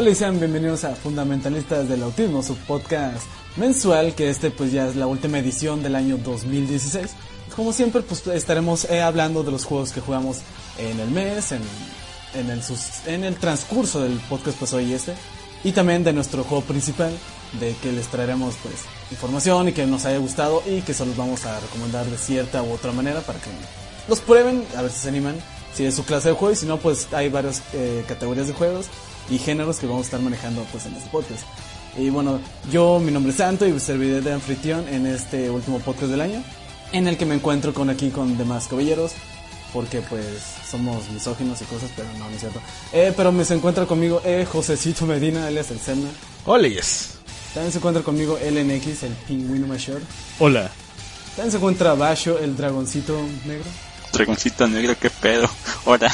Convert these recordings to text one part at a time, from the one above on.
Hola y sean bienvenidos a Fundamentalistas del Autismo, su podcast mensual, que este pues ya es la última edición del año 2016. Como siempre pues estaremos eh, hablando de los juegos que jugamos en el mes, en, en, el, en el transcurso del podcast pues hoy este, y también de nuestro juego principal, de que les traeremos pues información y que nos haya gustado y que se los vamos a recomendar de cierta u otra manera para que los prueben, a ver si se animan, si es su clase de juego y si no pues hay varias eh, categorías de juegos y géneros que vamos a estar manejando pues en este podcast. Y bueno, yo mi nombre es Santo y serviré de anfitrión en este último podcast del año, en el que me encuentro con aquí con demás caballeros, porque pues somos misóginos y cosas, pero no, no es cierto. Eh, pero me se encuentra conmigo eh, Josecito Medina, alias el Senna. Hola, yes. También se encuentra conmigo LNX, el pingüino mayor. Hola. También se encuentra Basho, el dragoncito negro. Dragoncito negro, qué pedo. Hola.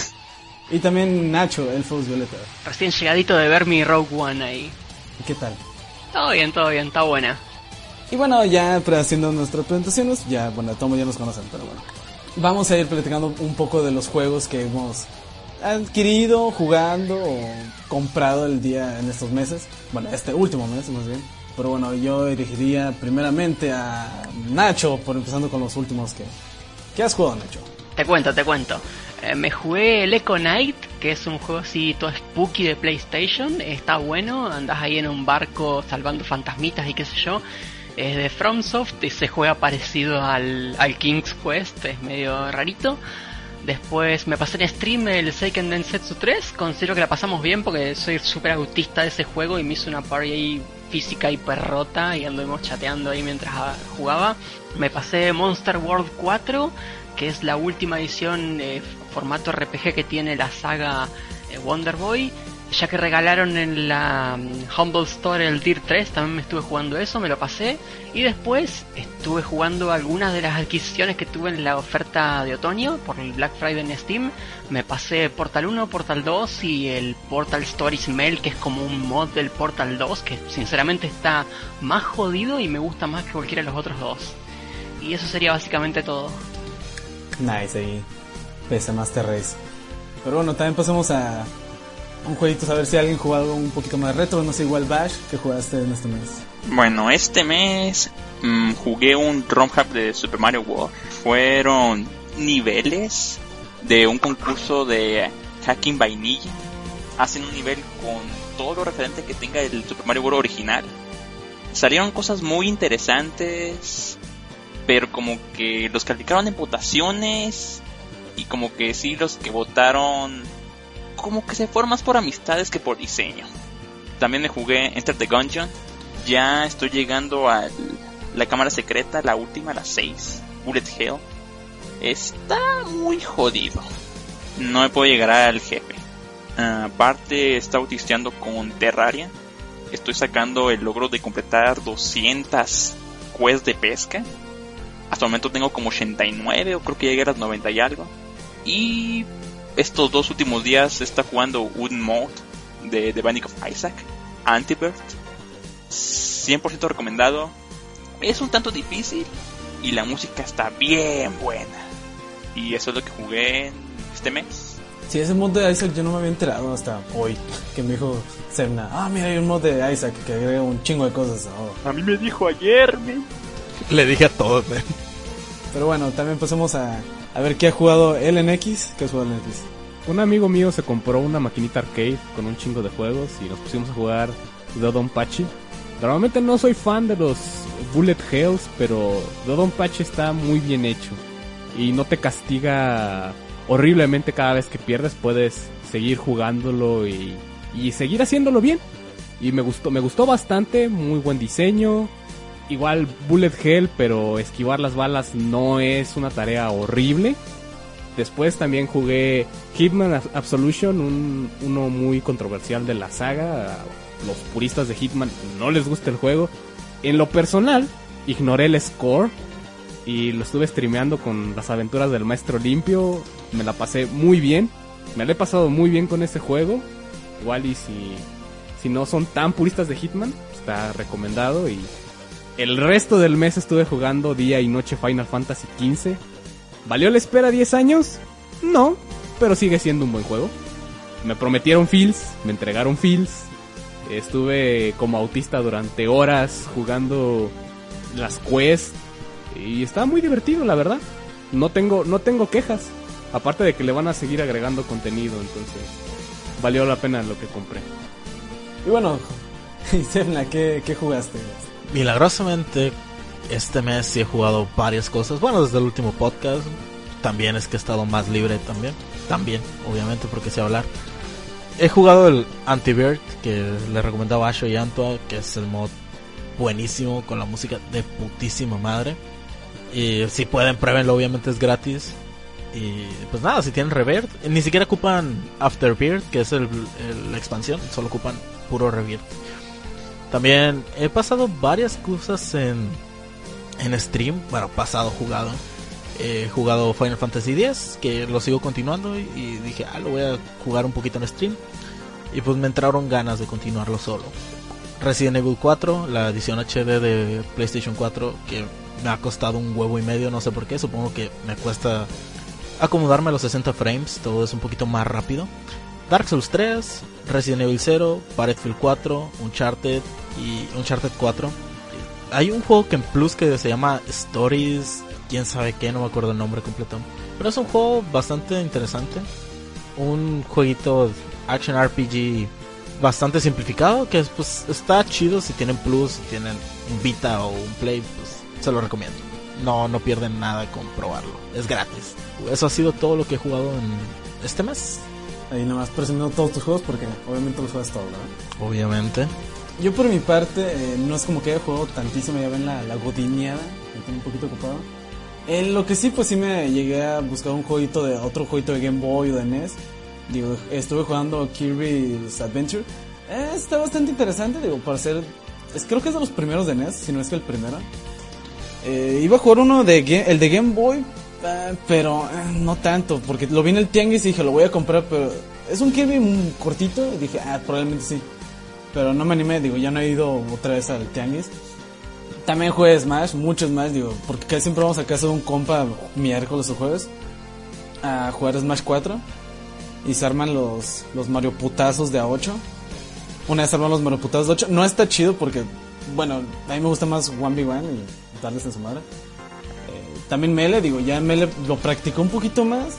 Y también Nacho, el Fox Violeta. Recién llegadito de ver mi Rogue One ahí. ¿Y qué tal? Todo bien, todo bien, está buena. Y bueno, ya haciendo nuestras presentaciones, ya, bueno, todos ya nos conocen, pero bueno. Vamos a ir platicando un poco de los juegos que hemos adquirido, jugando o comprado el día en estos meses. Bueno, este último mes más bien. Pero bueno, yo dirigiría primeramente a Nacho, por empezando con los últimos que... ¿Qué has jugado, Nacho? Te cuento, te cuento. Eh, me jugué el Echo Knight, que es un juego así todo spooky de PlayStation. Está bueno, andas ahí en un barco salvando fantasmitas y qué sé yo. Es de FromSoft y se juega parecido al, al King's Quest, es medio rarito. Después me pasé en stream el Seiken Densetsu 3. Considero que la pasamos bien porque soy súper autista de ese juego y me hizo una party ahí física y perrota y anduvimos chateando ahí mientras jugaba. Me pasé Monster World 4, que es la última edición eh, formato RPG que tiene la saga eh, Wonder Boy. Ya que regalaron en la mm, Humble Store el Tier 3, también me estuve jugando eso, me lo pasé. Y después estuve jugando algunas de las adquisiciones que tuve en la oferta de otoño por el Black Friday en Steam. Me pasé Portal 1, Portal 2 y el Portal Stories Mail, que es como un mod del Portal 2, que sinceramente está más jodido y me gusta más que cualquiera de los otros dos. Y eso sería básicamente todo. Nice ahí. PC Master Race. Pero bueno, también pasamos a un jueguito, a ver si alguien jugó algo un poquito más retro, no sé, igual Bash, que jugaste en este mes. Bueno, este mes mmm, jugué un ROM hack de Super Mario World. Fueron niveles de un concurso de hacking vainilla. Hacen un nivel con todo lo referente que tenga el Super Mario World original. Salieron cosas muy interesantes, pero como que los calificaron en votaciones y como que sí los que votaron como que se fueron más por amistades que por diseño. También me jugué Enter the Gungeon. Ya estoy llegando a la cámara secreta, la última, la 6, Bullet Hell. Está muy jodido. No me puedo llegar al jefe. aparte, he estado testeando con Terraria. Estoy sacando el logro de completar 200 quests de pesca. Hasta el momento tengo como 89 o creo que llegué a las 90 y algo. Y estos dos últimos días está jugando un mod de The Binding of Isaac, Antibirth. 100% recomendado. Es un tanto difícil y la música está bien buena. Y eso es lo que jugué este mes. Sí, ese mod de Isaac yo no me había enterado hasta hoy. Que me dijo Serna, ah, mira, hay un mod de Isaac que agrega un chingo de cosas. A mí me dijo ayer, Le dije a todos, man. Pero bueno, también pasemos a, a ver qué ha jugado LNX. ¿Qué ha jugado? Un amigo mío se compró una maquinita arcade con un chingo de juegos y nos pusimos a jugar Dodonpachi. Normalmente no soy fan de los Bullet Hells, pero Dodonpachi está muy bien hecho y no te castiga horriblemente cada vez que pierdes. Puedes seguir jugándolo y, y seguir haciéndolo bien. Y me gustó, me gustó bastante, muy buen diseño, igual bullet hell, pero esquivar las balas no es una tarea horrible. Después también jugué Hitman Absolution, un, uno muy controversial de la saga. Los puristas de Hitman no les gusta el juego. En lo personal, ignoré el score y lo estuve streameando con las aventuras del maestro limpio. Me la pasé muy bien. Me la he pasado muy bien con ese juego. Igual y si, si no son tan puristas de Hitman, está recomendado. Y el resto del mes estuve jugando día y noche Final Fantasy XV. ¿Valió la espera 10 años? No, pero sigue siendo un buen juego. Me prometieron feels, me entregaron feels. Estuve como autista durante horas jugando las quests y está muy divertido, la verdad. No tengo no tengo quejas. Aparte de que le van a seguir agregando contenido, entonces valió la pena lo que compré. Y bueno, Isefna, ¿qué, ¿qué jugaste? Milagrosamente, este mes sí he jugado varias cosas. Bueno, desde el último podcast. También es que he estado más libre también. También, obviamente, porque sé hablar. He jugado el Anti-Bird, que le recomendaba a Asho y Antoa, que es el mod buenísimo con la música de putísima madre. Y si pueden, pruébenlo, obviamente es gratis. Y pues nada, si tienen Revert, ni siquiera ocupan Afterbird, que es el, la expansión, solo ocupan puro Revert. También he pasado varias cosas en, en stream, bueno, pasado jugado. He jugado Final Fantasy X, que lo sigo continuando y dije, ah, lo voy a jugar un poquito en stream. Y pues me entraron ganas de continuarlo solo. Resident Evil 4, la edición HD de PlayStation 4, que me ha costado un huevo y medio, no sé por qué, supongo que me cuesta acomodarme a los 60 frames, todo es un poquito más rápido. Dark Souls 3, Resident Evil 0, Battlefield 4, Uncharted y Uncharted 4. Hay un juego que en Plus que se llama Stories, quién sabe qué, no me acuerdo el nombre completo. Pero es un juego bastante interesante. Un jueguito action RPG bastante simplificado que pues está chido si tienen Plus, si tienen un Vita o un Play, pues se lo recomiendo. No, no pierden nada con probarlo. Es gratis. Eso ha sido todo lo que he jugado en este mes. Ahí nada más presentando todos tus juegos porque obviamente los juegas todos, ¿verdad? Obviamente. Yo por mi parte, eh, no es como que haya jugado tantísimo, ya ven la, la godineada, estoy un poquito ocupado. En lo que sí, pues sí me llegué a buscar un jueguito de otro jueguito de Game Boy o de NES. Digo, estuve jugando Kirby's Adventure. Eh, está bastante interesante, digo, para ser... Es, creo que es de los primeros de NES, si no es que el primero. Eh, iba a jugar uno de el de Game Boy, pero eh, no tanto, porque lo vi en el tianguis y dije, lo voy a comprar, pero es un Kirby cortito y dije, ah, probablemente sí. Pero no me animé, digo, ya no he ido otra vez al tianguis. También jugué Smash, mucho Smash, digo, porque casi siempre vamos a casa de un compa miércoles o jueves a jugar Smash 4 y se arman los, los Mario putazos de A8. Una vez se arman los Mario putazos de 8. No está chido porque, bueno, a mí me gusta más 1v1 y darles en su madre. También Mele, digo, ya Mele lo practicó un poquito más.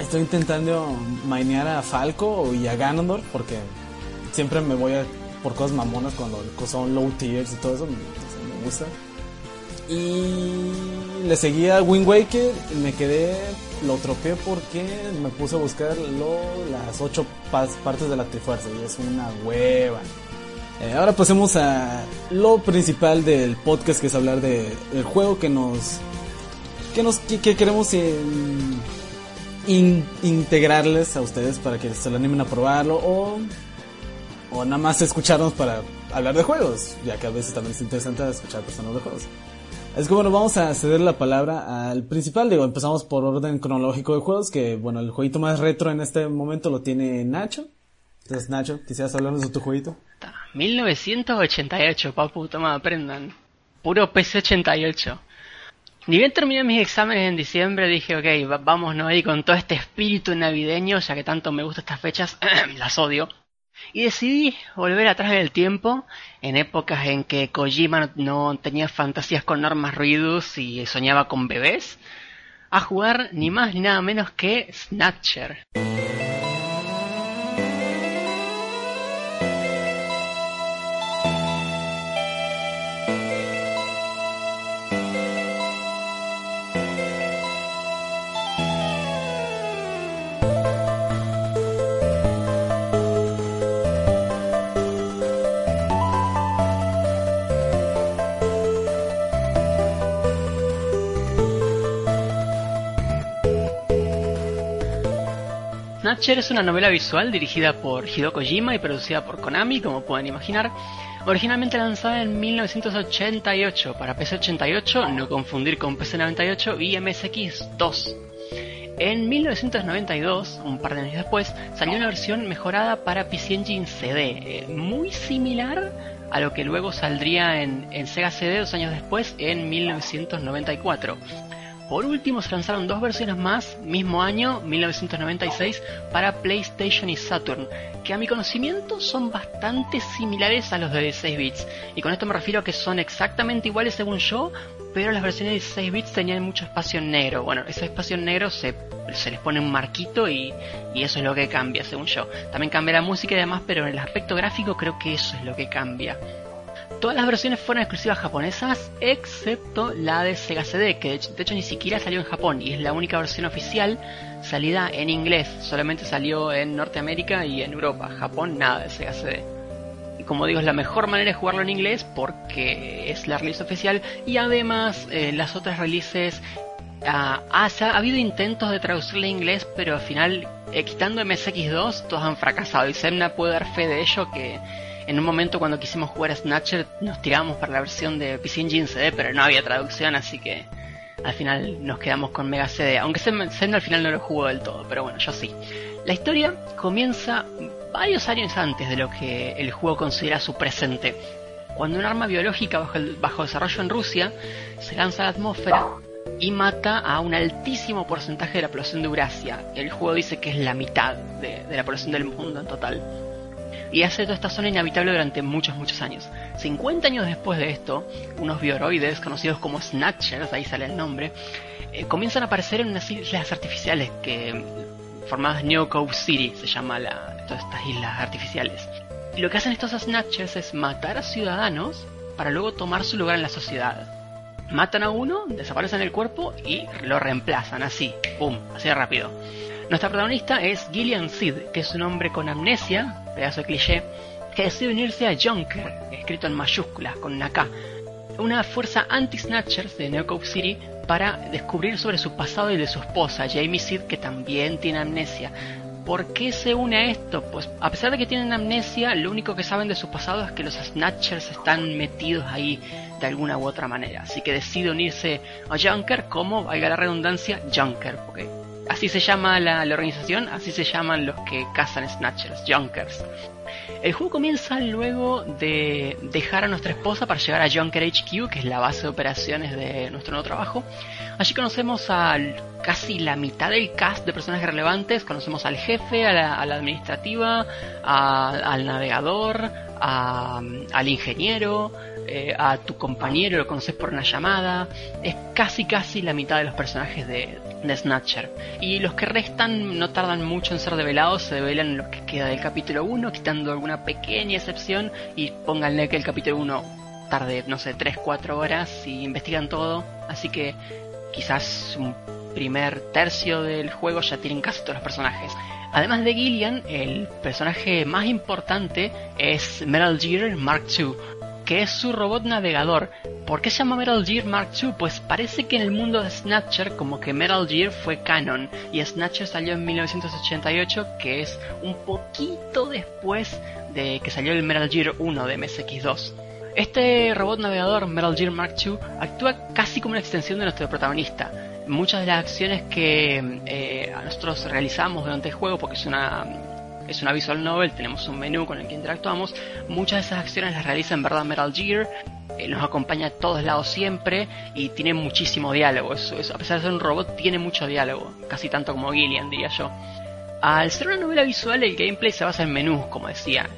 Estoy intentando mainear a Falco y a Ganondorf porque siempre me voy a, por cosas mamonas cuando son low tiers y todo eso. Me, gusta. Y le seguí a Wind Waker y me quedé, lo tropeé porque me puse a buscar las ocho partes de la Trifuerza y es una hueva. Eh, ahora pasemos a lo principal del podcast que es hablar de el juego que nos que nos que, que queremos em, in- integrarles a ustedes para que se lo animen a probarlo o o nada más escucharnos para hablar de juegos, ya que a veces también es interesante escuchar personas de juegos. Es que bueno, vamos a ceder la palabra al principal, digo, empezamos por orden cronológico de juegos, que bueno, el jueguito más retro en este momento lo tiene Nacho. Entonces Nacho, quisieras hablarnos de tu jueguito. 1988, papu, toma, aprendan. Puro PC 88. Ni bien terminé mis exámenes en diciembre, dije, ok, vámonos ahí con todo este espíritu navideño, ya que tanto me gustan estas fechas, las odio. Y decidí volver atrás en el tiempo, en épocas en que Kojima no, no tenía fantasías con armas ruidos y soñaba con bebés, a jugar ni más ni nada menos que Snatcher. Snatcher es una novela visual dirigida por Hideo Kojima y producida por Konami, como pueden imaginar. Originalmente lanzada en 1988 para PC88, no confundir con PC98 y MSX2. En 1992, un par de años después, salió una versión mejorada para PC Engine CD, eh, muy similar a lo que luego saldría en, en Sega CD dos años después, en 1994. Por último se lanzaron dos versiones más, mismo año, 1996, para PlayStation y Saturn, que a mi conocimiento son bastante similares a los de 16 bits. Y con esto me refiero a que son exactamente iguales según yo, pero las versiones de 16 bits tenían mucho espacio en negro. Bueno, ese espacio en negro se, se les pone un marquito y, y eso es lo que cambia según yo. También cambia la música y demás, pero en el aspecto gráfico creo que eso es lo que cambia. Todas las versiones fueron exclusivas japonesas, excepto la de Sega CD, que de hecho, ni siquiera salió en Japón y es la única versión oficial salida en inglés. Solamente salió en Norteamérica y en Europa. Japón nada de Sega CD. Y como digo, es la mejor manera de jugarlo en inglés porque es la release oficial y además eh, las otras releases ah, ha, ha, habido intentos de traducirla en inglés, pero al final, eh, quitando MSX2, todos han fracasado. Y Semna puede dar fe de ello que en un momento cuando quisimos jugar a Snatcher nos tiramos para la versión de PC Engine CD, pero no había traducción, así que al final nos quedamos con Mega CD. Aunque Senda al final no lo jugó del todo, pero bueno, yo sí. La historia comienza varios años antes de lo que el juego considera su presente. Cuando un arma biológica bajo, desarrollo en Rusia se lanza a la atmósfera y mata a un altísimo porcentaje de la población de Eurasia. El juego dice que es la mitad de la población del mundo en total y hace toda esta zona inhabitable durante muchos, muchos años. 50 años después de esto, unos bioroides, conocidos como Snatchers, ahí sale el nombre, eh, comienzan a aparecer en unas islas artificiales que formadas New Cove City, se llama la, todas estas islas artificiales. Y lo que hacen estos Snatchers es matar a ciudadanos para luego tomar su lugar en la sociedad. Matan a uno, desaparecen el cuerpo y lo reemplazan así, pum, así de rápido. Nuestra protagonista es Gillian Sid, que es un hombre con amnesia, pedazo cliché, que decide unirse a Junker, escrito en mayúsculas, con una K, una fuerza anti-snatchers de Neocope City para descubrir sobre su pasado y de su esposa, Jamie Sid, que también tiene amnesia. ¿Por qué se une a esto? Pues a pesar de que tienen amnesia, lo único que saben de su pasado es que los Snatchers están metidos ahí de alguna u otra manera. Así que decide unirse a Junker como, valga la redundancia, Junker, porque así se llama la, organización, así se llaman los que cazan Snatchers, Junkers. El juego comienza luego de dejar a nuestra esposa para llegar a Junker HQ, que es la base de operaciones de nuestro nuevo trabajo. Allí conocemos a casi la mitad del cast de personajes relevantes. Conocemos al jefe, a la, administrativa, al navegador, a, al ingeniero, eh, a tu compañero, lo conoces por una llamada. Es casi casi la mitad de los personajes de, de, Snatcher. Y los que restan no tardan mucho en ser develados, se develan lo que queda del capítulo 1, quitando alguna pequeña excepción. Y pónganle que el capítulo 1 tarde, no sé, 3-4 horas y investigan todo. Así que quizás un primer tercio del juego ya tienen casi todos los personajes. Además de Gillian, el personaje más importante es Metal Gear Mark II, que es su robot navegador. ¿Por qué se llama Metal Gear Mark II? Pues parece que en el mundo de Snatcher como que Metal Gear fue canon y Snatcher salió en 1988 que es un poquito después de que salió el Metal Gear 1 de MSX2. Este robot navegador Metal Gear Mark II actúa casi como una extensión de nuestro protagonista. Muchas de las acciones que eh, nosotros realizamos durante el juego, porque es una es una visual novel, tenemos un menú con el que interactuamos. Muchas de esas acciones las realiza en verdad Metal Gear, eh, nos acompaña a todos lados siempre y tiene muchísimo diálogo. Eso, a pesar de ser un robot, tiene mucho diálogo, casi tanto como Gillian, diría yo. Al ser una novela visual, el gameplay se basa en menús, como decía,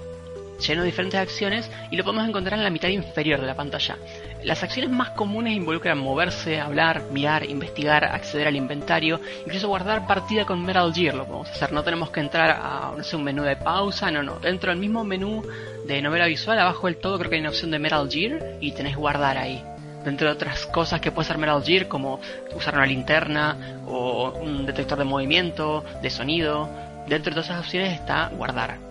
lleno de diferentes acciones y lo podemos encontrar en la mitad inferior de la pantalla. Las acciones más comunes involucran moverse, hablar, mirar, investigar, acceder al inventario, incluso guardar partida con Metal Gear lo podemos hacer. No tenemos que entrar a no sé, un menú de pausa, no, no. Dentro del mismo menú de novela visual, abajo del todo creo que hay una opción de Metal Gear y tenés guardar ahí. Dentro de otras cosas que puede ser Metal Gear, como usar una linterna o un detector de movimiento, de sonido, dentro de todas esas opciones está guardar.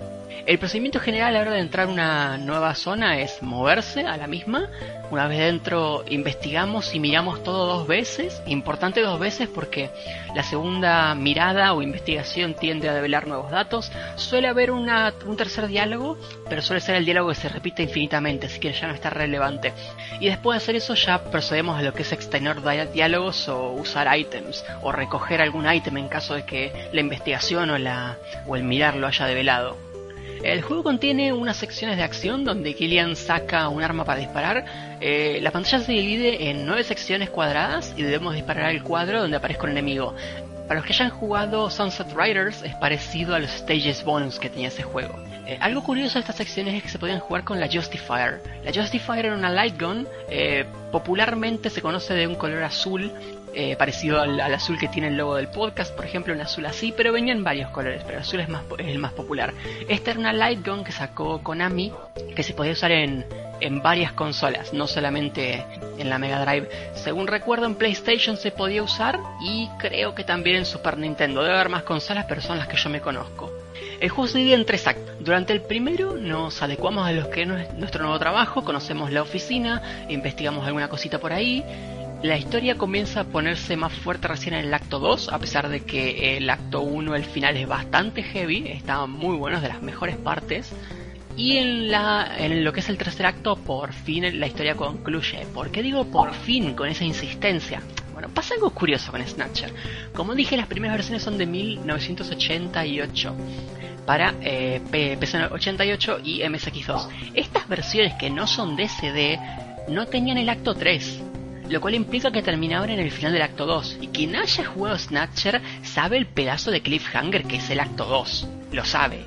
El procedimiento general a la hora de entrar a una nueva zona es moverse a la misma. Una vez dentro investigamos y miramos todo dos veces. Importante dos veces porque la segunda mirada o investigación tiende a develar nuevos datos. Suele haber una, un tercer diálogo, pero suele ser el diálogo que se repite infinitamente, así que ya no está relevante. Y después de hacer eso ya procedemos a lo que es extender diálogos o usar items o recoger algún item en caso de que la investigación o, la, o el mirar lo haya develado. El juego contiene unas secciones de acción donde Killian saca un arma para disparar. Eh, la pantalla se divide en nueve secciones cuadradas y debemos disparar al cuadro donde aparezca un enemigo. Para los que hayan jugado Sunset Riders es parecido a los Stages Bonus que tenía ese juego. Eh, algo curioso de estas secciones es que se podían jugar con la Justifier. La Justifier era una light gun, eh, popularmente se conoce de un color azul eh, parecido al, azul que tiene el logo del podcast, por ejemplo, un azul así, pero venían varios colores, pero el azul es, más, el más popular. Esta era una light gun que sacó Konami, que se podía usar en, en varias consolas, no solamente en la Mega Drive. Según recuerdo, en PlayStation se podía usar y creo que también en Super Nintendo. Debe haber más consolas, pero son las que yo me conozco. El juego se divide en tres actos. Durante el primero nos adecuamos a lo que es nuestro nuevo trabajo, conocemos la oficina, investigamos alguna cosita por ahí, la historia comienza a ponerse más fuerte recién en el acto 2, a pesar de que el acto 1, el final es bastante heavy, está muy bueno, de las mejores partes. Y en, la, en lo que es el tercer acto, por fin la historia concluye. ¿Por qué digo por fin con esa insistencia? Bueno, pasa algo curioso con Snatcher. Como dije, las primeras versiones son de 1988 para eh, PC88 y MSX2. Estas versiones que no son de CD no tenían el acto 3 lo cual implica que terminaban en el final del acto 2. Y quien haya jugado Snatcher sabe el pedazo de cliffhanger que es el acto 2. Lo sabe.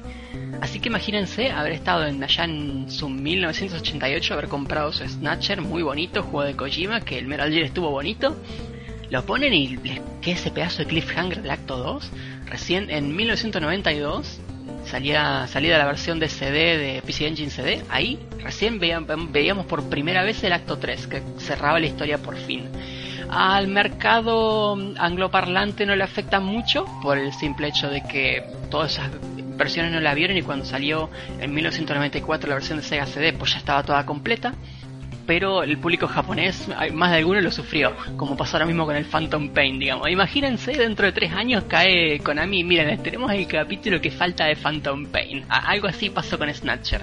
Así que imagínense haber estado en, allá en su 1988, haber comprado su Snatcher muy bonito, juego de Kojima, que el Metal Gear estuvo bonito. Lo ponen y les queda ese pedazo de cliffhanger del acto 2. Recién en 1992 salía, salida la versión de CD de PC Engine CD, ahí recién veíamos, por primera vez el acto 3, que cerraba la historia por fin. Al mercado angloparlante no le afecta mucho por el simple hecho de que todas esas versiones no la vieron y cuando salió en 1994 la versión de Sega CD pues ya estaba toda completa pero el público japonés, más de alguno lo sufrió, como pasó ahora mismo con el Phantom Pain, digamos. Imagínense, dentro de tres años cae Konami, miren, tenemos el capítulo que falta de Phantom Pain. algo así pasó con Snatcher.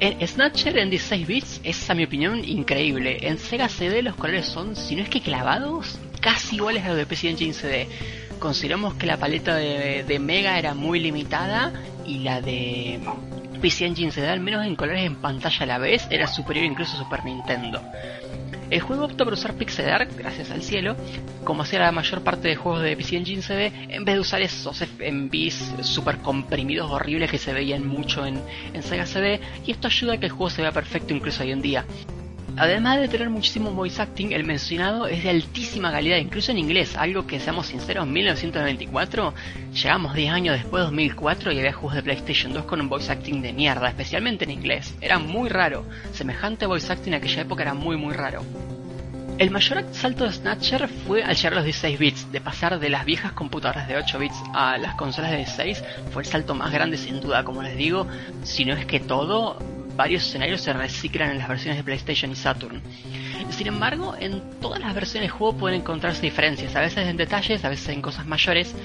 En Snatcher en 16 bits es, a mi opinión, increíble. En Sega CD los colores son, si no es que clavados, casi iguales a los de PC Engine CD. Consideramos que la paleta de Mega era muy limitada y la de PC Engine CD, al menos en colores en pantalla a la vez, era superior incluso a Super Nintendo. El juego optó por usar pixel art, gracias al cielo, como hacía la mayor parte de juegos de PC Engine CD, en vez de usar esos FMVs super comprimidos horribles que se veían mucho en, en Sega CD, y esto ayuda a que el juego se vea perfecto incluso hoy en día. Además de tener muchísimo voice acting, el mencionado es de altísima calidad, incluso en inglés, algo que seamos sinceros, en 1994, llegamos 10 años después, 2004, y había juegos de PlayStation 2 con un voice acting de mierda, especialmente en inglés. Era muy raro, semejante voice acting en aquella época era muy muy raro. El mayor salto de Snatcher fue al llegar a los 16 bits, de pasar de las viejas computadoras de 8 bits a las consolas de 16, fue el salto más grande sin duda, como les digo, si no es que todo, varios escenarios se reciclan en las versiones de PlayStation y Saturn. Sin embargo, en todas las versiones de juego pueden encontrarse diferencias, a veces en detalles, a veces en cosas mayores.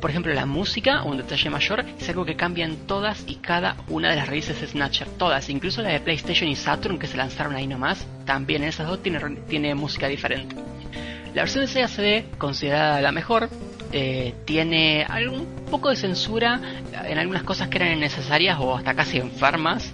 Por ejemplo, la música, un detalle mayor, es algo que cambia en todas y cada una de las raíces de Snatcher. Todas, incluso la de PlayStation y Saturn que se lanzaron ahí nomás, también en esas dos tiene, tiene música diferente. La versión de Sega CD, considerada la mejor, eh, tiene algún poco de censura en algunas cosas que eran innecesarias o hasta casi enfermas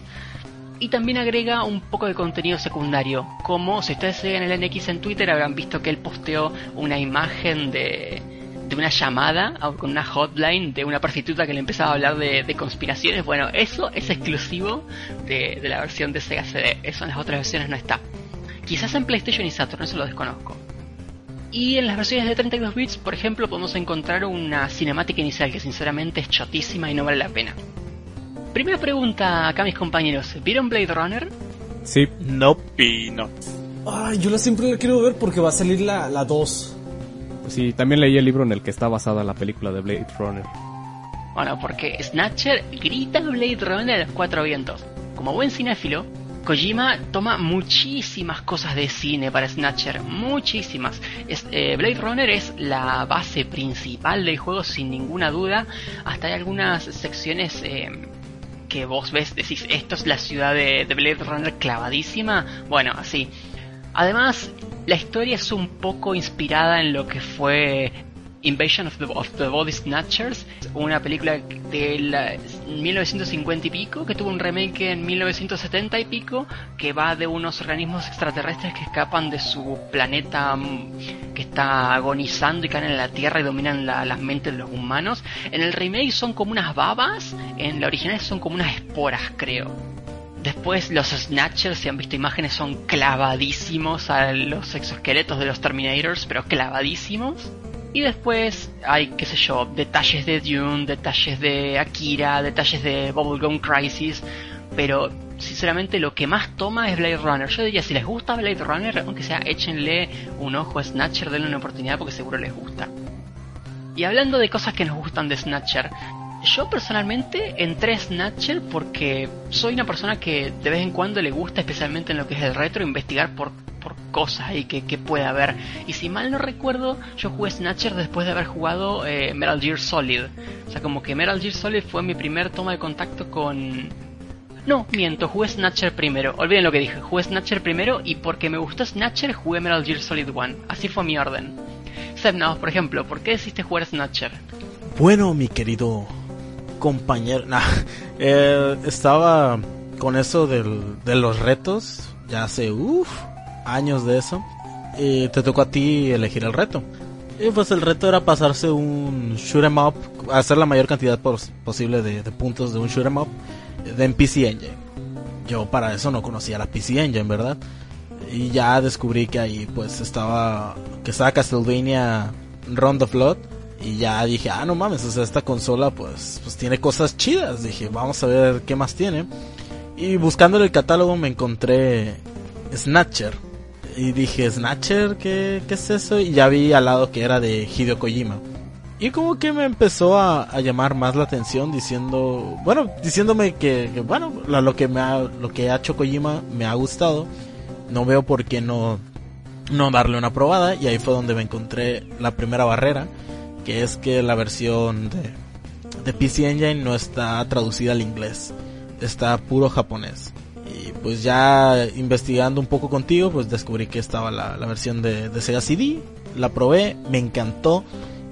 y también agrega un poco de contenido secundario, como si ustedes siguen el NX en Twitter habrán visto que él posteó una imagen de, de una llamada con una hotline de una prostituta que le empezaba a hablar de, conspiraciones. Bueno, eso es exclusivo de, de, la versión de Sega CD, eso en las otras versiones no está. Quizás en PlayStation y Saturn, eso lo desconozco. Y en las versiones de 32 bits, por ejemplo, podemos encontrar una cinemática inicial que sinceramente es chotísima y no vale la pena. Primera pregunta acá mis compañeros, ¿vieron Blade Runner? Sí. No. Y no. Ay, yo la siempre la quiero ver porque va a salir la, la 2. Sí, también leí el libro en el que está basada la película de Blade Runner. Bueno, porque Snatcher grita Blade Runner a los cuatro vientos. Como buen cinéfilo, Kojima toma muchísimas cosas de cine para Snatcher, muchísimas. Eh, Blade Runner es la base principal del juego sin ninguna duda. Hasta hay algunas secciones eh, que vos ves, decís, esto es la ciudad de, de Blade Runner clavadísima. Bueno, así. Además, la historia es un poco inspirada en lo que fue Invasion of the, Body Snatchers, una película de 1950 y pico, que tuvo un remake en 1970 y pico, que va de unos organismos extraterrestres que escapan de su planeta mm, que está agonizando y caen en la Tierra y dominan las mentes de los humanos. En el remake son como unas babas, en la original son como unas esporas, creo. Después los Snatchers, si han visto imágenes, son clavadísimos a los exoesqueletos de los Terminators, pero clavadísimos. Y después hay, qué sé yo, detalles de Dune, detalles de Akira, detalles de Bubblegum Crisis, pero sinceramente lo que más toma es Blade Runner. Yo diría, si les gusta Blade Runner, aunque sea, échenle un ojo a Snatcher, denle una oportunidad porque seguro les gusta. Y hablando de cosas que nos gustan de Snatcher, yo personalmente entré a Snatcher porque soy una persona que de vez en cuando le gusta, especialmente en lo que es el retro, investigar por cosas ahí que, puede haber. Y si mal no recuerdo, yo jugué Snatcher después de haber jugado eh, Metal Gear Solid. O sea, como que Metal Gear Solid fue mi primer toma de contacto con... No, miento, jugué Snatcher primero. Olviden lo que dije, jugué Snatcher primero y porque me gustó Snatcher jugué Metal Gear Solid 1. Así fue mi orden. Sebnaos, por ejemplo, ¿por qué decidiste jugar Snatcher? Bueno, mi querido compañero, eh, estaba con eso del, de los retos ya hace uff años de eso. Y te tocó a ti elegir el reto. Y pues el reto era pasarse un shoot em up, hacer la mayor cantidad posible de, puntos de un shoot em up de PC Engine. Yo para eso no conocía la PC Engine, ¿verdad? Y ya descubrí que ahí pues estaba, que estaba Castlevania Round of Blood. Y ya dije, ah, no mames, esta consola pues, pues tiene cosas chidas. Dije, vamos a ver qué más tiene. Y buscando en el catálogo me encontré Snatcher y dije, Snatcher, ¿qué, ¿qué, es eso? Y ya vi al lado que era de Hideo Kojima. Y como que me empezó a, llamar más la atención diciendo, bueno, diciéndome que, bueno, lo, que me ha, lo que ha hecho Kojima me ha gustado. No veo por qué no, no darle una probada. Y ahí fue donde me encontré la primera barrera, que es que la versión de, de PC Engine no está traducida al inglés. Está puro japonés pues ya investigando un poco contigo, pues descubrí que estaba la, versión de, Sega CD, la probé, me encantó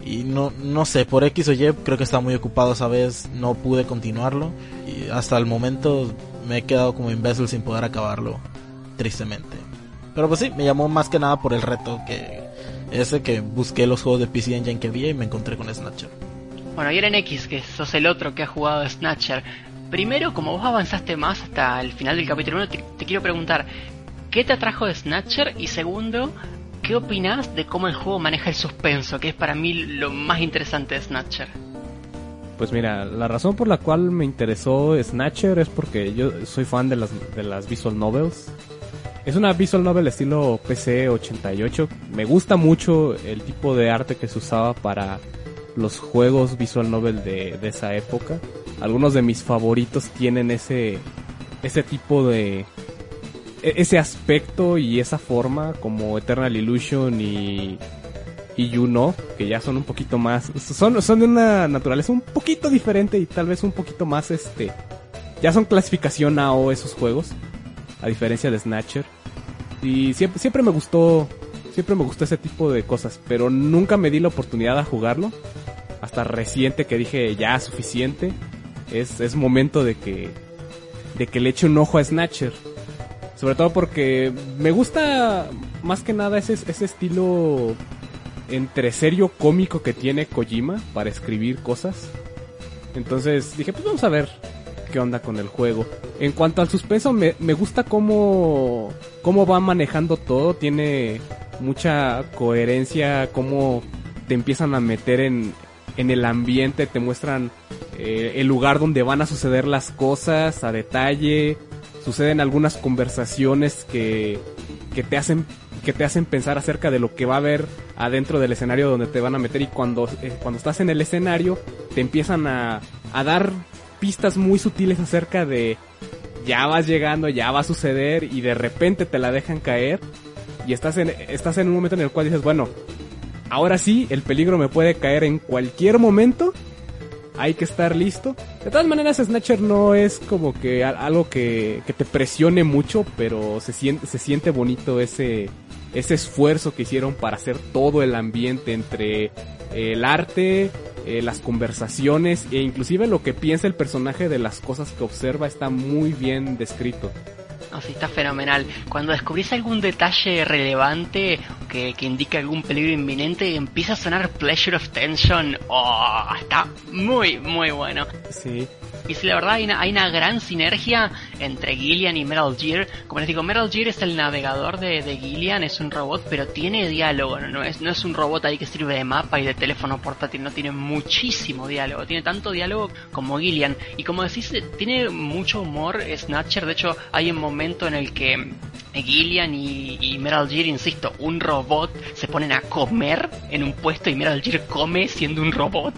y no, no sé, por X o Y creo que estaba muy ocupado esa vez, no pude continuarlo y hasta el momento me he quedado como imbécil sin poder acabarlo, tristemente. Pero pues sí, me llamó más que nada por el reto que ese que busqué los juegos de PC Engine que había y me encontré con Snatcher. Bueno, y en X, que sos el otro que ha jugado Snatcher, Primero, como vos avanzaste más hasta el final del capítulo 1, te, quiero preguntar, ¿qué te atrajo de Snatcher? Y segundo, ¿qué opinas de cómo el juego maneja el suspenso, que es para mí lo más interesante de Snatcher? Pues mira, la razón por la cual me interesó Snatcher es porque yo soy fan de las, de las visual novels. Es una visual novel estilo PC 88. Me gusta mucho el tipo de arte que se usaba para los juegos visual novel de, de esa época algunos de mis favoritos tienen ese, ese tipo de, e, ese aspecto y esa forma como Eternal Illusion y, y Know, que ya son un poquito más, son, son de una naturaleza un poquito diferente y tal vez un poquito más este, ya son clasificación AO esos juegos, a diferencia de Snatcher. Y siempre, siempre me gustó, siempre me gustó ese tipo de cosas, pero nunca me di la oportunidad de jugarlo. Hasta reciente que dije ya suficiente es, es momento de que, de que le eche un ojo a Snatcher. Sobre todo porque me gusta más que nada ese, ese estilo entre serio cómico que tiene Kojima para escribir cosas. Entonces dije, pues vamos a ver qué onda con el juego. En cuanto al suspenso, me, me gusta cómo, cómo va manejando todo. Tiene mucha coherencia, cómo te empiezan a meter en, en el ambiente, te muestran eh, el lugar donde van a suceder las cosas a detalle. Suceden algunas conversaciones que, que te hacen que te hacen pensar acerca de lo que va a haber adentro del escenario donde te van a meter y cuando, eh, cuando estás en el escenario te empiezan a, a dar pistas muy sutiles acerca de ya vas llegando, ya va a suceder y de repente te la dejan caer y estás en, estás en un momento en el cual dices, bueno, ahora sí, el peligro me puede caer en cualquier momento, hay que estar listo. De todas maneras, Snatcher no es como que algo que, que te presione mucho, pero se siente, se siente bonito ese, ese esfuerzo que hicieron para hacer todo el ambiente entre el arte, eh, las conversaciones e inclusive lo que piensa el personaje de las cosas que observa está muy bien descrito. Así está fenomenal. Cuando descubrís algún detalle relevante que, que indica algún peligro inminente, empieza a sonar Pleasure of Tension. Oh, está muy, muy bueno. Sí. Y si la verdad hay una, hay una gran sinergia entre Gillian y Metal Gear. Como les digo, Metal Gear es el navegador de, de Gillian, es un robot, pero tiene diálogo, ¿no? es, no es un robot ahí que sirve de mapa y de teléfono portátil, no tiene muchísimo diálogo, tiene tanto diálogo como Gillian. Y como decís, tiene mucho humor Snatcher, de hecho hay un en el que Gillian y, y insisto, un robot, se ponen a comer en un puesto y Metal Gear come siendo un robot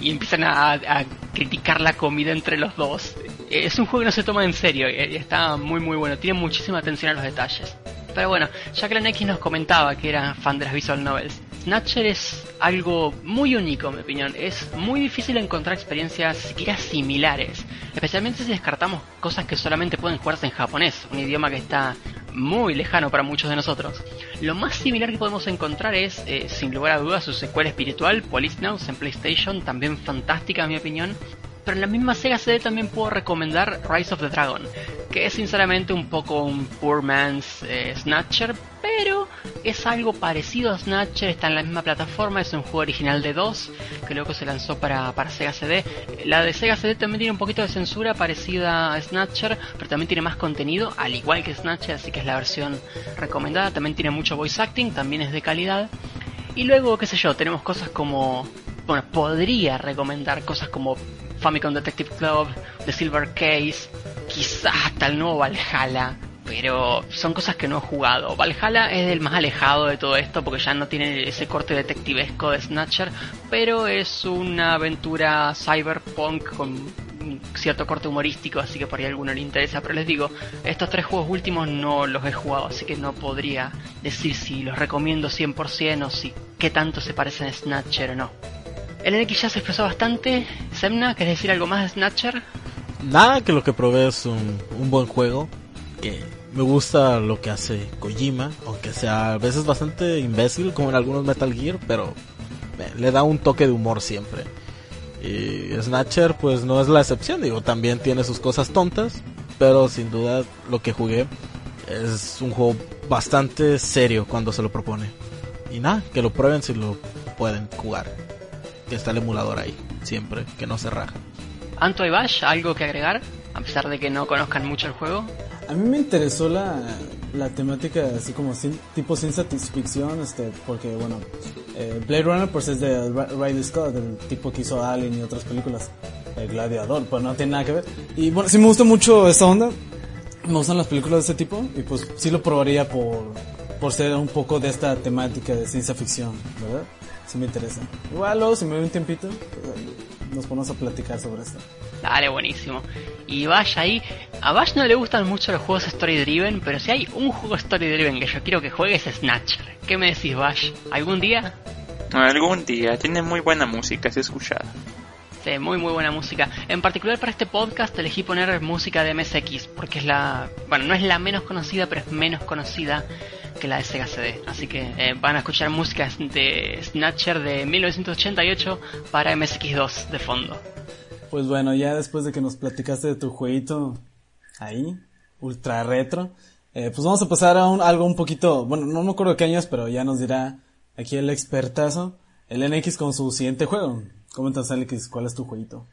y empiezan a, criticar la comida entre los dos. Es un juego que no se toma en serio y está muy muy bueno, tiene muchísima atención a los detalles. Pero bueno, Jacqueline X nos comentaba que era fan de las visual novels. Snatcher es algo muy único, en mi opinión. Es muy difícil encontrar experiencias siquiera similares, especialmente si descartamos cosas que solamente pueden jugarse en japonés, un idioma que está muy lejano para muchos de nosotros. Lo más similar que podemos encontrar es, eh, sin lugar a dudas, su secuela espiritual, Policenaus en PlayStation, también fantástica en mi opinión. Pero en la misma Sega CD también puedo recomendar Rise of the Dragon, que es sinceramente un poco un poor man's eh, Snatcher, pero es algo parecido a Snatcher, está en la misma plataforma, es un juego original de 2, que luego se lanzó para, para Sega CD. La de Sega CD también tiene un poquito de censura parecida a Snatcher, pero también tiene más contenido, al igual que Snatcher, así que es la versión recomendada. También tiene mucho voice acting, también es de calidad. Y luego, qué sé yo, tenemos cosas como... Bueno, podría recomendar cosas como Famicom Detective Club, The Silver Case, quizás hasta el nuevo Valhalla, pero son cosas que no he jugado. Valhalla es el más alejado de todo esto porque ya no tiene ese corte detectivesco de Snatcher, pero es una aventura cyberpunk con cierto corte humorístico, así que por ahí alguno le interesa. Pero les digo, estos tres juegos últimos no los he jugado, así que no podría decir si los recomiendo 100% o si qué tanto se parecen a Snatcher o no. El NX ya se expresó bastante. Semna, ¿querés decir algo más de Snatcher? Nada, que lo que probé es un, un buen juego. Que me gusta lo que hace Kojima, aunque sea a veces bastante imbécil, como en algunos Metal Gear, pero le da un toque de humor siempre. Y Snatcher, pues no es la excepción, digo, también tiene sus cosas tontas, pero sin duda lo que jugué es un juego bastante serio cuando se lo propone. Y nada, que lo prueben si lo pueden jugar que está el emulador ahí, siempre, que no se raja. Anto y Bash, ¿algo que agregar? A pesar de que no conozcan mucho el juego. A mí me interesó la, la temática así como sin, tipo ciencia ficción, este, porque bueno, eh, Blade Runner pues es de Ridley Scott, el tipo que hizo Alien y otras películas, El Gladiador, pues no tiene nada que ver. Y bueno, sí me gusta mucho esta onda, me gustan las películas de ese tipo y pues sí lo probaría por, por ser un poco de esta temática de ciencia ficción, ¿verdad? Si me interesa. Igual luego si me doy un tiempito, pues, nos ponemos a platicar sobre esto. Dale, buenísimo. Y vaya ahí, a Bash no le gustan mucho los juegos story driven, pero si hay un juego story driven que yo quiero que juegues es Snatcher. ¿Qué me decís, Bash? ¿Algún día? Algún día, tiene muy buena música, es escuchada. Sí, muy muy buena música. En particular para este podcast elegí poner música de MSX, porque es la, bueno, no es la menos conocida, pero es menos conocida que la de Sega CD. Así que eh, van a escuchar música de Snatcher de 1988 para MSX2 de fondo. Pues bueno, ya después de que nos platicaste de tu jueguito ahí, ultra retro, eh, pues vamos a pasar a un, algo un poquito, bueno, no me acuerdo qué años, pero ya nos dirá aquí el expertazo, el NX con su siguiente juego. Coméntanos, Alex, ¿cuál es tu jueguito?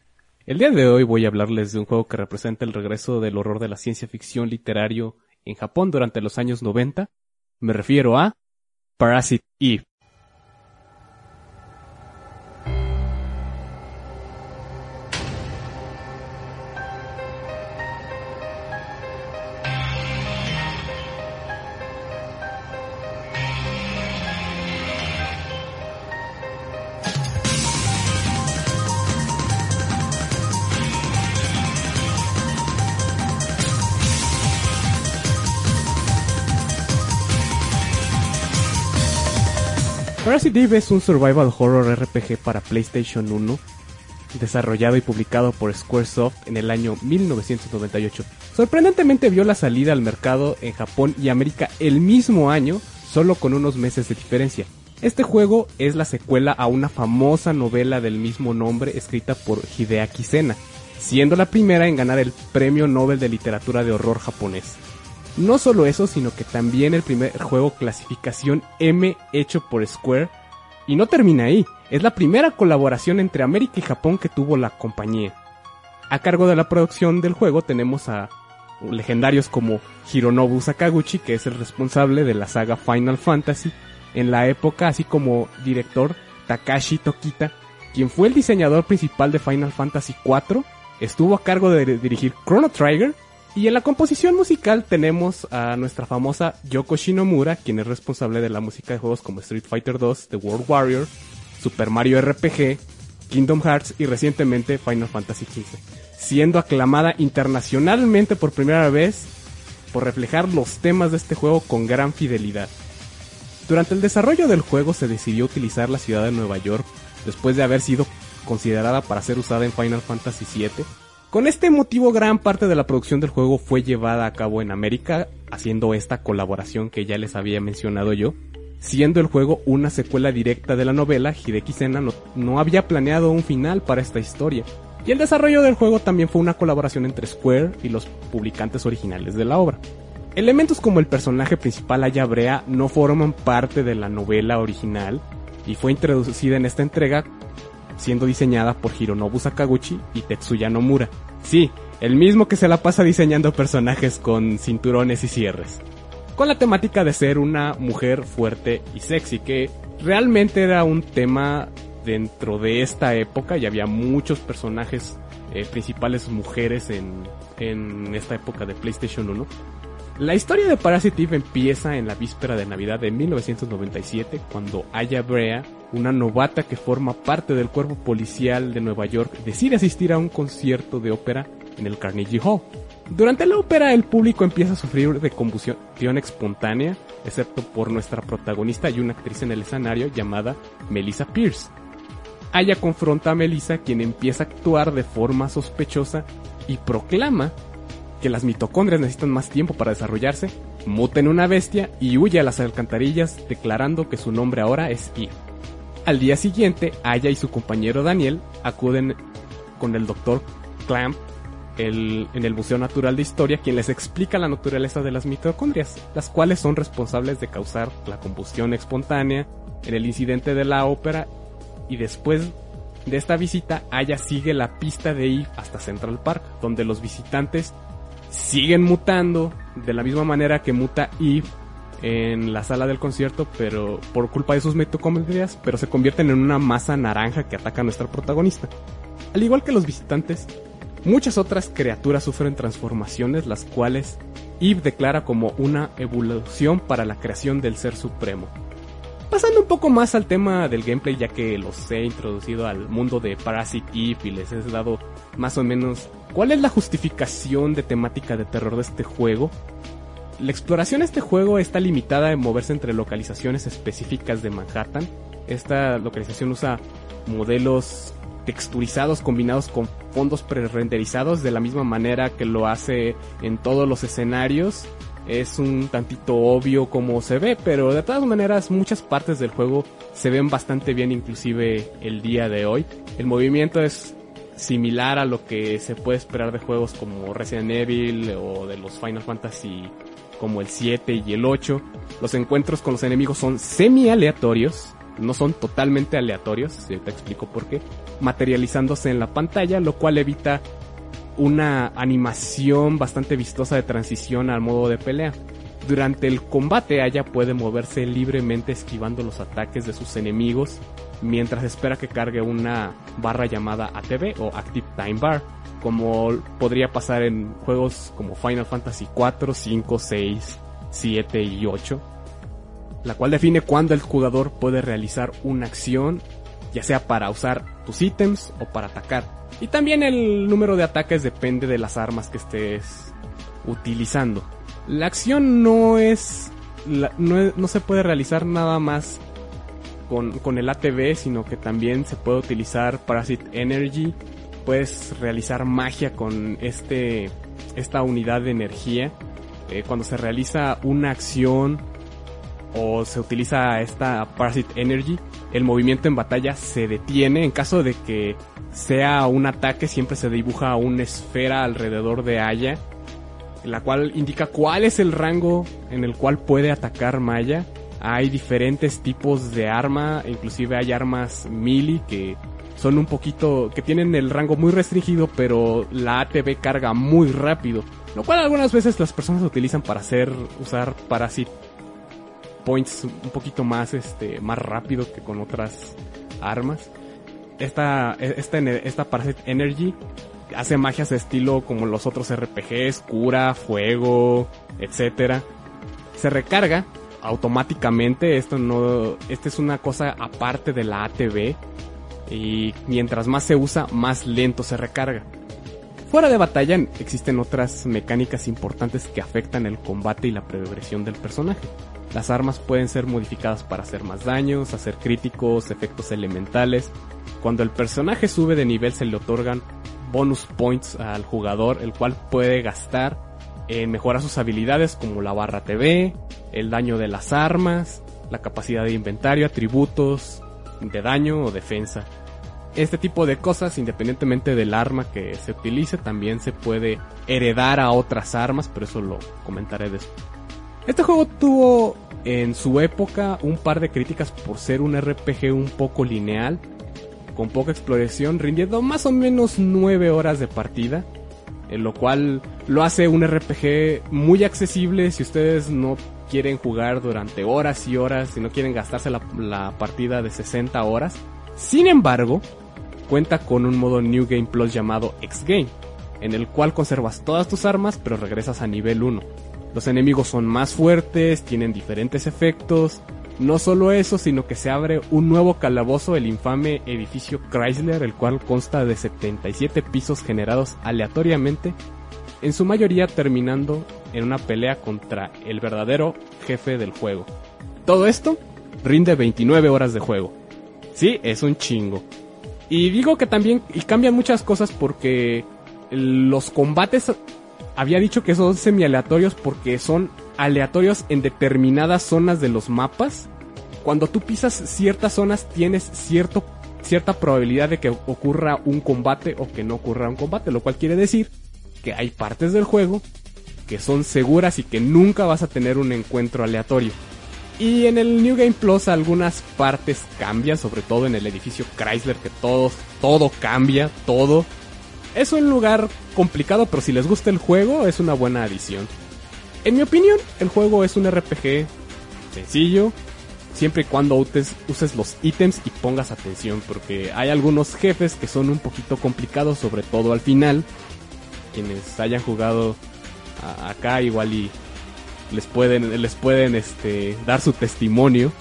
El día de hoy voy a hablarles de un juego que representa el regreso del horror de la ciencia ficción literario en Japón durante los años 90. Me refiero a Parasite Eve. Parasite es un survival horror RPG para PlayStation 1, desarrollado y publicado por Squaresoft en el año 1998. Sorprendentemente vio la salida al mercado en Japón y América el mismo año, solo con unos meses de diferencia. Este juego es la secuela a una famosa novela del mismo nombre escrita por Hideaki Sena, siendo la primera en ganar el Premio Nobel de Literatura de Horror japonés. No solo eso, sino que también el primer juego clasificación M hecho por Square. Y no termina ahí, es la primera colaboración entre América y Japón que tuvo la compañía. A cargo de la producción del juego tenemos a legendarios como Hironobu Sakaguchi, que es el responsable de la saga Final Fantasy en la época, así como director Takashi Tokita, quien fue el diseñador principal de Final Fantasy IV, estuvo a cargo de dirigir Chrono Trigger, y en la composición musical tenemos a nuestra famosa Yoko Shinomura, quien es responsable de la música de juegos como Street Fighter 2, The World Warrior, Super Mario RPG, Kingdom Hearts y recientemente Final Fantasy XV, siendo aclamada internacionalmente por primera vez por reflejar los temas de este juego con gran fidelidad. Durante el desarrollo del juego se decidió utilizar la ciudad de Nueva York después de haber sido considerada para ser usada en Final Fantasy VII. Con este motivo gran parte de la producción del juego fue llevada a cabo en América, haciendo esta colaboración que ya les había mencionado yo. Siendo el juego una secuela directa de la novela, Hideki Sena no, no había planeado un final para esta historia. Y el desarrollo del juego también fue una colaboración entre Square y los publicantes originales de la obra. Elementos como el personaje principal Aya Brea no forman parte de la novela original y fue introducida en esta entrega siendo diseñada por Hironobu Sakaguchi y Tetsuya Nomura. Sí, el mismo que se la pasa diseñando personajes con cinturones y cierres. Con la temática de ser una mujer fuerte y sexy, que realmente era un tema dentro de esta época y había muchos personajes eh, principales mujeres en, en esta época de PlayStation 1 la historia de Parasite Eve empieza en la víspera de Navidad de 1997 cuando Aya Brea, una novata que forma parte del cuerpo policial de Nueva York, decide asistir a un concierto de ópera en el Carnegie Hall. Durante la ópera el público empieza a sufrir de combustión espontánea, excepto por nuestra protagonista y una actriz en el escenario llamada Melissa Pierce. Aya confronta a Melissa quien empieza a actuar de forma sospechosa y proclama que las mitocondrias necesitan más tiempo para desarrollarse, muta en una bestia y huye a las alcantarillas declarando que su nombre ahora es Eve. Al día siguiente, Aya y su compañero Daniel acuden con el Dr. Clamp en el Museo Natural de Historia, quien les explica la naturaleza de las mitocondrias, las cuales son responsables de causar la combustión espontánea en el incidente de la ópera y después de esta visita, Aya sigue la pista de Eve hasta Central Park, donde los visitantes siguen mutando de la misma manera que muta Eve en la sala del concierto, pero por culpa de sus mitocondrias, pero se convierten en una masa naranja que ataca a nuestra protagonista. Al igual que los visitantes, muchas otras criaturas sufren transformaciones, las cuales Eve declara como una evolución para la creación del ser supremo. Pasando un poco más al tema del gameplay, ya que los he introducido al mundo de Parasite Eve y les he dado más o menos cuál es la justificación de temática de terror de este juego. La exploración de este juego está limitada en moverse entre localizaciones específicas de Manhattan. Esta localización usa modelos texturizados combinados con fondos pre-renderizados de la misma manera que lo hace en todos los escenarios es un tantito obvio como se ve, pero de todas maneras muchas partes del juego se ven bastante bien inclusive el día de hoy. El movimiento es similar a lo que se puede esperar de juegos como Resident Evil o de los Final Fantasy como el 7 y el 8. Los encuentros con los enemigos son semi aleatorios, no son totalmente aleatorios, te explico por qué, materializándose en la pantalla, lo cual evita una animación bastante vistosa de transición al modo de pelea. Durante el combate Aya puede moverse libremente esquivando los ataques de sus enemigos mientras espera que cargue una barra llamada ATB o Active Time Bar, como podría pasar en juegos como Final Fantasy 4, 5, 6, 7 y 8, la cual define cuándo el jugador puede realizar una acción, ya sea para usar tus ítems o para atacar. Y también el número de ataques depende de las armas que estés utilizando. La acción no es, no, se puede realizar nada más con, con el ATV, sino que también se puede utilizar Parasite Energy. Puedes realizar magia con este, esta unidad de energía. Eh, cuando se realiza una acción o se utiliza esta Parasite Energy, el movimiento en batalla se detiene. En caso de que sea un ataque, siempre se dibuja una esfera alrededor de Aya, la cual indica cuál es el rango en el cual puede atacar Maya. Hay diferentes tipos de arma, inclusive hay armas melee que son un poquito, que tienen el rango muy restringido, pero la ATV carga muy rápido. Lo cual algunas veces las personas utilizan para hacer, usar Parasite Points un poquito más, este, más rápido que con otras armas. Esta, esta, esta Parasite Energy hace magias de estilo como los otros RPGs, cura, fuego, etcétera. Se recarga automáticamente, esto no, esta es una cosa aparte de la ATV y mientras más se usa, más lento se recarga. Fuera de batalla existen otras mecánicas importantes que afectan el combate y la progresión del personaje. Las armas pueden ser modificadas para hacer más daños, hacer críticos, efectos elementales. Cuando el personaje sube de nivel se le otorgan bonus points al jugador, el cual puede gastar en mejorar sus habilidades como la barra TV, el daño de las armas, la capacidad de inventario, atributos de daño o defensa. Este tipo de cosas, independientemente del arma que se utilice, también se puede heredar a otras armas, pero eso lo comentaré después. Este juego tuvo en su época un par de críticas por ser un RPG un poco lineal, con poca exploración, rindiendo más o menos 9 horas de partida, en lo cual lo hace un RPG muy accesible si ustedes no quieren jugar durante horas y horas, si no quieren gastarse la, partida de 60 horas. Sin embargo, cuenta con un modo New Game Plus llamado X Game, en el cual conservas todas tus armas pero regresas a nivel 1. Los enemigos son más fuertes, tienen diferentes efectos, no solo eso, sino que se abre un nuevo calabozo, el infame edificio Chrysler, el cual consta de 77 pisos generados aleatoriamente, en su mayoría terminando en una pelea contra el verdadero jefe del juego. Todo esto rinde 29 horas de juego. Sí, es un chingo. Y digo que también y cambian muchas cosas porque los combates había dicho que son semi aleatorios porque son aleatorios en determinadas zonas de los mapas. Cuando tú pisas ciertas zonas tienes cierto, cierta probabilidad de que ocurra un combate o que no ocurra un combate, lo cual quiere decir que hay partes del juego que son seguras y que nunca vas a tener un encuentro aleatorio. Y en el New Game Plus algunas partes cambian, sobre todo en el edificio Chrysler, que todo, todo cambia, todo. Es un lugar complicado, pero si les gusta el juego, es una buena adición. En mi opinión, el juego es un RPG sencillo, siempre y cuando uses, uses los ítems y pongas atención, porque hay algunos jefes que son un poquito complicados, sobre todo al final. Quienes hayan jugado acá igual y les pueden, les pueden este, dar su testimonio.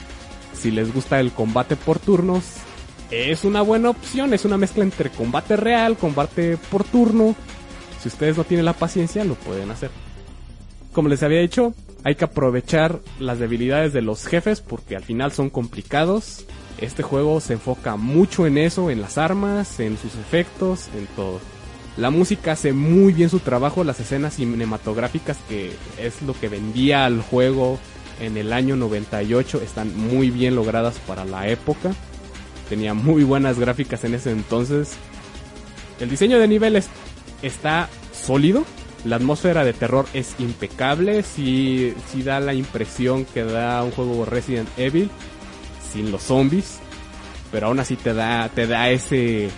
Si les gusta el combate por turnos, es una buena opción. Es una mezcla entre combate real, combate por turno. Si ustedes no tienen la paciencia, lo pueden hacer. Como les había dicho, hay que aprovechar las debilidades de los jefes porque al final son complicados. Este juego se enfoca mucho en eso, en las armas, en sus efectos, en todo. La música hace muy bien su trabajo, las escenas cinematográficas que es lo que vendía al juego en el año 98 están muy bien logradas para la época. Tenía muy buenas gráficas en ese entonces. El diseño de niveles está sólido. La atmósfera de terror es impecable. Si sí, da la impresión que da un juego Resident Evil sin los zombies. Pero aún así te da, te da ese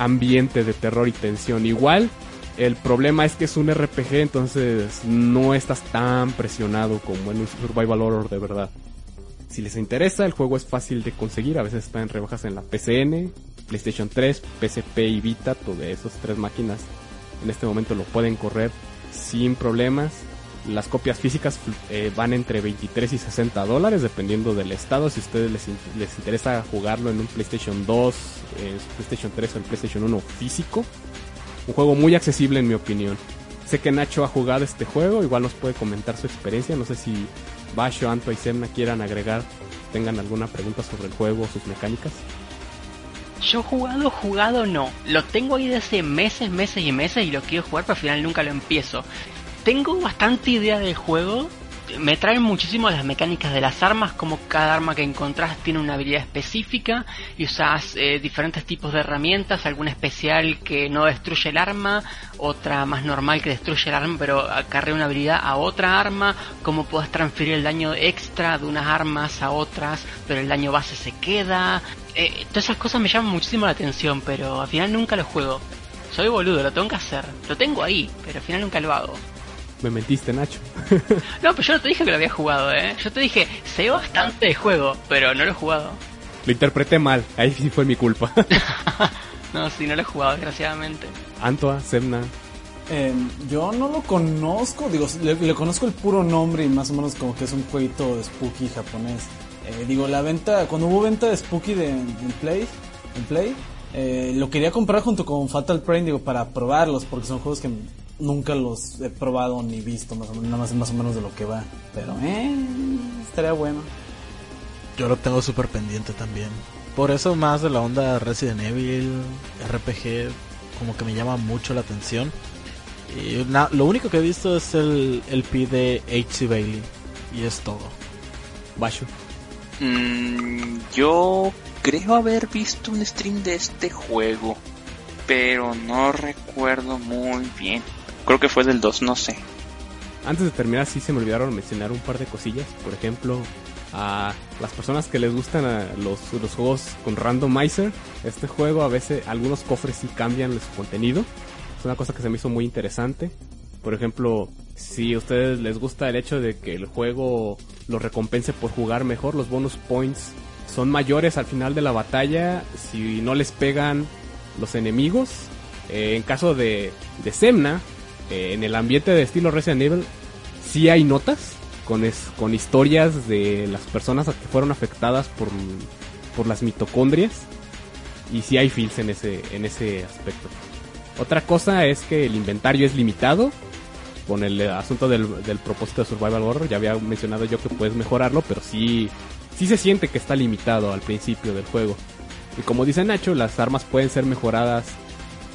ambiente de terror y tensión. Igual, el problema es que es un RPG, entonces no estás tan presionado como en un Survival Horror de verdad. Si les interesa, el juego es fácil de conseguir, a veces está en rebajas en la PCN, PlayStation 3, PSP y Vita, todas esas tres máquinas en este momento lo pueden correr sin problemas. Las copias físicas eh, van entre 23 y 60 dólares dependiendo del estado. Si a ustedes les, les interesa jugarlo en un PlayStation 2, eh, PlayStation 3 o el PlayStation 1 físico. Un juego muy accesible en mi opinión. Sé que Nacho ha jugado este juego, igual nos puede comentar su experiencia. No sé si Basho, Anto y Semna quieran agregar tengan alguna pregunta sobre el juego o sus mecánicas. Yo jugado, jugado no. Lo tengo ahí desde meses, meses y meses y lo quiero jugar, pero al final nunca lo empiezo. Tengo bastante idea del juego. Me traen muchísimo las mecánicas de las armas, como cada arma que encontrás tiene una habilidad específica y usas eh, diferentes tipos de herramientas, alguna especial que no destruye el arma, otra más normal que destruye el arma pero acarrea una habilidad a otra arma, cómo puedes transferir el daño extra de unas armas a otras, pero el daño base se queda, eh, todas esas cosas me llaman muchísimo la atención, pero al final nunca lo juego. Soy boludo, lo tengo que hacer. Lo tengo ahí, pero al final nunca lo hago. Me mentiste, Nacho. no, pero yo no te dije que lo había jugado, ¿eh? Yo te dije, sé bastante de juego, pero no lo he jugado. Lo interpreté mal, ahí sí fue mi culpa. no, sí, no lo he jugado, desgraciadamente. Antoa, Semna. Eh, yo no lo conozco, digo, le, le, conozco el puro nombre y más o menos como que es un jueguito spooky japonés. Eh, digo, la venta, cuando hubo venta de Spooky de, en Play, en Play eh, lo quería comprar junto con Fatal Brain, digo, para probarlos, porque son juegos que nunca los he probado ni visto, más o menos, nada más, más o menos de lo que va. Pero, eh, estaría bueno. Yo lo tengo súper pendiente también. Por eso más de la onda Resident Evil, RPG, como que me llama mucho la atención. Y lo único que he visto es el, el P de H.C. Bailey. Y es todo. Basho. Mm, yo creo haber visto un stream de este juego, pero no recuerdo muy bien. Creo que fue del 2, no sé. Antes de terminar, sí se me olvidaron mencionar un par de cosillas. Por ejemplo, a las personas que les gustan los, los juegos con randomizer, este juego a veces algunos cofres sí cambian su contenido. Es una cosa que se me hizo muy interesante. Por ejemplo, si a ustedes les gusta el hecho de que el juego los recompense por jugar mejor, los bonus points son mayores al final de la batalla si no les pegan los enemigos. Eh, en caso de, de Semna, eh, en el ambiente de estilo Resident Evil, sí hay notas con, con historias de las personas que fueron afectadas por, por las mitocondrias. Y sí hay feels en ese, en ese aspecto. Otra cosa es que el inventario es limitado con el asunto del, propósito de Survival Horror. Ya había mencionado yo que puedes mejorarlo, pero sí, sí se siente que está limitado al principio del juego. Y como dice Nacho, las armas pueden ser mejoradas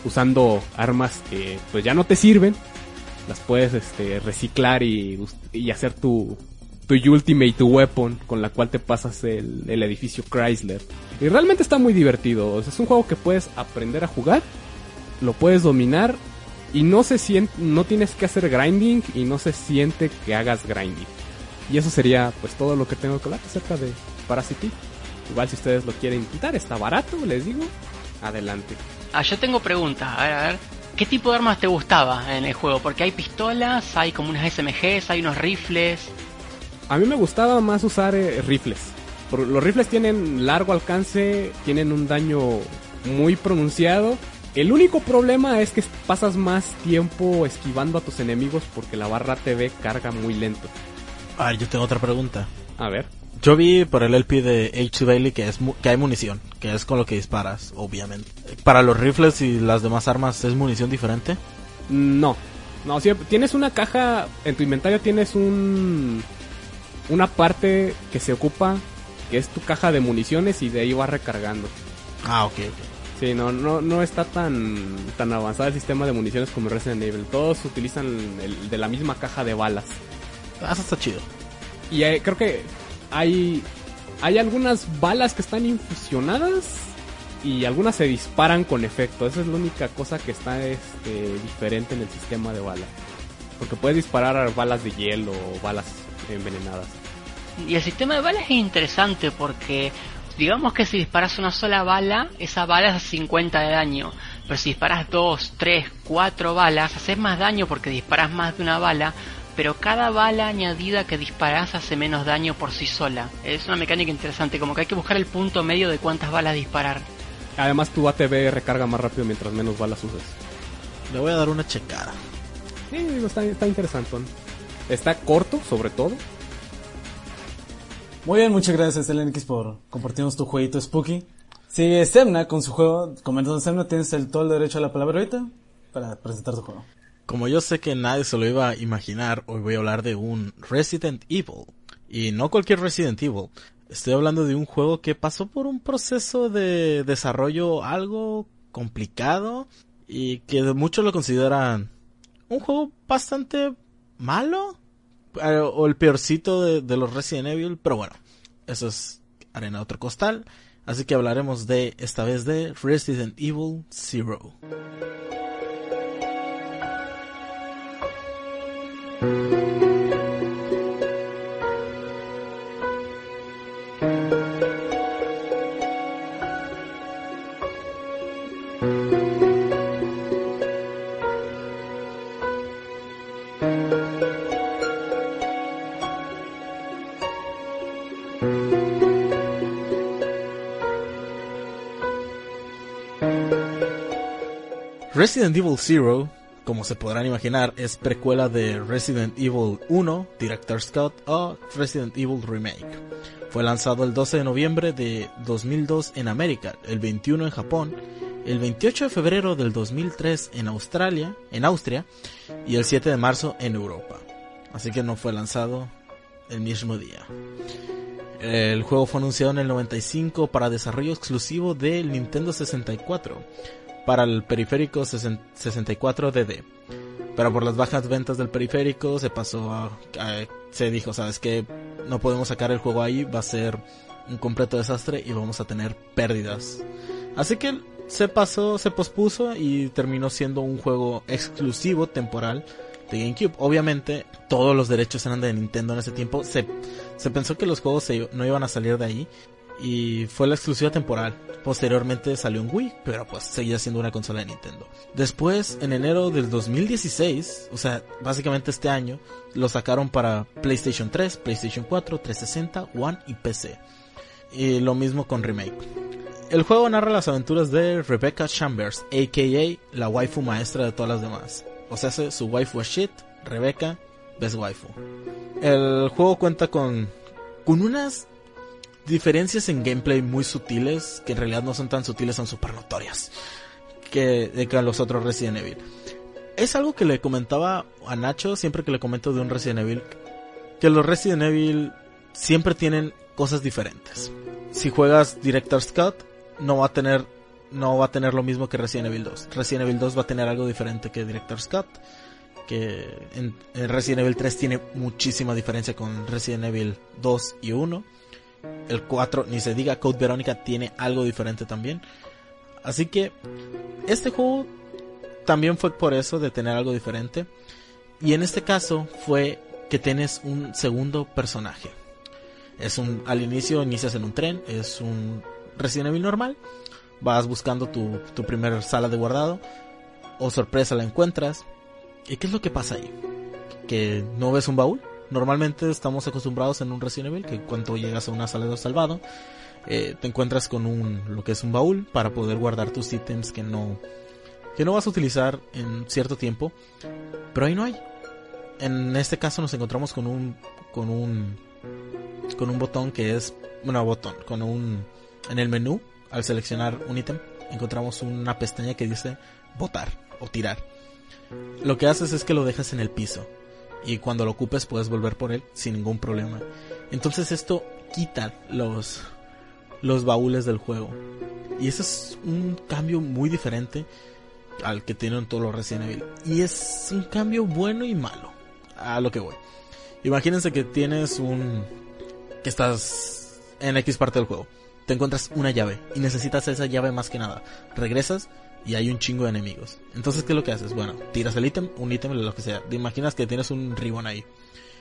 usando armas que pues ya no te sirven. Las puedes este, reciclar y, hacer tu, tu Ultimate Weapon con la cual te pasas el, el edificio Chrysler. Y realmente está muy divertido. es un juego que puedes aprender a jugar, lo puedes dominar y no se siente, no tienes que hacer grinding y no se siente que hagas grinding. Y eso sería pues todo lo que tengo que hablar acerca de Parasite. Igual si ustedes lo quieren intentar, está barato, les digo. Adelante. Ah, yo tengo preguntas. A ver, a ver. ¿Qué tipo de armas te gustaba en el juego? Porque hay pistolas, hay como unas SMGs, hay unos rifles. A mí me gustaba más usar eh, rifles. Los rifles tienen largo alcance, tienen un daño muy pronunciado el único problema es que pasas más tiempo esquivando a tus enemigos porque la barra TV carga muy lento. A ver, yo tengo otra pregunta. A ver. Yo vi por el LP de H. Bailey que, es que hay munición, que es con lo que disparas, obviamente. ¿Para los rifles y las demás armas es munición diferente? No. No, si tienes una caja, en tu inventario tienes un... Una parte que se ocupa, que es tu caja de municiones y de ahí va recargando. Ah, ok, ok. Sí, no, no, no está tan, tan avanzado el sistema de municiones como Resident Evil. Todos utilizan el, de la misma caja de balas. Ah, eso está chido. Y creo que hay, hay algunas balas que están infusionadas y algunas se disparan con efecto. Esa es la única cosa que está este, diferente en el sistema de balas. Porque puedes disparar balas de hielo o balas envenenadas. Y el sistema de balas es interesante porque Digamos que si disparas una sola bala, esa bala hace 50 de daño. Pero si disparas 2, 3, 4 balas, haces más daño porque disparas más de una bala. Pero cada bala añadida que disparas hace menos daño por sí sola. Es una mecánica interesante, como que hay que buscar el punto medio de cuántas balas disparar. Además tu ATB recarga más rápido mientras menos balas uses. Le voy a dar una checada. Sí, digo, está, está interesante. Está corto, sobre todo. Muy bien, muchas gracias X por compartirnos tu jueguito Spooky. Sigue Semna con su juego. Comentando Semna, tienes el todo el derecho a la palabra ahorita para presentar tu juego. Como yo sé que nadie se lo iba a imaginar, hoy voy a hablar de un Resident Evil. Y no cualquier Resident Evil. Estoy hablando de un juego que pasó por un proceso de desarrollo algo complicado y que muchos lo consideran un juego bastante malo eh, o el peorcito de, de los Resident Evil, pero bueno, eso es arena otro costal. Así que hablaremos de esta vez de Resident Evil Zero. Resident Evil Zero, como se podrán imaginar, es precuela de Resident Evil 1, Director's Cut o Resident Evil Remake. Fue lanzado el 12 de noviembre de 2002 en América, el 21 en Japón, el 28 de febrero del 2003 en Australia, en Austria y el 7 de marzo en Europa. Así que no fue lanzado el mismo día. El juego fue anunciado en el 95 para desarrollo exclusivo del Nintendo 64 para el periférico 64DD. Pero por las bajas ventas del periférico se pasó a, se dijo, sabes que no podemos sacar el juego ahí, va a ser un completo desastre y vamos a tener pérdidas. Así que se pasó, se pospuso y terminó siendo un juego exclusivo temporal de GameCube. Obviamente todos los derechos eran de Nintendo en ese tiempo. Se, se pensó que los juegos no iban a salir de ahí y fue la exclusiva temporal. Posteriormente salió en Wii, pero pues seguía siendo una consola de Nintendo. Después, en enero del 2016, o sea, básicamente este año, lo sacaron para PlayStation 3, PlayStation 4, 360, One y PC. Y lo mismo con Remake. El juego narra las aventuras de Rebecca Chambers, aka la waifu maestra de todas las demás. O sea, su waifu es shit, Rebecca, best waifu. El juego cuenta con, con unas diferencias en gameplay muy sutiles, que en realidad no son tan sutiles, son super notorias, que, de que los otros Resident Evil. Es algo que le comentaba a Nacho siempre que le comento de un Resident Evil, que los Resident Evil siempre tienen cosas diferentes. Si juegas Director's Cut, no va a tener no va a tener lo mismo que Resident Evil 2. Resident Evil 2 va a tener algo diferente que Director's Cut. Que en, en Resident Evil 3 tiene muchísima diferencia con Resident Evil 2 y 1 el 4, ni se diga Code Verónica, tiene algo diferente también. Así que este juego también fue por eso de tener algo diferente. Y en este caso fue que tienes un segundo personaje. Es un, al inicio inicias en un tren, es un Resident Evil normal. Vas buscando tu, tu primera sala de guardado. O sorpresa la encuentras. ¿Y qué es lo que pasa ahí? Que no ves un baúl, Normalmente estamos acostumbrados en un Resident Evil que cuando llegas a una sala de salvado eh, te encuentras con un lo que es un baúl para poder guardar tus ítems que no que no vas a utilizar en cierto tiempo, pero ahí no hay. En este caso nos encontramos con un con un con un botón que es bueno, botón, con un en el menú al seleccionar un ítem encontramos una pestaña que dice botar o tirar. Lo que haces es que lo dejas en el piso y cuando lo ocupes puedes volver por él sin ningún problema. Entonces esto quita los los baúles del juego. Y ese es un cambio muy diferente al que tienen todos los Resident Evil. Y es un cambio bueno y malo. A lo que voy. Imagínense que tienes un que estás en X parte del juego. Te encuentras una llave y necesitas esa llave más que nada. Regresas y hay un chingo de enemigos. Entonces, ¿qué es lo que haces? Bueno, tiras el ítem, un ítem, lo que sea. Te imaginas que tienes un ribbon ahí.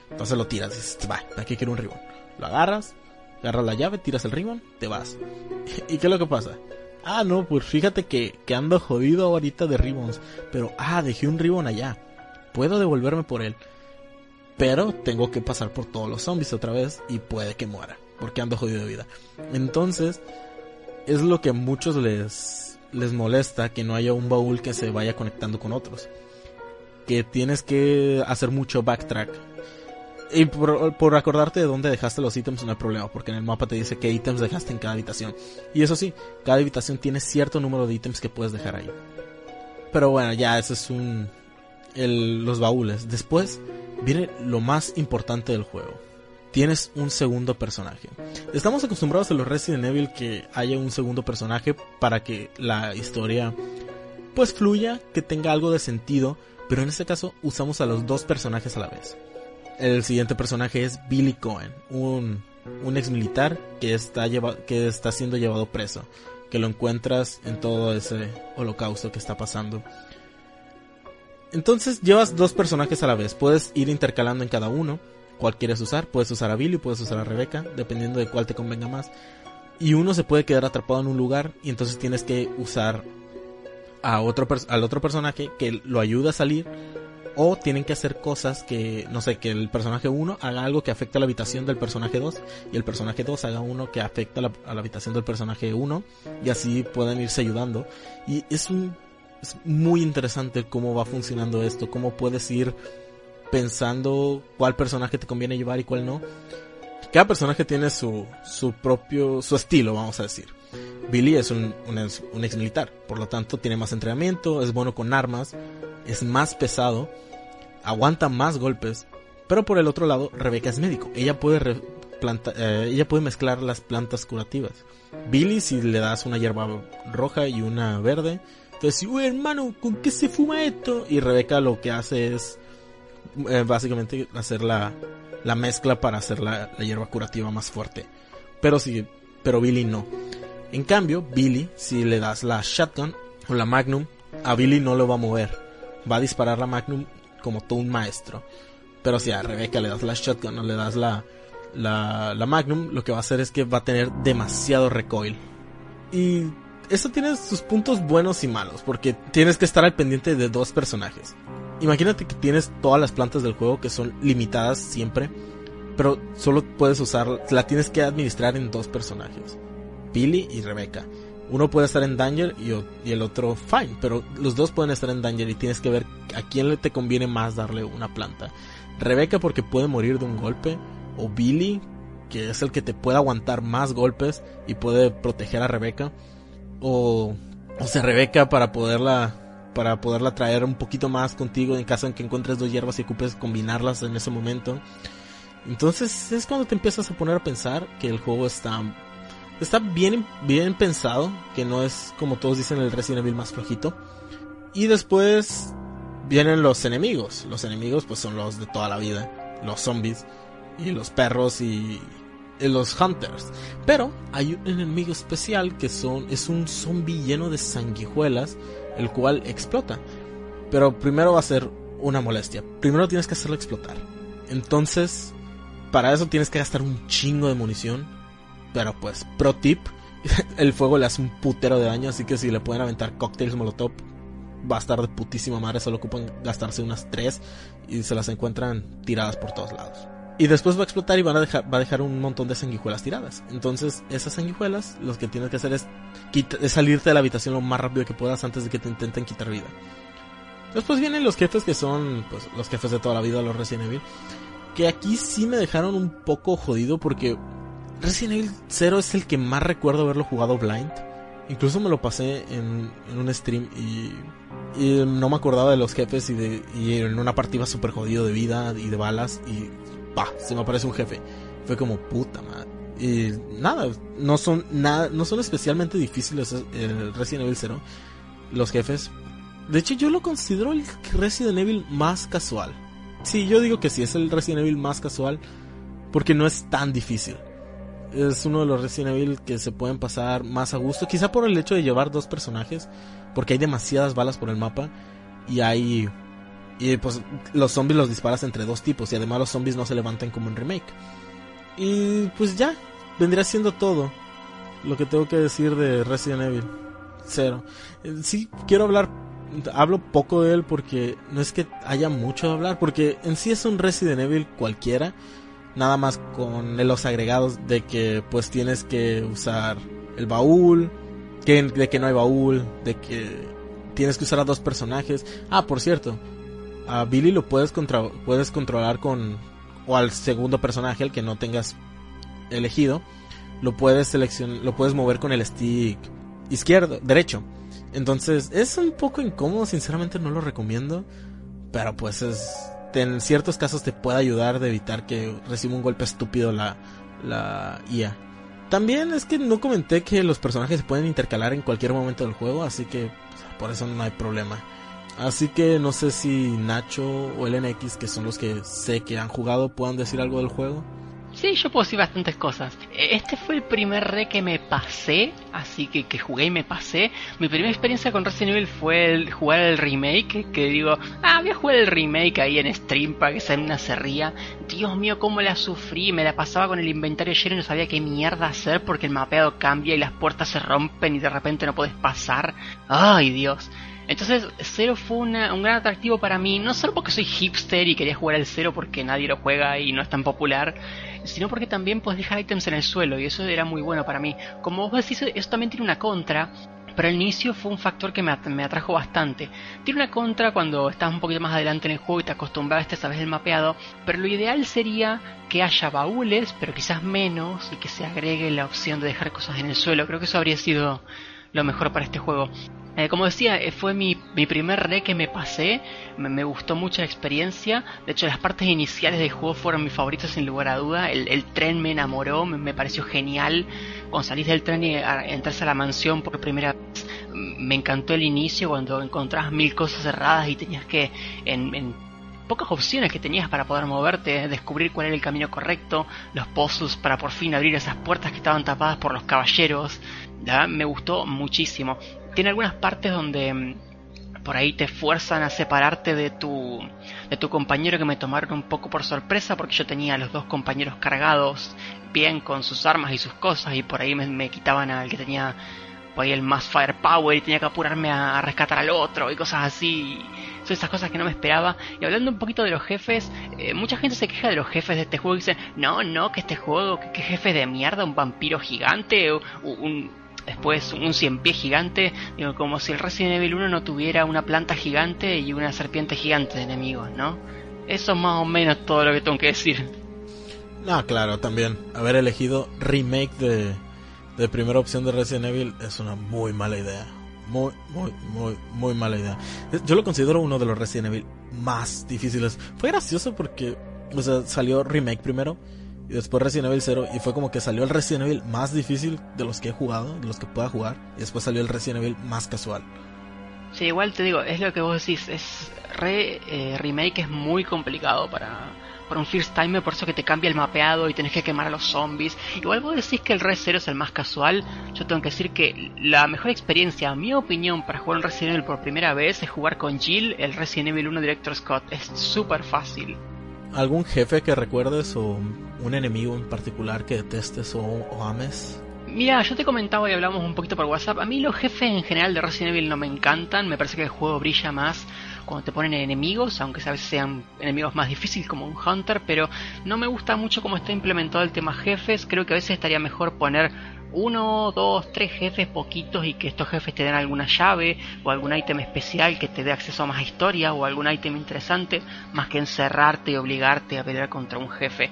Entonces lo tiras, dices, va, aquí quiero un ribbon. Lo agarras, agarras la llave, tiras el ribbon, te vas. ¿Y qué es lo que pasa? Ah, no, pues fíjate que, que ando jodido ahorita de ribbons. Pero, ah, dejé un ribbon allá. Puedo devolverme por él. Pero tengo que pasar por todos los zombies otra vez y puede que muera. Porque ando jodido de vida. Entonces, es lo que a muchos les les molesta que no haya un baúl que se vaya conectando con otros. Que tienes que hacer mucho backtrack. Y por, acordarte de dónde dejaste los ítems no hay problema, porque en el mapa te dice qué ítems dejaste en cada habitación. Y eso sí, cada habitación tiene cierto número de ítems que puedes dejar ahí. Pero bueno, ya ese es un... El, los baúles. Después viene lo más importante del juego, tienes un segundo personaje. Estamos acostumbrados a los Resident Evil que haya un segundo personaje para que la historia pues fluya, que tenga algo de sentido, pero en este caso usamos a los dos personajes a la vez. El siguiente personaje es Billy Cohen, un, ex militar que está, que está siendo llevado preso, que lo encuentras en todo ese holocausto que está pasando. Entonces llevas dos personajes a la vez, puedes ir intercalando en cada uno, cuál quieres usar, puedes usar a Billy, puedes usar a Rebecca, dependiendo de cuál te convenga más. Y uno se puede quedar atrapado en un lugar y entonces tienes que usar a otro al otro personaje que lo ayuda a salir o tienen que hacer cosas que, no sé, que el personaje 1 haga algo que afecte a la habitación del personaje 2 y el personaje 2 haga uno que afecta a la, habitación del personaje 1 y así pueden irse ayudando. Y es un es muy interesante cómo va funcionando esto, cómo puedes ir pensando cuál personaje te conviene llevar y cuál no. Cada personaje tiene su, su propio, su estilo, vamos a decir. Billy es un, un, ex militar, por lo tanto tiene más entrenamiento, es bueno con armas, es más pesado, aguanta más golpes, pero por el otro lado, Rebeca es médico, ella puede, eh, ella puede mezclar las plantas curativas. Billy, si le das una hierba roja y una verde, entonces, uy hermano, ¿con qué se fuma esto? Y Rebeca lo que hace es eh, básicamente hacer la, la mezcla para hacer la, la hierba curativa más fuerte. Pero sí, pero Billy no. En cambio, Billy, si le das la shotgun o la magnum, a Billy no lo va a mover. Va a disparar la magnum como todo un maestro. Pero si a Rebeca le das la shotgun o le das la, la, la magnum, lo que va a hacer es que va a tener demasiado recoil. Y eso tiene sus puntos buenos y malos, porque tienes que estar al pendiente de dos personajes. Imagínate que tienes todas las plantas del juego que son limitadas siempre, pero solo puedes usar, la tienes que administrar en dos personajes. Billy y Rebecca. Uno puede estar en danger y, el otro fine, pero los dos pueden estar en danger y tienes que ver a quién le te conviene más darle una planta. Rebecca porque puede morir de un golpe, o Billy que es el que te puede aguantar más golpes y puede proteger a Rebecca, o, o sea, Rebecca para poderla para poderla traer un poquito más contigo en caso en que encuentres dos hierbas y ocupes combinarlas en ese momento. Entonces es cuando te empiezas a poner a pensar que el juego está Está bien, bien pensado, que no es como todos dicen el Resident Evil más flojito. Y después vienen los enemigos. Los enemigos pues son los de toda la vida. Los zombies y los perros y, los hunters. Pero hay un enemigo especial que son es un zombie lleno de sanguijuelas, el cual explota. Pero primero va a ser una molestia. Primero tienes que hacerlo explotar. Entonces, para eso tienes que gastar un chingo de munición pero pues, pro tip, el fuego le hace un putero de daño, así que si le pueden aventar cócteles molotov, va a estar de putísima madre, solo ocupan gastarse unas tres y se las encuentran tiradas por todos lados. Y después va a explotar y van a dejar, va a dejar un montón de sanguijuelas tiradas. Entonces, esas sanguijuelas, lo que tienes que hacer es, salirte de la habitación lo más rápido que puedas antes de que te intenten quitar vida. Después vienen los jefes que son, pues, los jefes de toda la vida, los Resident Evil. Que aquí sí me dejaron un poco jodido porque Resident Evil 0 es el que más recuerdo haberlo jugado blind. Incluso me lo pasé en, un stream y, no me acordaba de los jefes y, de, y en una partida súper jodido de vida y de balas y pa, se me aparece un jefe. Fue como puta madre. Y nada, no son nada, no son especialmente difíciles el Resident Evil 0 los jefes. De hecho yo lo considero el Resident Evil más casual. Sí, yo digo que sí, es el Resident Evil más casual porque no es tan difícil es uno de los Resident Evil que se pueden pasar más a gusto. Quizá por el hecho de llevar dos personajes, porque hay demasiadas balas por el mapa y hay y pues los zombies los disparas entre dos tipos y además los zombies no se levantan como en remake. Y pues ya, vendría siendo todo lo que tengo que decir de Resident Evil Cero. Eh, sí, quiero hablar, hablo poco de él porque no es que haya mucho de hablar, porque en sí es un Resident Evil cualquiera nada más con los agregados de que pues tienes que usar el baúl, que, de que no hay baúl, de que tienes que usar a dos personajes. Ah, por cierto, a Billy lo puedes, controlar con, o al segundo personaje, el que no tengas elegido, lo puedes seleccionar, lo puedes mover con el stick izquierdo, derecho. Entonces es un poco incómodo, sinceramente no lo recomiendo, pero pues es en ciertos casos te puede ayudar de evitar que reciba un golpe estúpido la, la IA. También es que no comenté que los personajes se pueden intercalar en cualquier momento del juego, así que por eso no hay problema. Así que no sé si Nacho o el NX, que son los que sé que han jugado, puedan decir algo del juego. Sí, yo puedo decir bastantes cosas. Eh, Este fue el primer re que me pasé, así que que jugué y me pasé. Mi primera experiencia con Resident Evil fue el, jugar el remake, que digo, ah, voy a jugar el remake ahí en stream para que se una se ría. Dios mío, cómo la sufrí, me la pasaba con el inventario lleno y no sabía qué mierda hacer porque el mapeado cambia y las puertas se rompen y de repente no puedes pasar. Ay, Dios. Entonces, Zero fue un gran atractivo para mí, no solo porque soy hipster y quería jugar al Zero porque nadie lo juega y no es tan popular, sino porque también puedes dejar ítems en el suelo y eso era muy bueno para mí. Como vos decís, eso también tiene una contra, pero al inicio fue un factor que me atrajo bastante. Tiene una contra cuando estás un poquito más adelante en el juego y te acostumbraste, sabes el mapeado, pero lo ideal sería que haya baúles, pero quizás menos, y que se agregue la opción de dejar cosas en el suelo. Creo que eso habría sido lo mejor para este juego. Eh, como decía, eh, fue mi, mi primer re que me pasé, me, gustó mucho la experiencia, de hecho las partes iniciales del juego fueron mis favoritas sin lugar a duda, el, tren me enamoró, me, pareció genial, cuando salís del tren y a- entras a la mansión por primera vez, mm, me encantó el inicio cuando encontrabas mil cosas cerradas y tenías que en, en pocas opciones que tenías para poder moverte, descubrir cuál era el camino correcto, los puzzles para por fin abrir esas puertas que estaban tapadas por los caballeros. Me gustó muchísimo. Tiene algunas partes donde mm, por ahí te fuerzan a separarte de tu de tu compañero que me tomaron un poco por sorpresa porque yo tenía a los dos compañeros cargados bien con sus armas y sus cosas y por ahí me, me quitaban al que tenía por ahí el más firepower y tenía que apurarme a, rescatar al otro y cosas así. Son esas cosas que no me esperaba. Y hablando un poquito de los jefes, eh, mucha gente se queja de los jefes de este juego y dice, no, no, que este juego, que, que jefe de mierda, un vampiro gigante, o un, después un cien pie gigante, digo, como si el Resident Evil 1 no tuviera una planta gigante y una serpiente gigante de enemigos, ¿no? Eso es más o menos todo lo que tengo que decir. No, claro, también. Haber elegido remake de, de primera opción de Resident Evil es una muy mala idea. Muy, muy, muy, muy mala idea. Yo lo considero uno de los Resident Evil más difíciles. Fue gracioso porque, o sea, salió remake primero y después Resident Evil 0 y fue como que salió el Resident Evil más difícil de los que he jugado, de los que pueda jugar, y después salió el Resident Evil más casual. Sí, igual te digo, es lo que vos decís, es re, eh, remake es muy complicado para, para un first timer, por eso que te cambia el mapeado y tenés que quemar a los zombies. Igual vos decís que el Red 0 es el más casual, yo tengo que decir que la mejor experiencia, a mi opinión, para jugar un Resident Evil por primera vez es jugar con Jill, el Resident Evil 1 Director Scott, es súper fácil. ¿Algún jefe que recuerdes o un enemigo en particular que detestes o, ames? Mira, yo te comentaba y hablamos un poquito por WhatsApp. A mí los jefes en general de Resident Evil no me encantan. Me parece que el juego brilla más cuando te ponen enemigos, aunque a veces sean enemigos más difíciles como un Hunter. Pero no me gusta mucho cómo está implementado el tema jefes. Creo que a veces estaría mejor poner uno, dos, tres jefes poquitos y que estos jefes te den alguna llave o algún ítem especial que te dé acceso a más historia o algún ítem interesante, más que encerrarte y obligarte a pelear contra un jefe.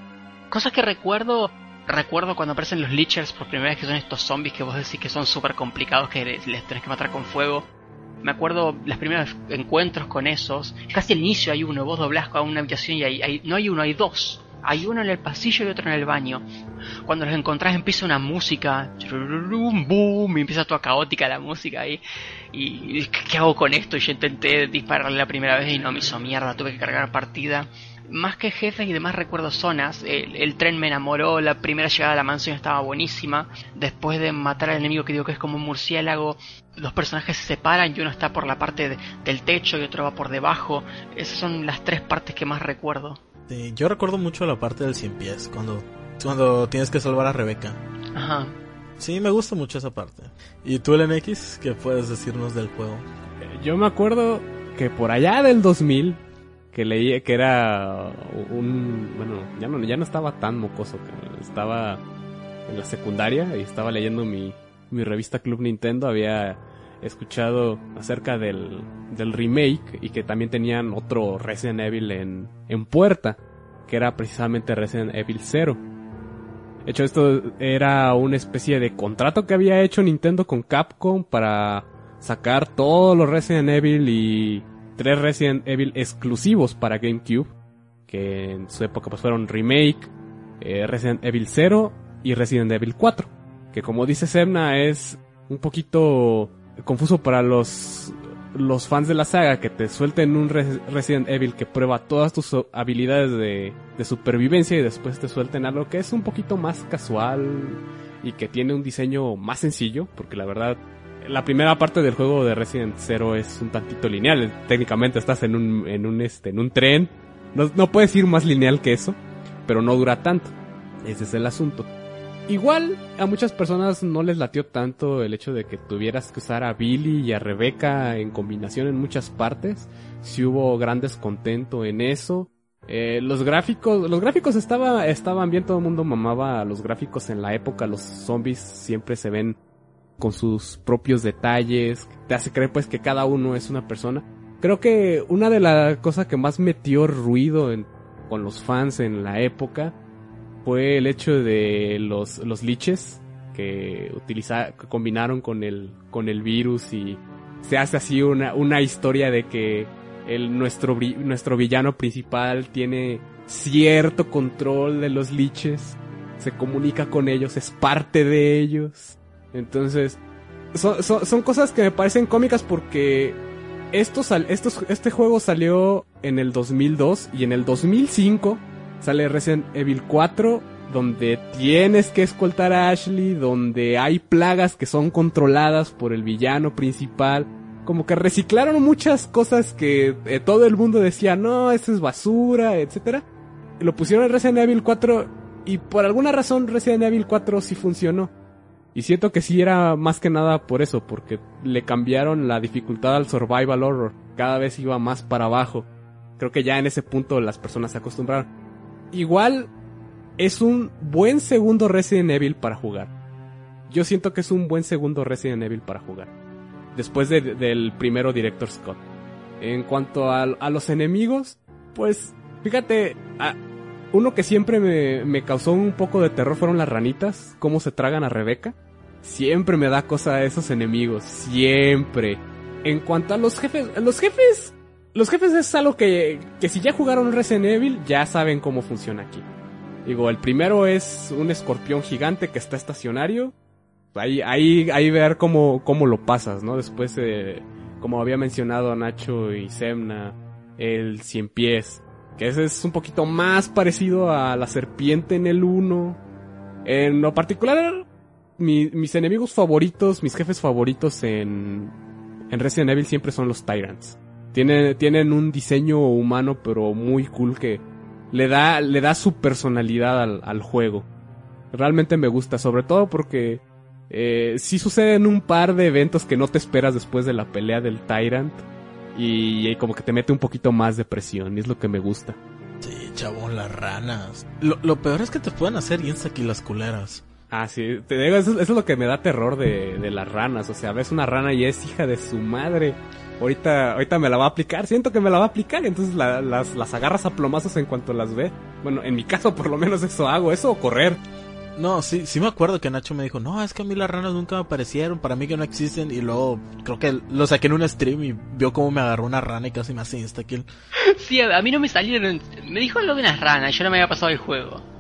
Cosas que recuerdo recuerdo cuando aparecen los Lichers por primera vez que son estos zombies que vos decís que son súper complicados que les, les tenés que matar con fuego. Me acuerdo los primeros encuentros con esos. Casi al inicio hay uno, vos doblás a una habitación y hay, hay- no hay uno, hay dos. Hay uno en el pasillo y otro en el baño. Cuando los encontrás empieza una música, boom, y empieza toda caótica la música y, y, ¿qué hago con esto? Y yo intenté dispararle la primera vez y no me hizo mierda, tuve que cargar partida más que jefes y demás recuerdo zonas. El, tren me enamoró, la primera llegada a la mansión estaba buenísima. Después de matar al enemigo que digo que es como un murciélago, los personajes se separan y uno está por la parte de- del techo y otro va por debajo. Esas son las tres partes que más recuerdo. Sí, yo recuerdo mucho la parte del cien pies, cuando, cuando tienes que salvar a Rebeca. Ajá. Sí, me gusta mucho esa parte. ¿Y tú, el NX, qué puedes decirnos del juego? Yo me acuerdo que por allá del 2000 que leí que era un bueno ya no ya no estaba tan mocoso que estaba en la secundaria y estaba leyendo mi, mi revista Club Nintendo había escuchado acerca del, del remake y que también tenían otro Resident Evil en, en puerta que era precisamente Resident Evil 0 de hecho esto era una especie de contrato que había hecho Nintendo con Capcom para sacar todos los Resident Evil y tres Resident Evil exclusivos para GameCube. que en su época pues fueron Remake, eh, Resident Evil 0 y Resident Evil 4, que como dice Semna es un poquito confuso para los los fans de la saga que te suelten un Resident Evil que prueba todas tus habilidades de, supervivencia y después te suelten algo que es un poquito más casual y que tiene un diseño más sencillo, porque la verdad la primera parte del juego de Resident 0 es un tantito lineal, técnicamente estás en un, en un, este, en un tren, no, no puedes ir más lineal que eso, pero no dura tanto, ese es el asunto. Igual a muchas personas no les latió tanto el hecho de que tuvieras que usar a Billy y a Rebecca en combinación en muchas partes. Si hubo gran descontento en eso. Eh, los gráficos, los gráficos estaba, estaban bien, todo el mundo mamaba los gráficos en la época. Los zombies siempre se ven con sus propios detalles. Te hace creer pues que cada uno es una persona. Creo que una de las cosas que más metió ruido con los fans en la época fue el hecho de los, los liches que, utiliza, combinaron con el, con el virus y se hace así una, una historia de que el, nuestro, nuestro villano principal tiene cierto control de los liches, se comunica con ellos, es parte de ellos. Entonces, son, son, cosas que me parecen cómicas porque esto sal, este juego salió en el 2002 y en el 2005 sale Resident Evil 4 donde tienes que escoltar a Ashley, donde hay plagas que son controladas por el villano principal. Como que reciclaron muchas cosas que eh, todo el mundo decía, no, eso es basura, etc. Lo pusieron en Resident Evil 4 y por alguna razón Resident Evil 4 sí funcionó. Y siento que sí era más que nada por eso, porque le cambiaron la dificultad al survival horror. Cada vez iba más para abajo. Creo que ya en ese punto las personas se acostumbraron igual es un buen segundo Resident Evil para jugar. Yo siento que es un buen segundo Resident Evil para jugar. Después del primero Director Scott. En cuanto a, los enemigos, pues fíjate, uno que siempre me, me, causó un poco de terror fueron las ranitas, cómo se tragan a Rebeca. Siempre me da cosa a esos enemigos, siempre. En cuanto a los jefes, los jefes los jefes es algo que, que si ya jugaron Resident Evil, ya saben cómo funciona aquí. Digo, el primero es un escorpión gigante que está estacionario. Ahí, ahí, ahí ver cómo, cómo lo pasas, ¿no? Después, eh, como había mencionado Nacho y Semna, el cien pies. Que ese es un poquito más parecido a la serpiente en el 1. En lo particular, mis enemigos favoritos, mis jefes favoritos en, en Resident Evil siempre son los Tyrants. Tienen, tienen un diseño humano pero muy cool que le da, le da su personalidad al, al juego. Realmente me gusta, sobre todo porque eh, sí suceden un par de eventos que no te esperas después de la pelea del Tyrant. Y, como que te mete un poquito más de presión, y es lo que me gusta. Sí, chabón, las ranas. Lo, lo peor es que te pueden hacer aquí las culeras. Ah, sí, te digo, eso, es lo que me da terror de, de las ranas. O sea, ves una rana y es hija de su madre ahorita, ahorita me la va a aplicar, siento que me la va a aplicar, y entonces las, las agarras a plomazos en cuanto las ve. Bueno, en mi caso por lo menos eso hago, eso o correr. No, sí, sí me acuerdo que Nacho me dijo, no, es que a mí las ranas nunca me aparecieron, para mí que no existen, y luego creo que lo saqué en un stream y vio cómo me agarró una rana y casi me hace insta-kill. Sí, a mí no me salieron, me dijo lo de unas ranas, yo no me había pasado el juego.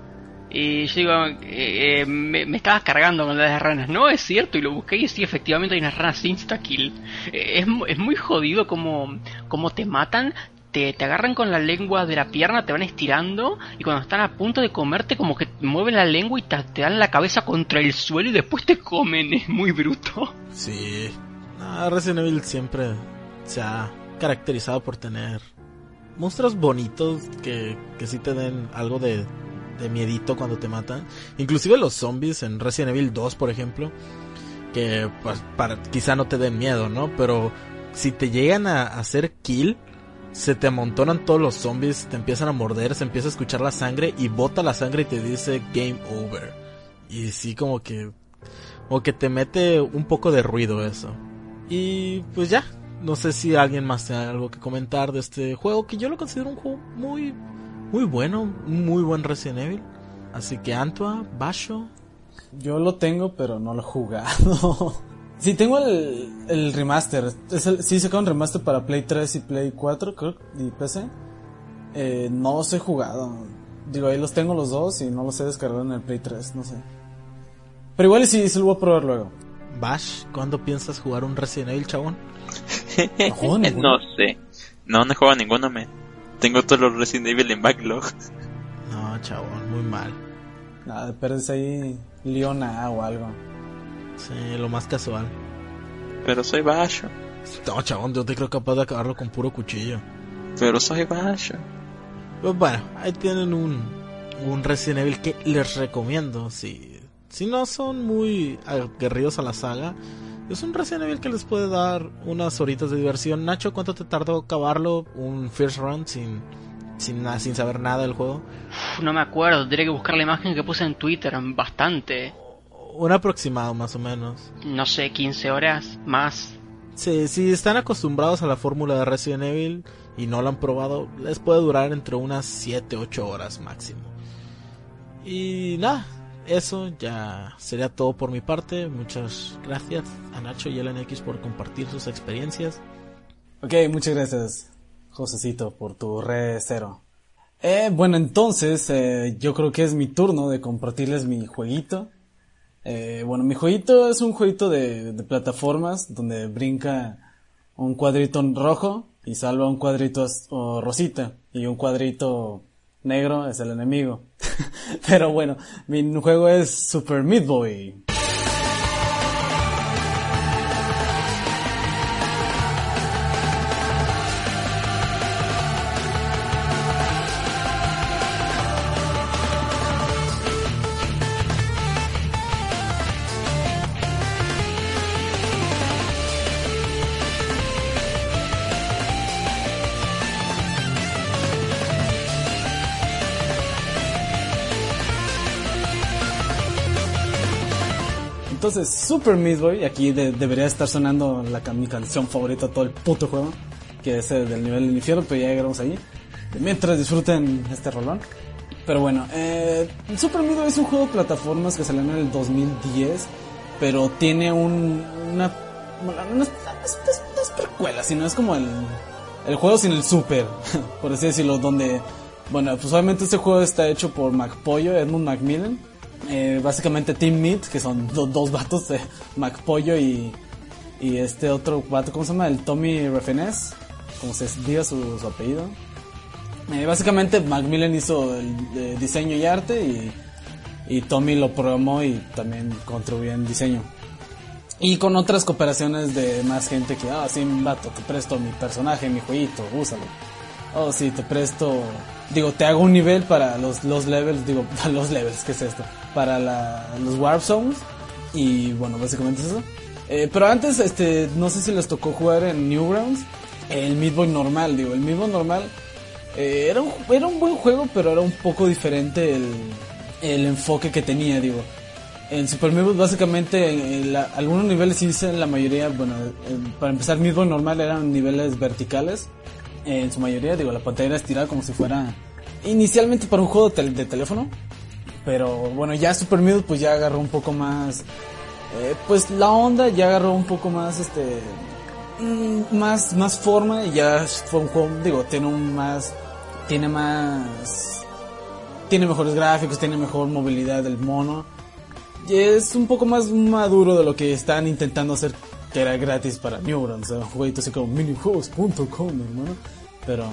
Y yo digo, eh, eh, me, estabas cargando con las ranas. No, es cierto, y lo busqué y sí, efectivamente hay unas ranas insta-kill. Eh, es, es, muy jodido como, como te matan, te, te, agarran con la lengua de la pierna, te van estirando y cuando están a punto de comerte como que mueven la lengua y te, dan la cabeza contra el suelo y después te comen. Es muy bruto. Sí. Resident Evil siempre se ha caracterizado por tener monstruos bonitos que, que sí te den algo de de miedito cuando te matan. Inclusive los zombies en Resident Evil 2, por ejemplo, que pues para quizá no te den miedo, ¿no? Pero si te llegan a hacer kill, se te amontonan todos los zombies, te empiezan a morder, se empieza a escuchar la sangre y bota la sangre y te dice game over. Y sí como que o que te mete un poco de ruido eso. Y pues ya, no sé si alguien más tiene algo que comentar de este juego que yo lo considero un juego muy muy bueno, muy buen Resident Evil. Así que Antua, Basho. Yo lo tengo, pero no lo he jugado. sí, tengo el, el remaster. Es el, sí, sacaron remaster para Play 3 y Play 4, creo, y PC. Eh, no los he jugado. Digo, ahí los tengo los dos y no los he descargado en el Play 3, no sé. Pero igual sí, sí lo voy a probar luego. Bash, ¿cuándo piensas jugar un Resident Evil, chabón? No no sé. No, no he jugado ninguno, me. Tengo todos los Resident Evil en backlog. No, chabón, muy mal. Nada, pierdes ahí Leona o algo. Sí, lo más casual. Pero soy Basho. No, chabón, yo te creo capaz de acabarlo con puro cuchillo. Pero soy Basho. Pues bueno, ahí tienen un, un Resident Evil que les recomiendo. Si, si no son muy aguerridos a la saga, es un Resident Evil que les puede dar unas horitas de diversión. Nacho, ¿cuánto te tardó acabarlo? Un first run sin, sin, sin saber nada del juego. No me acuerdo, tendría que buscar la imagen que puse en Twitter, bastante. Un aproximado, más o menos. No sé, 15 horas más. Sí, si están acostumbrados a la fórmula de Resident Evil y no lo han probado, les puede durar entre unas 7, 8 horas máximo. Y nada, eso ya sería todo por mi parte. Muchas gracias a Nacho y LNX por compartir sus experiencias. Ok, muchas gracias, Josecito, por tu re cero. Eh, bueno, entonces, eh, yo creo que es mi turno de compartirles mi jueguito. Eh, bueno, mi jueguito es un jueguito de, de plataformas donde brinca un cuadrito rojo y salva un cuadrito rosita y un cuadrito negro es el enemigo. Pero bueno, mi juego es Super Meat Boy. Entonces, Super Meat Boy, aquí de- debería estar sonando la, mi canción favorita todo el puto juego, que es el del nivel del infierno, pero ya llegaremos ahí. Mientras disfruten este rolón. Pero bueno, eh, Super Meat Boy es un juego de plataformas que salió en el 2010, pero tiene un, una, no es, precuela, sino es como el, el juego sin el super, por así decirlo, donde, bueno, pues obviamente este juego está hecho por McPollo, Edmund Macmillan, eh, básicamente Team Meat, que son do- dos vatos, eh, McPollo y, y este otro vato, ¿cómo se llama? El Tommy Refenes, como se diga su, su apellido. Eh, básicamente Macmillan hizo el eh, diseño y arte y, y Tommy lo programó y también contribuyó en diseño. Y con otras cooperaciones de más gente que, ah, sí, vato, te presto mi personaje, mi jueguito, úsalo. Oh, sí, te presto, digo, te hago un nivel para los, los levels, digo, para los levels, ¿qué es esto? Para los Warp Zones. Y bueno, básicamente es eso. Eh, pero antes, este, no sé si les tocó jugar en Newgrounds, el Meat Boy normal, digo, el Meat Boy normal eh, era, un, era un buen juego, pero era un poco diferente el, el enfoque que tenía, digo. En Super Meat básicamente en algunos niveles sí la mayoría, bueno, eh, para empezar Meat Boy normal eran niveles verticales, en su mayoría, digo, la pantalla era estirada como si fuera inicialmente para un juego de, tel- de teléfono, pero bueno, ya Super Meat pues ya agarró un poco más, eh, pues la onda ya agarró un poco más, este, mm, más, más forma y ya fue un juego, digo, tiene un más, tiene más, tiene mejores gráficos, tiene mejor movilidad del mono. Y es un poco más maduro de lo que están intentando hacer, que era gratis para Newgrounds, o sea, un jueguito así como minijuegos.com, hermano. Pero,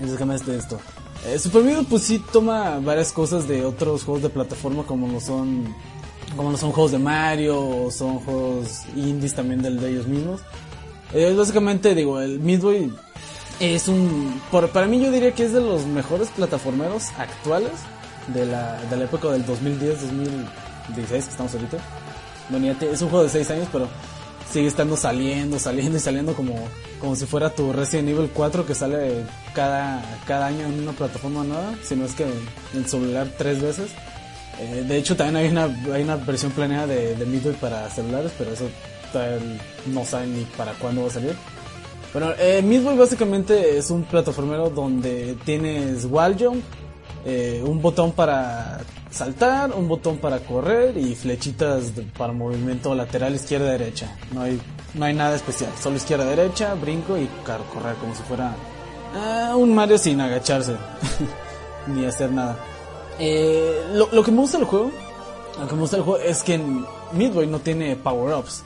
básicamente esto. Eh, Super Meat pues sí toma varias cosas de otros juegos de plataforma como lo son, como lo son juegos de Mario, o son juegos indies también del, de ellos mismos. Eh, básicamente, digo, el Midway es un. Por, para mí, yo diría que es de los mejores plataformeros actuales de la, de la época del 2010, 2016 que estamos ahorita. Bueno, ya te- es un juego de 6 años, pero sigue estando saliendo, saliendo y saliendo como, como si fuera tu Resident Evil 4 que sale cada, cada año en una plataforma nueva, si no es que en celular tres veces. Eh, de hecho, también hay una, hay una versión planeada de, de Midway para celulares, pero eso no saben ni para cuándo va a salir. Bueno, eh, Midway básicamente es un plataformero donde tienes wall jump, eh, un botón para saltar, un botón para correr y flechitas para movimiento lateral izquierda derecha. No hay no hay nada especial, solo izquierda derecha, brinco y correr como si fuera Ah, un Mario sin agacharse. Ni hacer nada. Eh, lo, lo que me gusta del juego, lo que me gusta del juego es que Midway no tiene power-ups.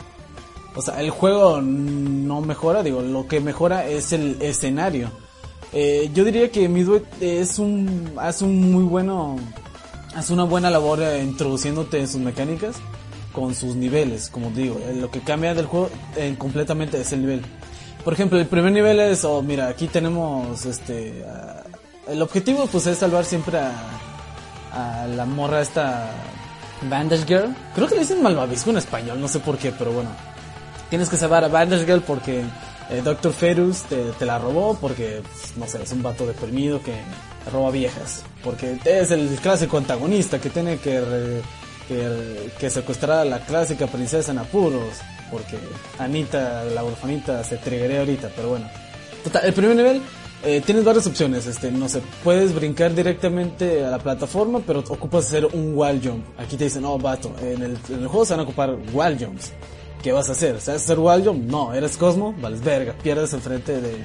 O sea, el juego no mejora, digo, lo que mejora es el escenario. Eh, yo diría que Midway es un, hace un muy bueno, hace una buena labor eh, introduciéndote en sus mecánicas con sus niveles, como digo. Eh, lo que cambia del juego eh, completamente es el nivel. Por ejemplo, el primer nivel es, oh, mira, aquí tenemos, este, ah, el objetivo pues es salvar siempre a, a la morra esta Bandage Girl. Creo que le dicen malvavisco en español, no sé por qué, pero bueno. Tienes que salvar a Bandage Girl porque eh, Dr. Ferus te, te la robó, porque, pues, no sé, es un vato deprimido que roba viejas. Porque es el clásico antagonista que tiene que, re- que, secuestrar a la clásica princesa en apuros. Porque Anita, la orfanita, se triguería ahorita, pero bueno. Total, el primer nivel eh, tienes varias opciones. Este, no sé, puedes brincar directamente a la plataforma, pero ocupas hacer un wall jump. Aquí te dicen, oh, vato, en el, en el juego se van a ocupar wall jumps. ¿Qué vas a hacer? ¿Sabes hacer wall jump? No, eres Cosmo, vales verga, pierdes enfrente de,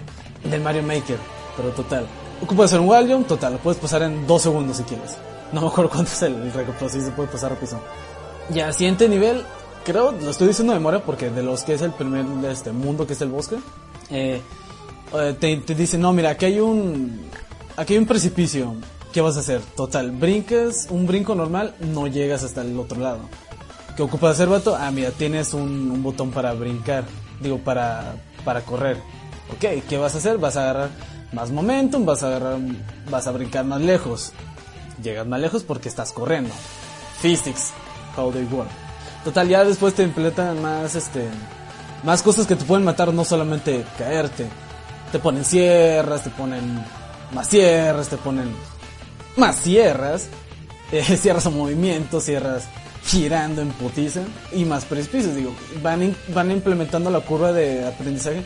del Mario Maker. Pero total, ocupas hacer un wall jump, total, lo puedes pasar en dos segundos si quieres. No me acuerdo cuánto es el, el récord, pero sí se puede pasar rápido. Ya, siguiente nivel, creo, lo estoy diciendo de memoria porque de los que es el primer este mundo que es el bosque, eh, eh, te, te dicen, no, mira, aquí hay un, aquí hay un precipicio, ¿qué vas a hacer? Total, brincas, un brinco normal, no llegas hasta el otro lado. ¿Qué ocupas hacer, vato? Ah, mira, tienes un, un botón para brincar, digo, para, para correr. Ok, ¿qué vas a hacer? Vas a agarrar más momentum, vas a vas a brincar más lejos. Llegas más lejos porque estás corriendo. Physics, how they work. Total, ya después te implementan más, este, más cosas que te pueden matar, no solamente caerte. Te ponen sierras, te ponen más sierras, te ponen más sierras, eh, sierras a movimiento, sierras girando en y más precipicios. Digo, van, in- van implementando la curva de aprendizaje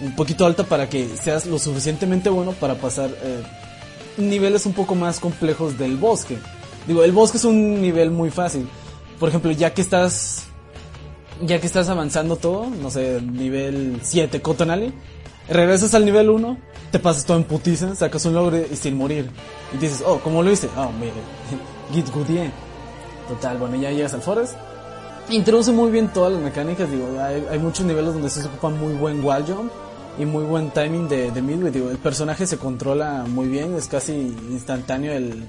un poquito alta para que seas lo suficientemente bueno para pasar eh, niveles un poco más complejos del bosque. Digo, el bosque es un nivel muy fácil. Por ejemplo, ya que estás ya que estás avanzando todo, no sé, nivel 7 Cotton regresas al nivel 1, te pasas todo en putiza, sacas un logro y sin morir. Y dices, oh, ¿cómo lo hice? Oh, mire, Git Goodie. Total, bueno, ya llegas al Forest. Introduce muy bien todas las mecánicas, digo, hay, hay muchos niveles donde se ocupa muy buen wall jump y muy buen timing de, de midway, digo, el personaje se controla muy bien, es casi instantáneo el,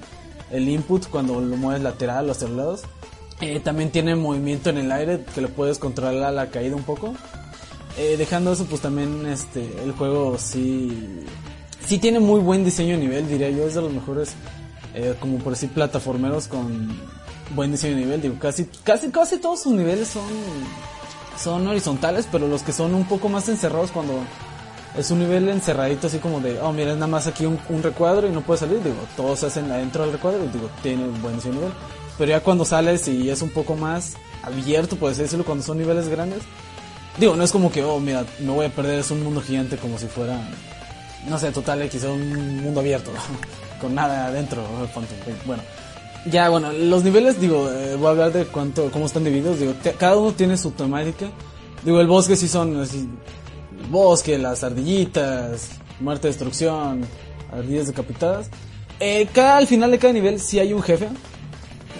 el input cuando lo mueves lateral o hacia los lados. Eh, también tiene movimiento en el aire que lo puedes controlar a la caída un poco. Eh, dejando eso, pues también este el juego sí sí tiene muy buen diseño de nivel, diría yo, es de los mejores eh, como por decir plataformeros con buen diseño de nivel, digo, casi casi casi todos sus niveles son son horizontales, pero los que son un poco más encerrados cuando es un nivel encerradito así como de, oh, mira, es nada más aquí un, un recuadro y no puedes salir, digo, todos se hacen adentro del recuadro y digo, tiene un buen nivel. Pero ya cuando sales y es un poco más abierto, puedes decirlo, cuando son niveles grandes, digo, no es como que, oh, mira, me voy a perder, es un mundo gigante como si fuera, no sé, total X, un mundo abierto, con nada adentro, bueno. Ya, bueno, los niveles, digo, eh, voy a hablar de cuánto, cómo están divididos, digo, te- cada uno tiene su temática. Digo, el bosque sí son así, el bosque, las ardillitas, muerte, destrucción, ardillas decapitadas. Eh, cada, al final de cada nivel sí hay un jefe.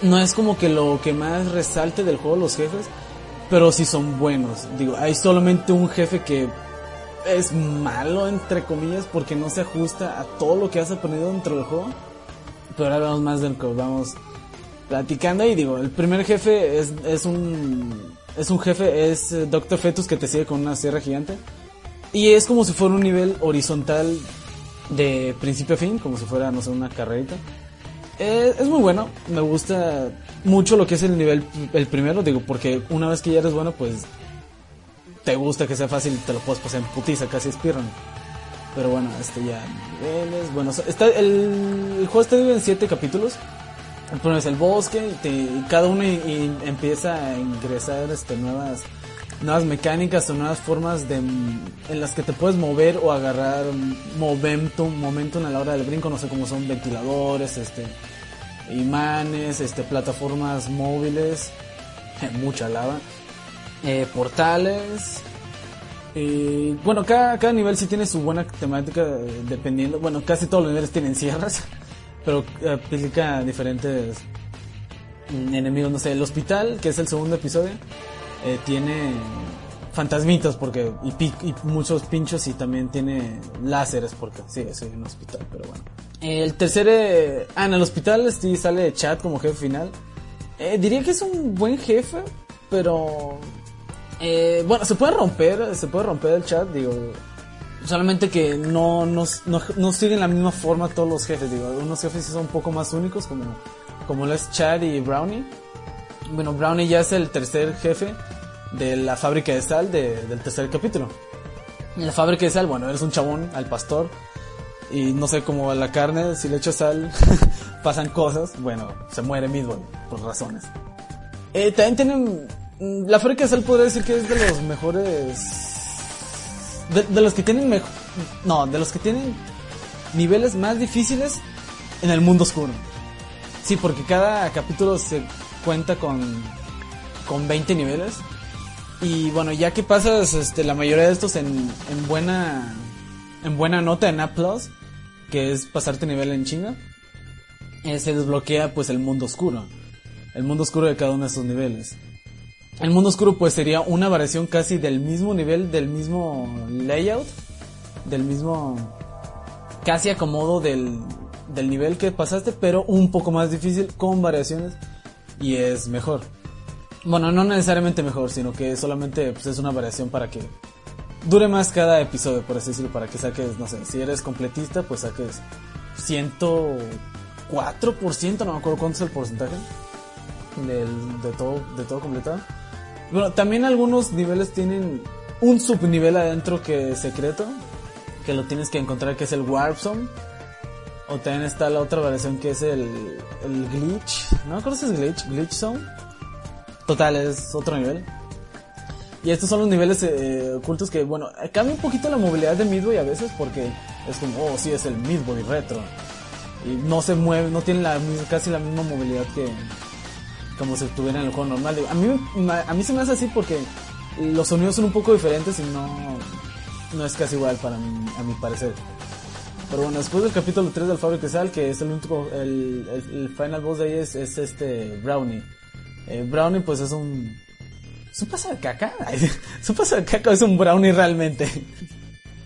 No es como que lo que más resalte del juego los jefes, pero sí son buenos. Digo, hay solamente un jefe que es malo, entre comillas, porque no se ajusta a todo lo que has aprendido dentro del juego. Pero ahora hablamos más de lo que vamos platicando y digo, el primer jefe es, es un es un jefe, es eh, Doctor Fetus que te sigue con una sierra gigante. Y es como si fuera un nivel horizontal de principio a fin, como si fuera, no sé, una carrerita. Eh, es muy bueno, me gusta mucho lo que es el nivel, el primero, digo, porque una vez que ya eres bueno, pues te gusta que sea fácil, te lo puedes pasar en putiza, casi speedrun. Pero bueno, este ya niveles, bueno, está, el, juego está dividido en siete capítulos. El primero es el bosque, y, cada uno empieza a ingresar este, nuevas, nuevas mecánicas o nuevas formas de, en las que te puedes mover o agarrar momentum, momentum a la hora del brinco, no sé cómo son ventiladores, este, imanes, este, plataformas móviles, mucha lava, eh, portales, Y bueno, cada, cada nivel sí tiene su buena temática eh, dependiendo. Bueno, casi todos los niveles tienen sierras, pero eh, aplica diferentes mm, enemigos. No sé, el hospital, que es el segundo episodio, eh, tiene fantasmitas porque y, pi- y muchos pinchos y también tiene láseres porque sí, es un hospital, pero bueno. El tercer... eh, ah, en el hospital sí sale Chat como jefe final. Eh, diría que es un buen jefe, pero... eh, bueno, se puede romper, se puede romper el chat, digo... Solamente que no, no, no, no siguen la misma forma todos los jefes, digo. Unos jefes son un poco más únicos, como, como lo es Chad y Brownie. Bueno, Brownie ya es el tercer jefe de la fábrica de sal de- del tercer capítulo. En la fábrica de sal, bueno, eres un chabón al pastor. Y no sé cómo la carne, si le echas sal, pasan cosas. Bueno, se muere Midway, por razones. Eh, también tienen. Mm, La fábrica de sal podría decir que es de los mejores. De, los que tienen mejor. No, de los que tienen niveles más difíciles en el mundo oscuro. Sí, porque cada capítulo se cuenta con. con 20 niveles. Y bueno, ya que pasas este, la mayoría de estos en, en buena. en buena nota en A, que es pasarte nivel en chinga, eh, se desbloquea pues el mundo oscuro. El mundo oscuro de cada uno de esos niveles. El mundo oscuro pues sería una variación casi del mismo nivel, del mismo layout, del mismo casi acomodo del, del nivel que pasaste, pero un poco más difícil con variaciones y es mejor. Bueno, no necesariamente mejor, sino que solamente pues, es una variación para que dure más cada episodio, por así decirlo, para que saques, no sé, si eres completista, pues saques 104%, no me acuerdo cuánto es el porcentaje del, de todo, de todo completado. Bueno, también algunos niveles tienen un subnivel adentro que es secreto, que lo tienes que encontrar, que es el Warp Zone. O también está la otra variación que es el, el Glitch. No me acuerdo si es Glitch, Glitch Zone. Total, es otro nivel. Y estos son los niveles eh, ocultos que, bueno, cambia un poquito la movilidad de Midway a veces porque es como, oh, sí, es el Midway retro. Y no se mueve, no tiene casi la misma movilidad que como si estuviera en el juego normal. Digo, A mí, a mí se me hace así porque los sonidos son un poco diferentes y no, no es casi igual para mí, a mi parecer. Pero bueno, después del capítulo 3 del Fábrica de Sal, que es el último, el, el, el final boss de ahí es, es este Brownie. Eh, Brownie pues es un... ¿Es un paso de caca? ¿Es un paso de caca o es un Brownie realmente?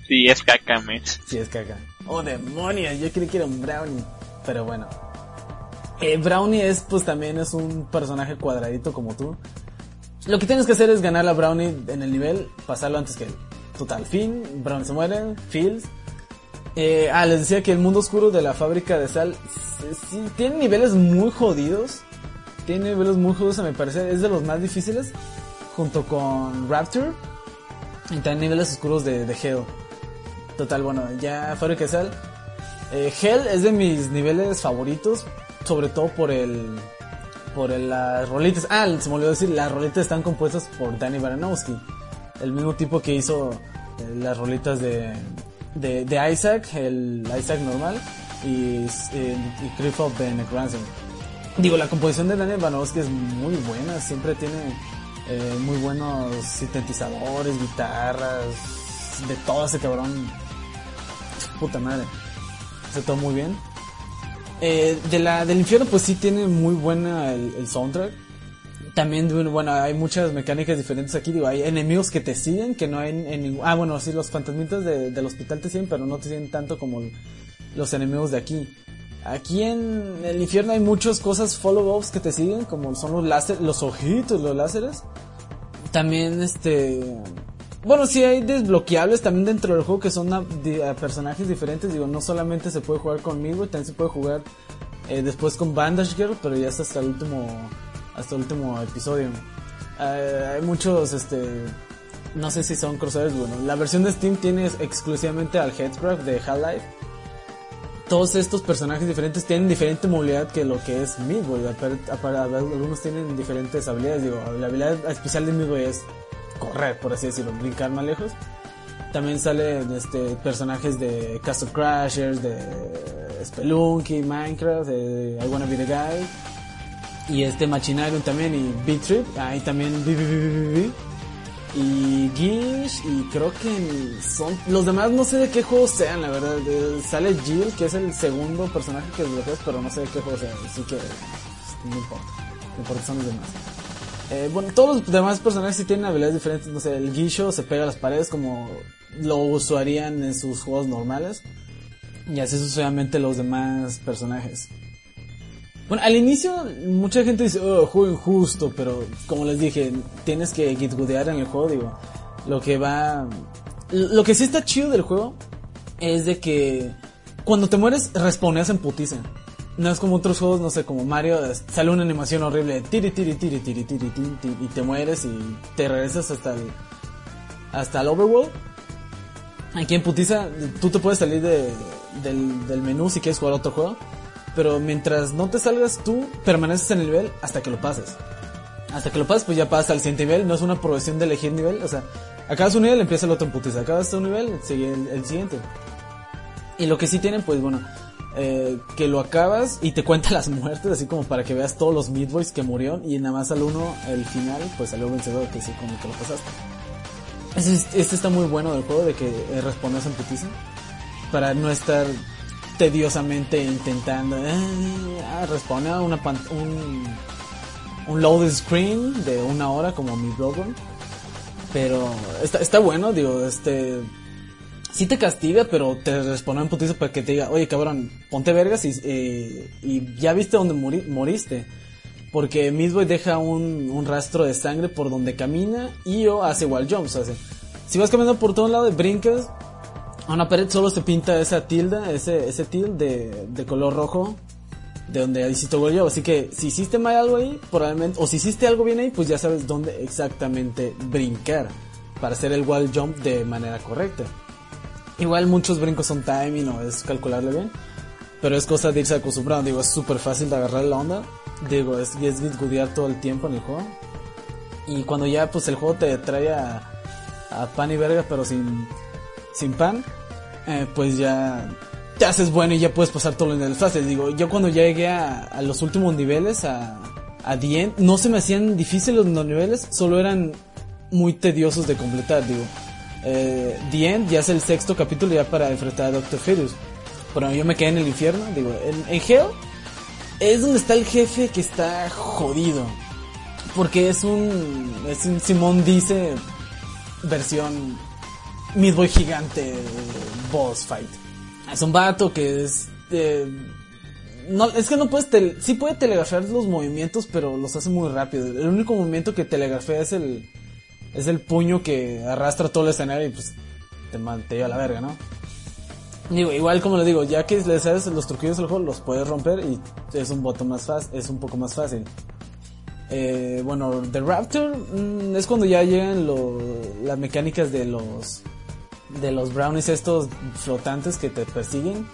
Sí, es caca, men. Sí, es caca. Oh, demonios, yo creí que era un Brownie. Pero bueno. Eh, Brownie es, pues también es un personaje cuadradito como tú. Lo que tienes que hacer es ganar a Brownie en el nivel, pasarlo antes que él. Total, fin, Brownie se muere, Fields. Eh, ah, les decía que el mundo oscuro de la fábrica de sal sí, tiene niveles muy jodidos. Tiene niveles muy jodidos a mi parecer. Es de los más difíciles. Junto con Rapture. Y también niveles oscuros de, de Hell. Total, bueno, ya Fábrica de Sal. Eh, Hell es de mis niveles favoritos, sobre todo por el. por el, las rolitas. Ah, se me olvidó decir, las rolitas están compuestas por Danny Baranowski, el mismo tipo que hizo eh, las rolitas de, de, Isaac, el Isaac normal, y, eh, y de Necrancer. Digo, la composición de Danny Baranowski es muy buena, siempre tiene eh, muy buenos sintetizadores, guitarras, de todo ese cabrón. Puta madre. Hace todo muy bien. Eh, de la, del infierno pues sí tiene muy buena el, el soundtrack. También, bueno, hay muchas mecánicas diferentes aquí. Digo, hay enemigos que te siguen, que no hay en, ningún... Ah, bueno, sí, los fantasmitas de- del hospital te siguen, pero no te siguen tanto como los enemigos de aquí. Aquí en el infierno hay muchas cosas follow-ups que te siguen, como son los láser, los ojitos, los láseres. También, este... Bueno, sí hay desbloqueables también dentro del juego que son a- personajes diferentes. Digo, no solamente se puede jugar conmigo, también se puede jugar eh, después con Bandage Girl, pero ya es hasta el último, hasta el último episodio. Eh, hay muchos, este, no sé si son crossovers. Bueno, la versión de Steam tiene exclusivamente al Headscraft de Half-Life. Todos estos personajes diferentes tienen diferente movilidad que lo que es Midway. Algunos tienen diferentes habilidades. Digo, la habilidad especial de Midway es correr, por así decirlo, brincar más lejos. También salen este, personajes de Castle Crashers, de Spelunky, Minecraft, de I Wanna Be the Guy. Y este Machinarium también y Beat Trip. Ahí también B, y Gish y creo que son los demás no sé de qué juego sean la verdad Eh, sale Jill que es el segundo personaje que desbloqueas pero no sé de qué juego sea así que pues, no importa no importa son los demás Eh, bueno todos los demás personajes sí tienen habilidades diferentes no sé el Gisho se pega a las paredes como lo usarían en sus juegos normales y así sucesivamente los demás personajes bueno, al inicio mucha gente dice, oh, juego injusto, pero como les dije, tienes que gitgudear en el juego, digo, lo que va... Lo que sí está chido del juego es de que cuando te mueres respawneas en putiza. No es como otros juegos, no sé, como Mario, sale una animación horrible tiri tiri tiri tiri tiri tiri, tiri, y te mueres y te regresas hasta el, hasta el overworld. Aquí en Putiza, tú te puedes salir de, del, del menú si quieres jugar otro juego. Pero mientras no te salgas tú, permaneces en el nivel hasta que lo pases. Hasta que lo pases, pues ya pasas al siguiente nivel. No es una progresión de elegir nivel. O sea, acabas un nivel, empieza el otro en Putiza. Acabas un nivel, sigue el, el siguiente. Y lo que sí tienen, pues bueno, eh, que lo acabas y te cuenta las muertes, así como para que veas todos los midboys que murieron. Y nada más al uno, el final, pues salió vencedor, que sí, como que lo pasaste. Este, está muy bueno del juego, de que eh, respondas en putiza. Para no estar tediosamente intentando. Eh, ah, responde a una pan- un, un load screen de una hora como mi Bloodborne. Pero está, está bueno, digo, este. Sí te castiga, pero te responde en putiza para que te diga, oye cabrón, ponte vergas y, eh, ya viste dónde muri- moriste. Porque Midway deja un, un rastro de sangre por donde camina y o hace wall jumps. Si vas caminando por todo lado y brincas, a una pared solo se pinta esa tilda, ese, ese tilde de, de color rojo de donde hiciste wall jump. Así que si hiciste mal algo ahí, probablemente, o si hiciste algo bien ahí, pues ya sabes dónde exactamente brincar para hacer el wall jump de manera correcta. Igual muchos brincos son timing o es calcularle bien. Pero es cosa de irse acostumbrando. Digo, es súper fácil de agarrar la onda. Digo, es, es bitgudear todo el tiempo en el juego. Y cuando ya pues el juego te trae a, a pan y verga, pero sin, sin pan, eh, pues ya te haces bueno y ya puedes pasar todo en el fácil. Digo, yo cuando llegué a, a los últimos niveles, a, a The End, no se me hacían difíciles los niveles, solo eran muy tediosos de completar. Digo, eh, The End ya es el sexto capítulo ya para enfrentar a Doctor Fetus. Pero yo me quedé en el infierno, digo, en, en Hell es donde está el jefe que está jodido. Porque es un, es un Simón dice versión Midboy gigante boss fight. Es un vato que es... eh, no, es que no puedes... Tele, sí puede telegrafiar los movimientos, pero los hace muy rápido. El único movimiento que telegrafea es el... Es el puño que arrastra todo el escenario y pues te, man- te lleva a la verga, ¿no? Digo, igual como le digo, ya que le sabes los truquillos del juego, los puedes romper y es un más fácil, es un poco más fácil. Eh, bueno, The Raptor mm, es cuando ya llegan lo- las mecánicas de los de los brownies estos flotantes que te persiguen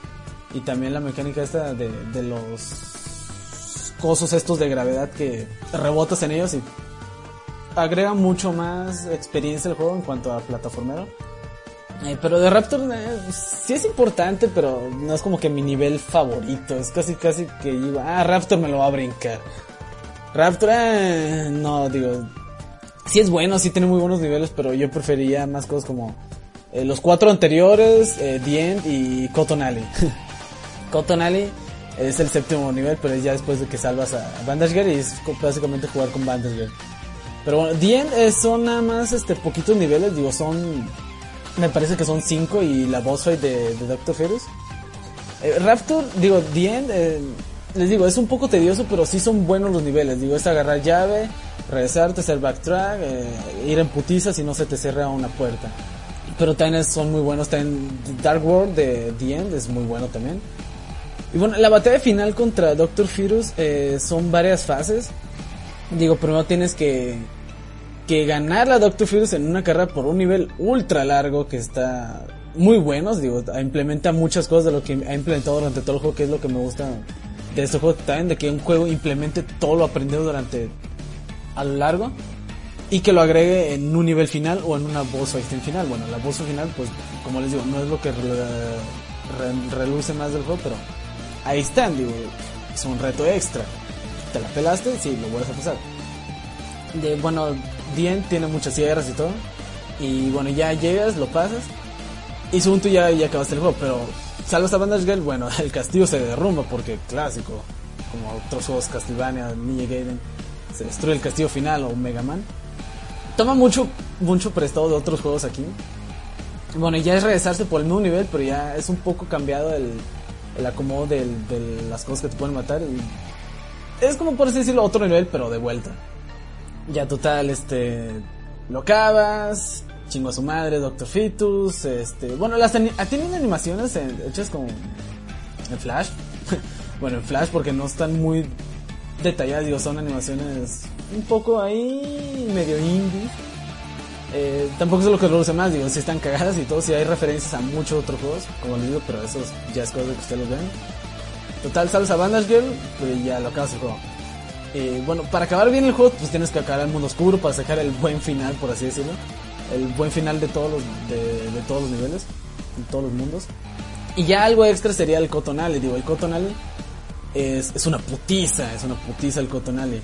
y también la mecánica esta de, de los cosos estos de gravedad que rebotas en ellos y agrega mucho más experiencia al juego en cuanto a plataformero. Eh, pero de Raptor eh, sí es importante, pero no es como que mi nivel favorito. Es casi, casi que digo, ah, Raptor me lo va a brincar. Raptor, eh, no, digo, sí es bueno, sí tiene muy buenos niveles, pero yo prefería más cosas como eh, los cuatro anteriores, The End y Cotton Alley. Cotton Alley es el séptimo nivel, pero es ya después de que salvas a Bandage y es básicamente jugar con Bandage. Pero bueno, End eh, son nada más este poquitos niveles, digo, son me parece que son 5 y la boss fight de, de Doctor Ferus. Eh, Raptor, digo, End, eh, les digo, es un poco tedioso, pero sí son buenos los niveles. Digo, es agarrar llave, regresarte, hacer backtrack, eh, ir en putiza si no se te cierra una puerta. Pero también son muy buenos. También Dark World de The End es muy bueno también. Y bueno, la batalla final contra Doctor Ferus eh, son varias fases. Digo, primero tienes que que ganar la Doctor Ferus en una carrera por un nivel ultra largo que está muy bueno, digo, implementa muchas cosas de lo que ha implementado durante todo el juego, que es lo que me gusta de este juego también, de que un juego implemente todo lo aprendido durante a lo largo y que lo agregue en un nivel final o en una boss fight final. Bueno, la fight final, pues como les digo, no es lo que re- re- reluce más del juego, pero ahí están, digo, es un reto extra. ¿Te la pelaste? Sí, lo vuelves a pasar. De, bueno, Dien tiene muchas sierras y todo. Y bueno, ya llegas, lo pasas. Y según tú ya, ya acabaste el juego, pero salvas a Bandage Girl, bueno, el castillo se derrumba porque clásico, como otros juegos Castlevania, Ninja Gaiden, se destruye el castillo final o Mega Man. Toma mucho, mucho prestado de otros juegos aquí. Bueno, ya es regresarse por el mismo nivel, pero ya es un poco cambiado el, el acomodo de las cosas que te pueden matar. Es como por así decirlo otro nivel, pero de vuelta. Ya total, este, lo acabas, chingo a su madre, Doctor Fetus, este, bueno, las ani- tienen animaciones en- hechas con en Flash. bueno, en Flash porque no están muy detalladas, digo, son animaciones un poco ahí medio indie. Eh, tampoco es lo que usa más, digo, si están cagadas y todo, si hay referencias a muchos otros juegos, como les digo, pero eso ya es cosa de que ustedes los vean. Total, sales a Bandage Girl, pues ya lo acabas el juego. Eh, bueno, para acabar bien el juego, pues tienes que acabar el mundo oscuro para sacar el buen final, por así decirlo. El buen final de todos los, de, de todos los niveles, de todos los mundos. Y ya algo extra sería el Cotton Alley. Digo, el Cotton Alley es, es una putiza, es una putiza el Cotton Alley.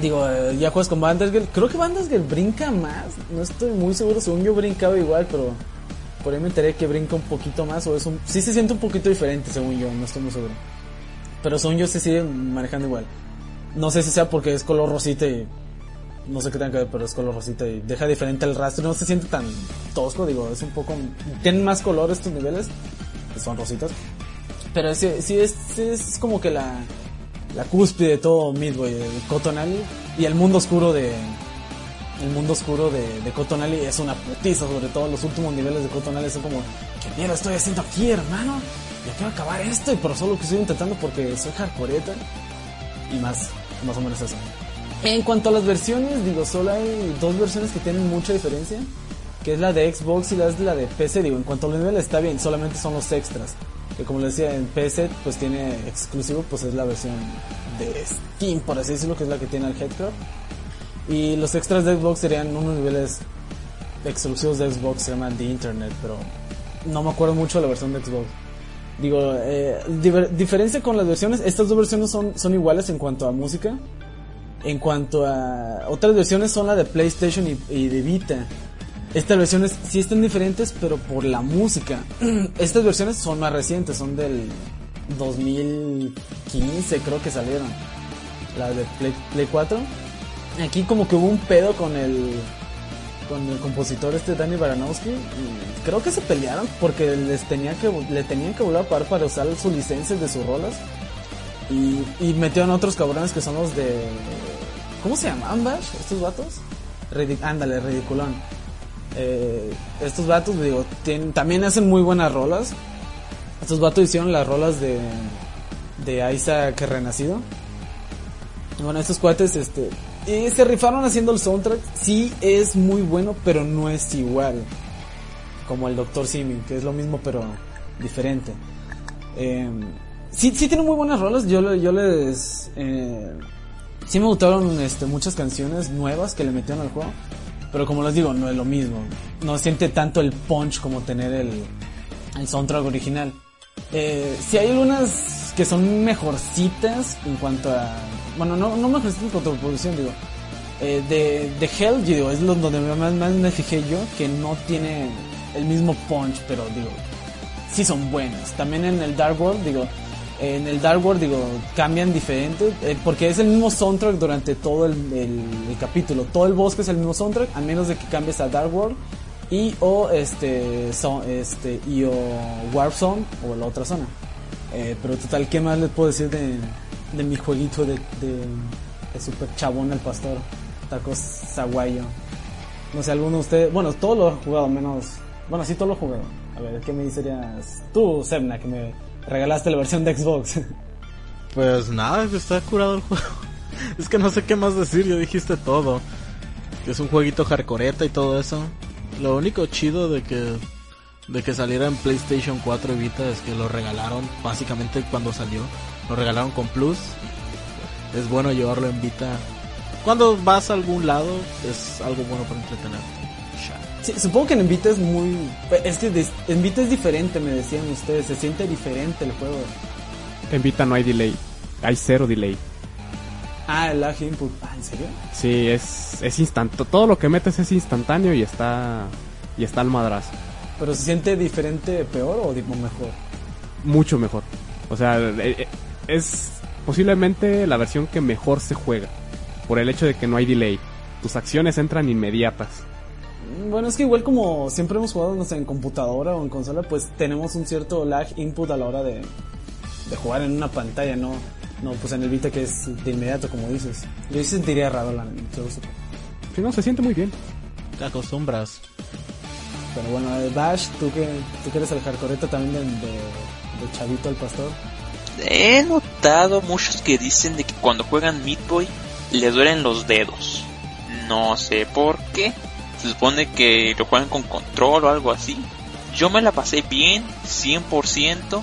Digo, eh, ya juegas con Bandersgirl. Creo que Bandersgirl brinca más. No estoy muy seguro. Según yo brincaba igual, pero por ahí me enteré que brinca un poquito más. O es un, sí se siente un poquito diferente, según yo. No estoy muy seguro. Pero según yo se sigue manejando igual. No sé si sea porque es color rosita y. No sé qué tenga que ver, pero es color rosita y deja diferente el rastro. No se siente tan tosco, digo, es un poco. Tienen más color estos niveles, que son rositas. Pero sí, sí es, es como que la, la cúspide de todo Midway, el Cotton y el mundo oscuro de. El mundo oscuro de, de Cotton es una putiza, sobre todo los últimos niveles de Cotton Alley son como, ¿qué mierda estoy haciendo aquí, hermano? Ya quiero acabar esto, por solo que estoy intentando porque soy hardcoreeta y más, más o menos eso. En cuanto a las versiones, digo, solo hay dos versiones que tienen mucha diferencia, que es la de Xbox y la es la de PC. Digo, en cuanto a los niveles está bien, solamente son los extras. Que como les decía, en PC pues tiene exclusivo, pues es la versión de Steam, por así decirlo, que es la que tiene el Headcraft. Y los extras de Xbox serían unos niveles exclusivos de Xbox, se llaman The Internet, pero no me acuerdo mucho de la versión de Xbox. Digo, eh, diferencia con las versiones, estas dos versiones son, son iguales en cuanto a música. En cuanto a otras versiones son la de PlayStation y, y de Vita. Estas versiones sí están diferentes, pero por la música. Estas versiones son más recientes, son del 2015 creo que salieron. La de Play, Play 4. Aquí como que hubo un pedo con el con el compositor este Danny Baranowski. Creo que se pelearon porque les tenía que le tenían que volver a pagar para usar sus licencias de sus rolas. Y, metieron otros cabrones que son los de. ¿Cómo se llaman, Bash? ¿Estos vatos? Ridi- ándale, ridiculón. Eh, estos vatos, digo, también hacen muy buenas rolas. Estos vatos hicieron las rolas de. de Isaac Renacido. Bueno, estos cuates, este. Y se rifaron haciendo el soundtrack. Sí, es muy bueno, pero no es igual. Como el Dr. Simi, que es lo mismo, pero diferente. Eh, sí, sí tiene muy buenas rolas. Yo, le- yo les. Eh, sí me gustaron este, muchas canciones nuevas que le metieron al juego. Pero como les digo, no es lo mismo. No siente tanto el punch como tener el, el soundtrack original. Eh, sí hay algunas que son mejorcitas en cuanto a... Bueno, no, no mejorcitas en cuanto a producción, digo. Eh, de, de Hell, digo, es donde más, más me fijé yo, que no tiene el mismo punch, pero digo, sí son buenas. También en el Dark World, digo, en el Dark World, digo, cambian diferente, eh, porque es el mismo soundtrack durante todo el, el- el capítulo. Todo el bosque es el mismo soundtrack, a menos de que cambies a Dark World y o este, so- este y o Warp Zone o la otra zona. Eh, pero total, ¿qué más les puedo decir de, de mi jueguito de, de, Super Chabón el Pastor? Tacos Saguayo. No sé, alguno de ustedes, bueno, todo lo he jugado, menos, bueno, sí, todo lo he jugado. A ver, ¿qué me dirías tú, Sebna, que me regalaste la versión de Xbox? Pues nada, está curado el juego. Es que no sé qué más decir, ya dijiste todo. Que es un jueguito hardcoreta y todo eso. Lo único chido de que de que saliera en PlayStation 4 y es que lo regalaron básicamente cuando salió. Lo regalaron con Plus. Es bueno llevarlo en Vita. Cuando vas a algún lado es algo bueno para entretenerte. Sí, supongo que en Vita es muy... Es que en Vita es diferente, me decían ustedes, se siente diferente el juego. En Vita no hay delay. Hay cero delay. Ah, el lag input. Ah, ¿en serio? Sí, es, es instantáneo. Todo lo que metes es instantáneo y está, y está al madrazo. ¿Pero se siente diferente, peor o mejor? Mucho mejor. O sea, eh, eh, es posiblemente la versión que mejor se juega. Por el hecho de que no hay delay. Tus acciones entran inmediatas. Bueno, es que igual como siempre hemos jugado no sé, en computadora o en consola, pues tenemos un cierto lag input a la hora de, de jugar en una pantalla, ¿no? No, pues en el Vita que es de inmediato, como dices. Yo sí sentiría raro la. Sí, no, se siente muy bien. Te acostumbras. Pero bueno, eh, Bash, tú que, tú que eres el hardcoreito también de, de, de Chavito el Pastor. He notado muchos que dicen de que cuando juegan Meat Boy les duelen los dedos. No sé por qué. Se supone que lo juegan con control o algo así. Yo me la pasé bien, 100%,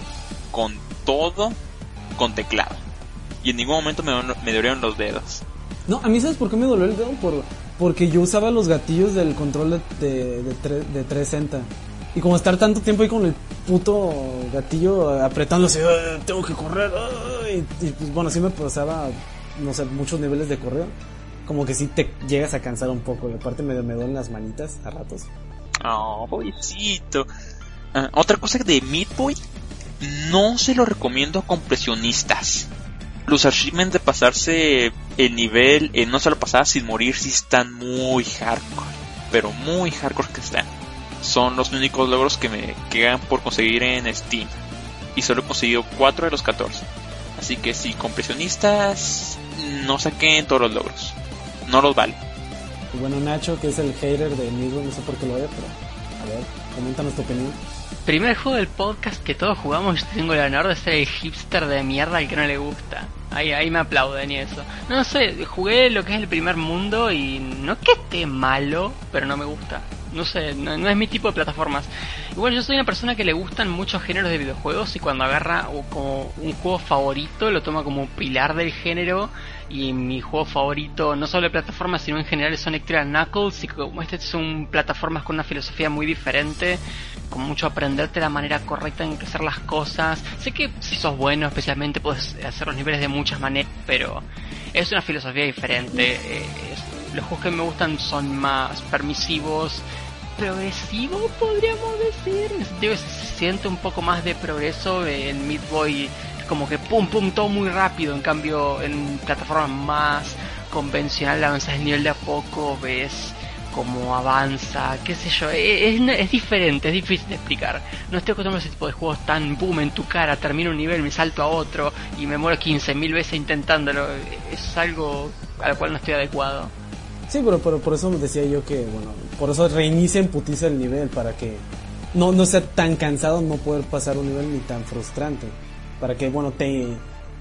con todo, con teclado. Y en ningún momento me, me dolieron los dedos. No, a mí sabes por qué me dolió el dedo, por, porque yo usaba los gatillos del control de, de, de, tre- de 360. Y como estar tanto tiempo ahí con el puto gatillo apretándose, "Ah, tengo que correr. ah", y, y, pues bueno, sí me pasaba, no sé, muchos niveles de correo. Como que sí te llegas a cansar un poco. Y aparte me, me duelen las manitas a ratos. Oh, pobrecito. Ah, otra cosa de Meat Boy, no se lo recomiendo a compresionistas. Los achievements de pasarse el nivel en no solo pasar sin morir si están muy hardcore, pero muy hardcore que están. Son los únicos logros que me quedan por conseguir en Steam. Y solo he conseguido 4 de los 14. Así que si compresionistas, no saquen todos los logros. No los vale. Y bueno, Nacho, que es el hater de Midway, no sé por qué lo ve, pero a ver, coméntanos tu opinión. Primer juego del podcast que todos jugamos, yo tengo el honor de ser el hipster de mierda al que no le gusta. Ahí, ahí me aplauden y eso. No sé, jugué lo que es el primer mundo y no que esté malo, pero no me gusta. No sé, no, no es mi tipo de plataformas. Igual yo soy una persona que le gustan muchos géneros de videojuegos y cuando agarra o como un juego favorito lo toma como pilar del género. Y mi juego favorito no solo de plataformas sino en general es Sonic Knuckles. Y como este son plataformas con una filosofía muy diferente con mucho aprenderte la manera correcta en que hacer las cosas. Sé que si sos bueno especialmente puedes hacer los niveles de muchas maneras pero es una filosofía diferente. Eh, los juegos que me gustan son más permisivos progresivo podríamos decir. Que se siente un poco más de progreso en Meat Boy como que pum pum todo muy rápido. En cambio en plataformas más convencional avanzas el nivel de a poco ves cómo avanza qué sé yo. Es, es- diferente es difícil de explicar. No estoy acostumbrado a ese tipo de juegos tan boom en tu cara. Termino un nivel me salto a otro y me muero 15.000 veces intentándolo. Es algo a lo cual no estoy adecuado Sí, pero, pero por eso decía yo que, bueno, por eso reinicia en putiza el nivel, para que no, no sea tan cansado no poder pasar un nivel ni tan frustrante. Para que, bueno, te,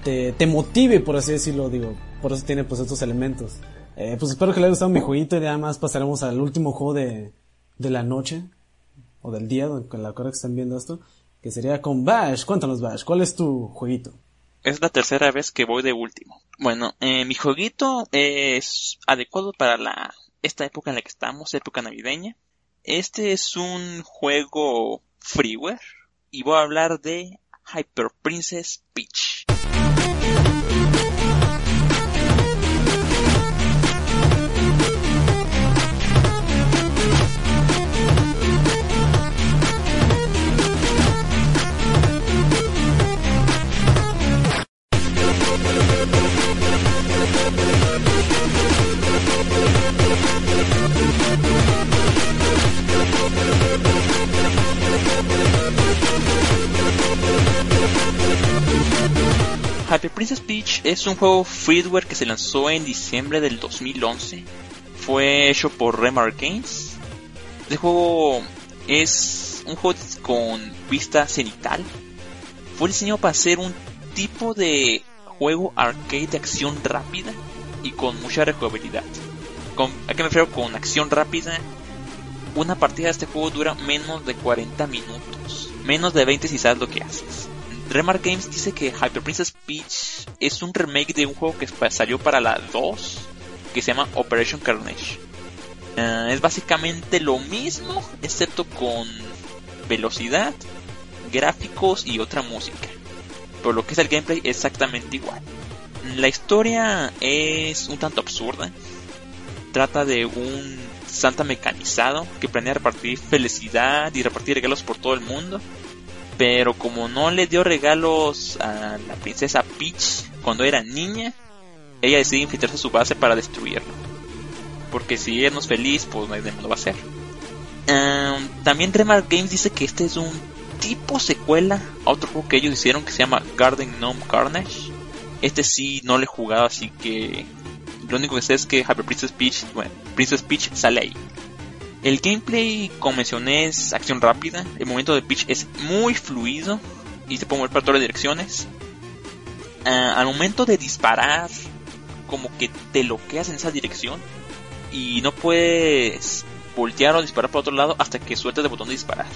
te, te motive, por así decirlo, digo. Por eso tiene pues estos elementos. Eh, pues espero que les haya gustado mi jueguito y nada más pasaremos al último juego de, de la noche, o del día, con la hora que están viendo esto, que sería con Bash. Cuéntanos Bash, ¿cuál es tu jueguito? Es la tercera vez que voy de último. Bueno, eh, mi jueguito es adecuado para la esta época en la que estamos, época navideña. Este es un juego freeware y voy a hablar de Hyper Princess Peach. Hyper Princess Peach es un juego freeware que se lanzó en diciembre del 2011. Fue hecho por Remar Games. El juego es un juego con vista cenital. Fue diseñado para ser un tipo de juego arcade de acción rápida y con mucha rejugabilidad. Con, ¿A qué me refiero con acción rápida? Una partida de este juego dura menos de 40 minutos. Menos de 20 si sabes lo que haces. Remar Games dice que Hyper Princess Peach es un remake de un juego que salió para la 2 que se llama Operation Carnage. Ah, es básicamente lo mismo excepto con velocidad, gráficos y otra música. Pero lo que es el gameplay exactamente igual. La historia es un tanto absurda. Trata de un santa mecanizado que planea repartir felicidad y repartir regalos por todo el mundo. Pero como no le dio regalos a la princesa Peach cuando era niña, ella decide infiltrarse a su base para destruirlo. Porque si ella no es feliz, pues nadie lo va a hacer. Um, también Remark Games dice que este es un tipo secuela a otro juego que ellos hicieron que se llama Garden Gnome Carnage. Este sí no lo he jugado, así que lo único que sé es que Hyper Princess Peach, bueno, Princess Peach sale ahí. El gameplay, como mencioné, es acción rápida. El movimiento de Peach es muy fluido y se puede mover para todas las direcciones. Ah, al momento de disparar, como que te bloqueas en esa dirección y no puedes voltear o disparar por otro lado hasta que sueltes el botón de disparar.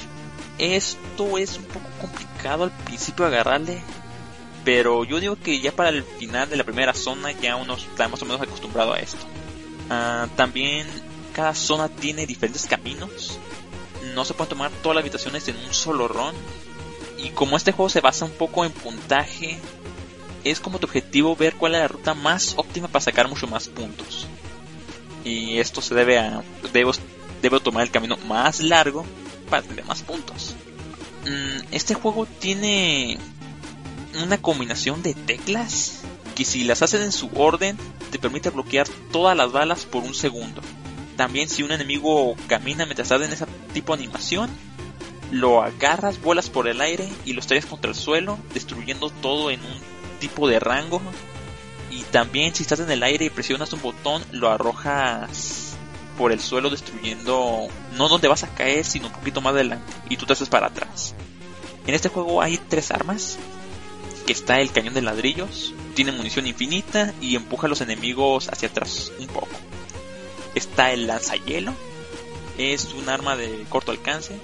Esto es un poco complicado al principio agarrarle, pero yo digo que ya para el final de la primera zona ya uno está más o menos acostumbrado a esto. Ah, también cada zona tiene diferentes caminos. No se pueden tomar todas las habitaciones en un solo run. Y como este juego se basa un poco en puntaje, es como tu objetivo ver cuál es la ruta más óptima para sacar mucho más puntos. Y esto se debe a... Debo, debo tomar el camino más largo para tener más puntos. Mm, este juego tiene una combinación de teclas que si las haces en su orden te permite bloquear todas las balas por un segundo. También si un enemigo camina mientras estás en ese tipo de animación, lo agarras, vuelas por el aire y lo estrellas contra el suelo, destruyendo todo en un tipo de rango. Y también si estás en el aire y presionas un botón, lo arrojas por el suelo destruyendo no donde vas a caer, sino un poquito más adelante. Y tú te haces para atrás. En este juego hay tres armas. Que está el cañón de ladrillos, tiene munición infinita y empuja a los enemigos hacia atrás un poco. Está el lanzahielo, es un arma de corto alcance,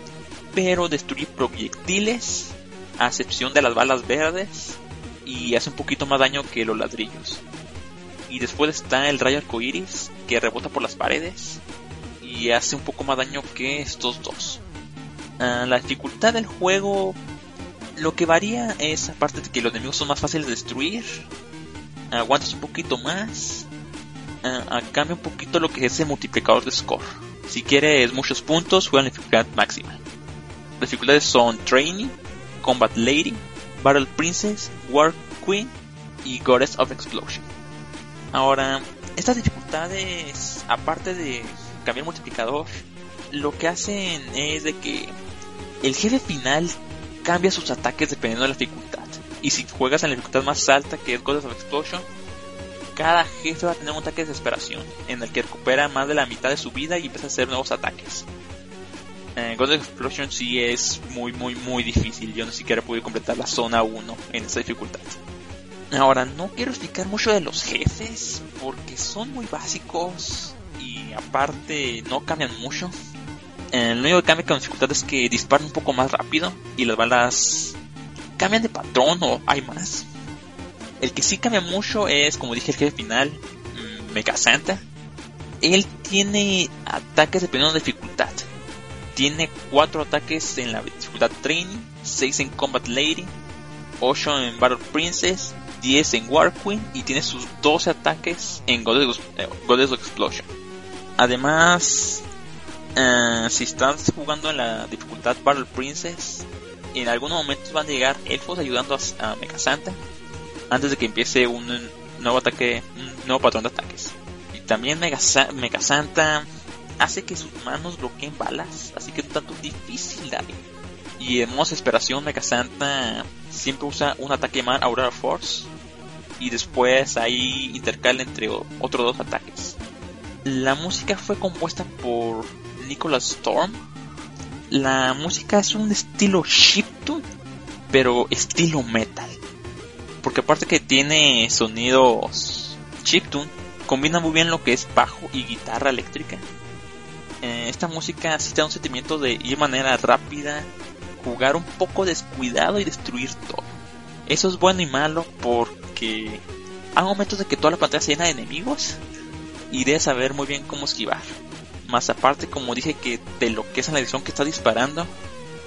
pero destruye proyectiles, a excepción de las balas verdes, y hace un poquito más daño que los ladrillos. Y después está el rayo arcoiris que rebota por las paredes y hace un poco más daño que estos dos. Ah, la dificultad del juego lo que varía es aparte de que los enemigos son más fáciles de destruir, aguantas un poquito más, uh, cambia un poquito lo que es el multiplicador de score. Si quieres muchos puntos, juega en dificultad máxima. Las dificultades son Training, Combat Lady, Battle Princess, War Queen y Goddess of Explosion. Ahora, estas dificultades, aparte de cambiar multiplicador, lo que hacen es de que el jefe final cambia sus ataques dependiendo de la dificultad. Y si juegas en la dificultad más alta, que es Goddess of Explosion, cada jefe va a tener un ataque de desesperación, en el que recupera más de la mitad de su vida y empieza a hacer nuevos ataques. Eh, God Explosion sí es muy, muy, muy difícil. Yo ni siquiera pude completar la zona 1 en esa dificultad. Ahora, no quiero explicar mucho de los jefes porque son muy básicos y aparte no cambian mucho. El único que cambia con dificultad es que disparan un poco más rápido y las balas cambian de patrón o hay más. El que sí cambia mucho es, como dije, el jefe final, mm, Mega Santa. Él tiene ataques dependiendo de dificultad tiene 4 ataques en la dificultad Training, 6 en Combat Lady, 8 en Battle Princess, 10 en War Queen y tiene sus 12 ataques en Goddess, eh, Explosion. Además, uh, si estás jugando en la dificultad Battle Princess, en algunos momentos van a llegar elfos ayudando a, a Mecha Santa antes de que empiece un nuevo ataque, un nuevo patrón de ataques. Y también Mega, Mega Santa hace que sus manos bloqueen balas, así que es un tanto difícil darle. Y en modo desesperación, Mega Santa siempre usa un ataque más Aurora Force y después ahí intercala entre otros dos ataques. La música fue compuesta por Nicholas Storm. La música es un estilo chiptune, pero estilo metal. Porque aparte que tiene sonidos chiptune, combina muy bien lo que es bajo y guitarra eléctrica eh, esta música sí te da un sentimiento de ir de manera rápida, jugar un poco descuidado y destruir todo. Eso es bueno y malo porque hay momentos de que toda la pantalla se llena de enemigos y debes saber muy bien cómo esquivar. Más aparte, como dije, que te lo que es la dirección que está disparando,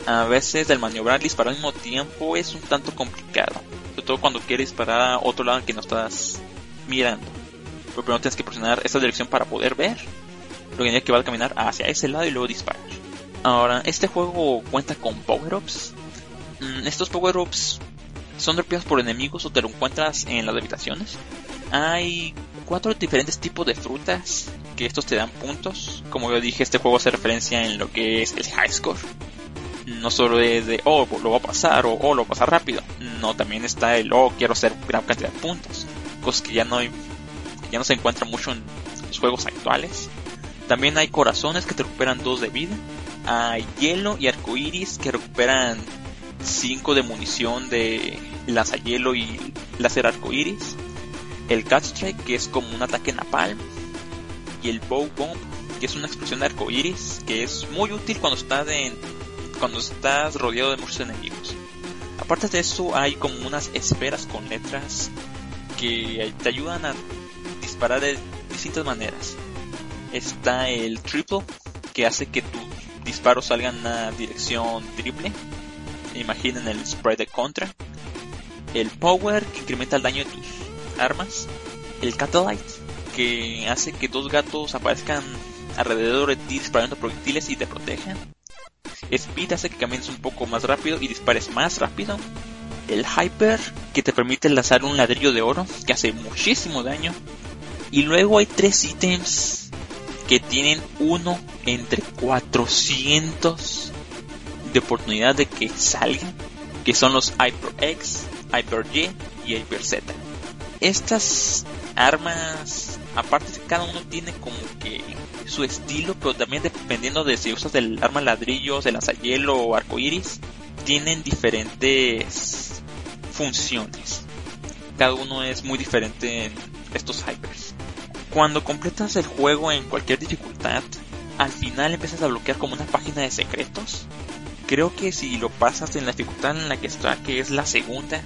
a veces el maniobrar y disparar al mismo tiempo es un tanto complicado. Sobre todo cuando quieres disparar a otro lado que no estás mirando. Pero primero tienes que presionar esta dirección para poder ver, lo que que va a caminar hacia ese lado y luego disparar. Ahora, este juego cuenta con power-ups. Mm, estos power-ups son golpeados por enemigos o te lo encuentras en las habitaciones. Hay cuatro diferentes tipos de frutas que estos te dan puntos. Como yo dije, este juego hace referencia en lo que es el high score. No solo es de, oh, lo va a pasar o oh, lo va a pasar rápido. No, también está el, oh, quiero hacer gran cantidad de puntos. Cosas que ya no, ya no se encuentran mucho en los juegos actuales. También hay corazones que te recuperan 2 de vida. Hay hielo y arcoiris que recuperan 5 de munición de lanzahielo y láser arcoiris. El Cat Strike que es como un ataque napalm. Y el Bow Bomb que es una explosión de arcoiris que es muy útil cuando estás en, cuando estás rodeado de muchos enemigos. Aparte de eso hay como unas esferas con letras que te ayudan a disparar de distintas maneras está el triple, que hace que tus disparos salgan en una dirección triple. Imaginen el spray de contra. El power, que incrementa el daño de tus armas. El catalyte, que hace que dos gatos aparezcan alrededor de ti disparando proyectiles y te protejan. Speed hace que camines un poco más rápido y dispares más rápido. El Hyper, que te permite lanzar un ladrillo de oro, que hace muchísimo daño. Y luego hay tres ítems que tienen uno entre 400 de oportunidad de que salgan, que son los Hyper X, Hyper Y y Hyper Z. Estas armas, aparte cada uno tiene como que su estilo, pero también dependiendo de si usas el arma ladrillos, el lanzahielo o arcoiris, tienen diferentes funciones. Cada uno es muy diferente en estos hypers cuando completas el juego en cualquier dificultad, al final empiezas a bloquear como una página de secretos. Creo que si lo pasas en la dificultad en la que está, que es la segunda,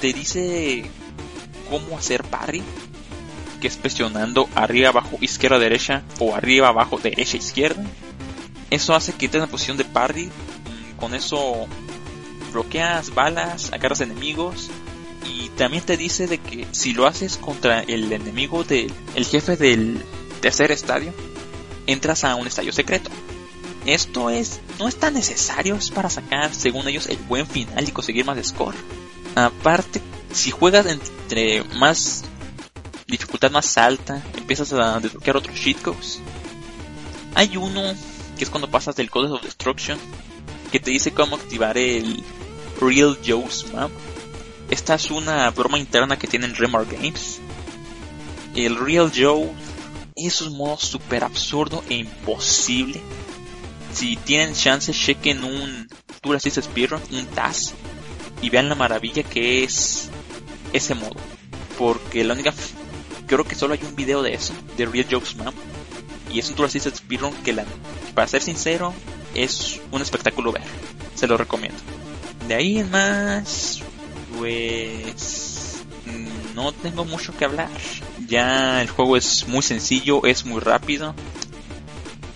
te dice cómo hacer parry, que es presionando arriba, abajo, izquierda, derecha o arriba, abajo, derecha, izquierda. Eso hace que entres en la posición de parry. Con eso bloqueas balas, agarras enemigos y también te dice de que si lo haces contra el enemigo del el jefe del tercer estadio, entras a un estadio secreto. Esto es no es tan necesario es para sacar, según ellos, el buen final y conseguir más score. Aparte, si juegas entre más dificultad más alta, empiezas a desbloquear otros cheat codes. Hay uno que es cuando pasas del Code of Destruction que te dice cómo activar el Real Joe's Map esta es una broma interna que tienen Remar Games. El Real Joe es un modo super absurdo e imposible. Si tienen chance, chequen un Tour Assist Speedrun, un TAS, y vean la maravilla que es ese modo. Porque la única. Creo que solo hay un video de eso, de Real Jokes Map. Y es un Tour Assist Speedrun que, la, para ser sincero, es un espectáculo ver. Se lo recomiendo. De ahí en más, pues no tengo mucho que hablar. Ya el juego es muy sencillo, es muy rápido.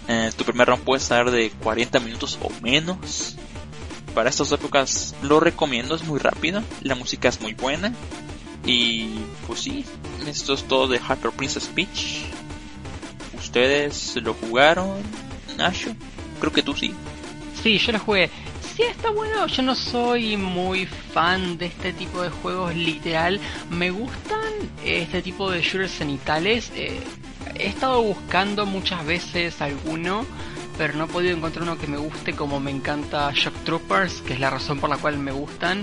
Eh, tu primer round puede estar de 40 minutos o menos. Para estas épocas lo recomiendo, es muy rápido. La música es muy buena. Y pues sí, esto es todo de Hyper Princess Peach. ¿Ustedes lo jugaron, Nasho? Creo que tú sí. Sí, yo lo jugué sí está bueno. Yo no soy muy fan de este tipo de juegos literal. Me gustan este tipo de shooters cenitales. Eh, he estado buscando muchas veces alguno, pero no he podido encontrar uno que me guste como me encanta Shock Troopers, que es la razón por la cual me gustan.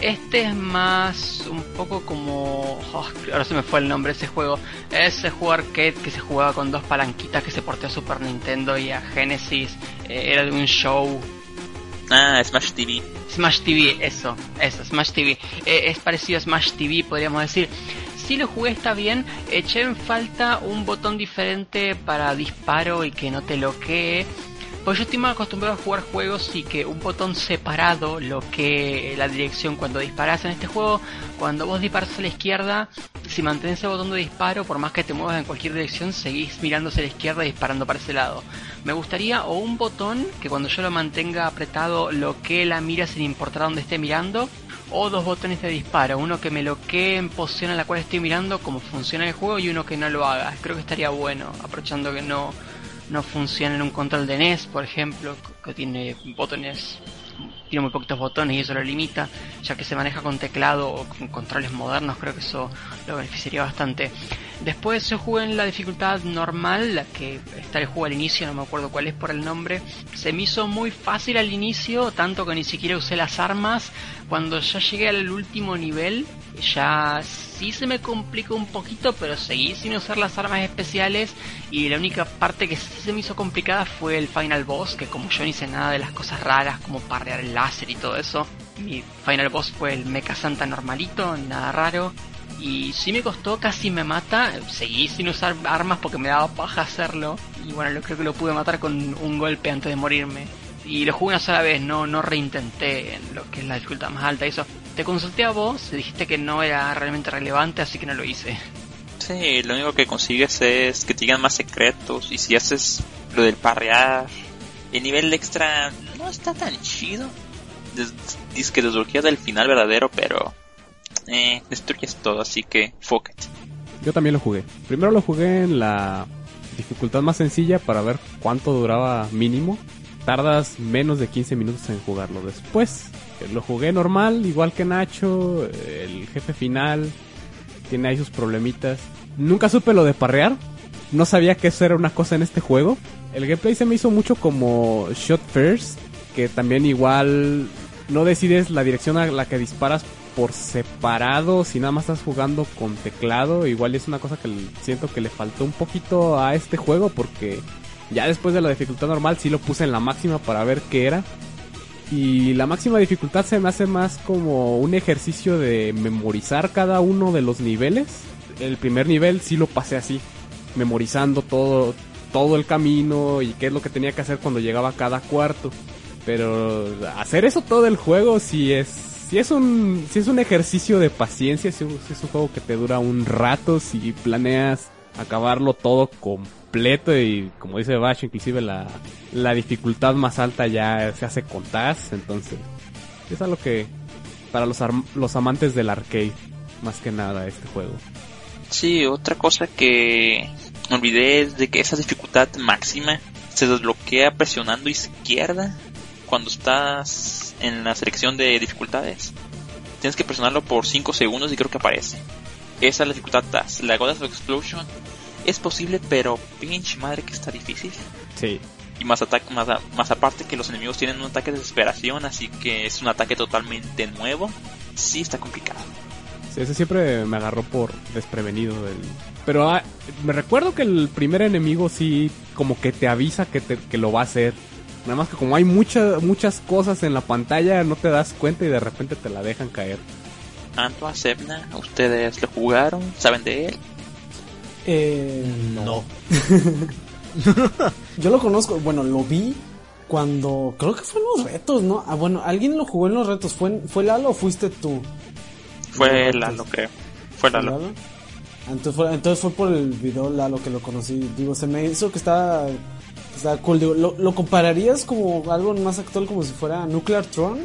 Este es más un poco como... Oh, ahora se me fue el nombre de ese juego. Ese juego arcade que se jugaba con dos palanquitas que se portó a Super Nintendo y a Genesis. Eh, era de un show Ah, Smash TV. Smash TV, eso, eso, Smash TV. Eh, es parecido a Smash TV, podríamos decir. Si lo jugué está bien, eché en falta un botón diferente para disparo y que no te loquee. Pues yo estoy más acostumbrado a jugar juegos y que un botón separado, lo que la dirección cuando disparas en este juego, cuando vos disparas a la izquierda, si mantienes el botón de disparo, por más que te muevas en cualquier dirección, seguís mirando hacia la izquierda y disparando para ese lado. Me gustaría o un botón que cuando yo lo mantenga apretado lo que la mira sin importar dónde esté mirando, o dos botones de disparo, uno que me bloquee en posición en la cual estoy mirando como funciona el juego y uno que no lo haga. Creo que estaría bueno, aprovechando que no no funciona en un control de NES, por ejemplo, que tiene botones, tiene muy poquitos botones y eso lo limita, ya que se maneja con teclado o con controles modernos, creo que eso lo beneficiaría bastante. Después yo jugué en la dificultad normal, la que está el juego al inicio, no me acuerdo cuál es por el nombre. Se me hizo muy fácil al inicio, tanto que ni siquiera usé las armas. Cuando ya llegué al último nivel, ya sí se me complicó un poquito, pero seguí sin usar las armas especiales. Y la única parte que sí se me hizo complicada fue el final boss, que como yo no hice nada de las cosas raras, como parrear el láser y todo eso, mi final boss fue el Mecha Santa normalito, nada raro. Y si me costó, casi me mata. Seguí sin usar armas porque me daba paja hacerlo. Y bueno, creo que lo pude matar con un golpe antes de morirme. Y lo jugué una sola vez, no, no reintenté en lo que es la dificultad más alta. Eso. Te consulté a vos, dijiste que no era realmente relevante, así que no lo hice. Sí, lo único que consigues es que te digan más secretos. Y si haces lo del parrear, el nivel extra no está tan chido. Dice que desbloqueas el final verdadero, pero eh, destruyes todo, así que fuck it. Yo también lo jugué. Primero lo jugué en la dificultad más sencilla para ver cuánto duraba mínimo. Tardas menos de 15 minutos en jugarlo. Después eh, lo jugué normal, igual que Nacho. El jefe final tiene ahí sus problemitas. Nunca supe lo de parrear. No sabía que eso era una cosa en este juego. El gameplay se me hizo mucho como Shot First, que también igual no decides la dirección a la que disparas por separado, si nada más estás jugando con teclado, igual es una cosa que siento que le faltó un poquito a este juego porque ya después de la dificultad normal sí lo puse en la máxima para ver qué era. Y la máxima dificultad se me hace más como un ejercicio de memorizar cada uno de los niveles. El primer nivel sí lo pasé así, memorizando todo, todo el camino y qué es lo que tenía que hacer cuando llegaba a cada cuarto. Pero hacer eso todo el juego sí es si es un si es un ejercicio de paciencia, si es un juego que te dura un rato, si planeas acabarlo todo completo y como dice Bash, inclusive la, la dificultad más alta ya se hace con TAS, entonces es algo que para los, los amantes del arcade, más que nada este juego. Sí, otra cosa que olvidé es de que esa dificultad máxima se desbloquea presionando izquierda cuando estás en la selección de dificultades. Tienes que presionarlo por 5 segundos y creo que aparece. Esa es la dificultad DAS. La God of Explosion es posible, pero pinche madre que está difícil. Sí. Y más, ataque, más, más aparte que los enemigos tienen un ataque de desesperación, así que es un ataque totalmente nuevo. Sí está complicado. Sí, ese siempre me agarró por desprevenido. El... Pero ah, me recuerdo que el primer enemigo sí como que te avisa que, te, que lo va a hacer. Nada más que como hay muchas muchas cosas en la pantalla, no te das cuenta y de repente te la dejan caer. Anto Sebna, ¿ustedes lo jugaron? ¿Saben de él? Eh, no. Yo lo conozco, bueno, lo vi cuando creo que fue en los retos, ¿no? Ah, bueno, alguien lo jugó en los retos, ¿fue, fue Lalo o fuiste tú? Fue Lalo, creo. Fue Lalo. ¿Lalo? Entonces, fue, entonces fue por el video Lalo que lo conocí. Digo, se me hizo que estaba Está cool. ¿lo, compararías como algo más actual como si fuera Nuclear Tron?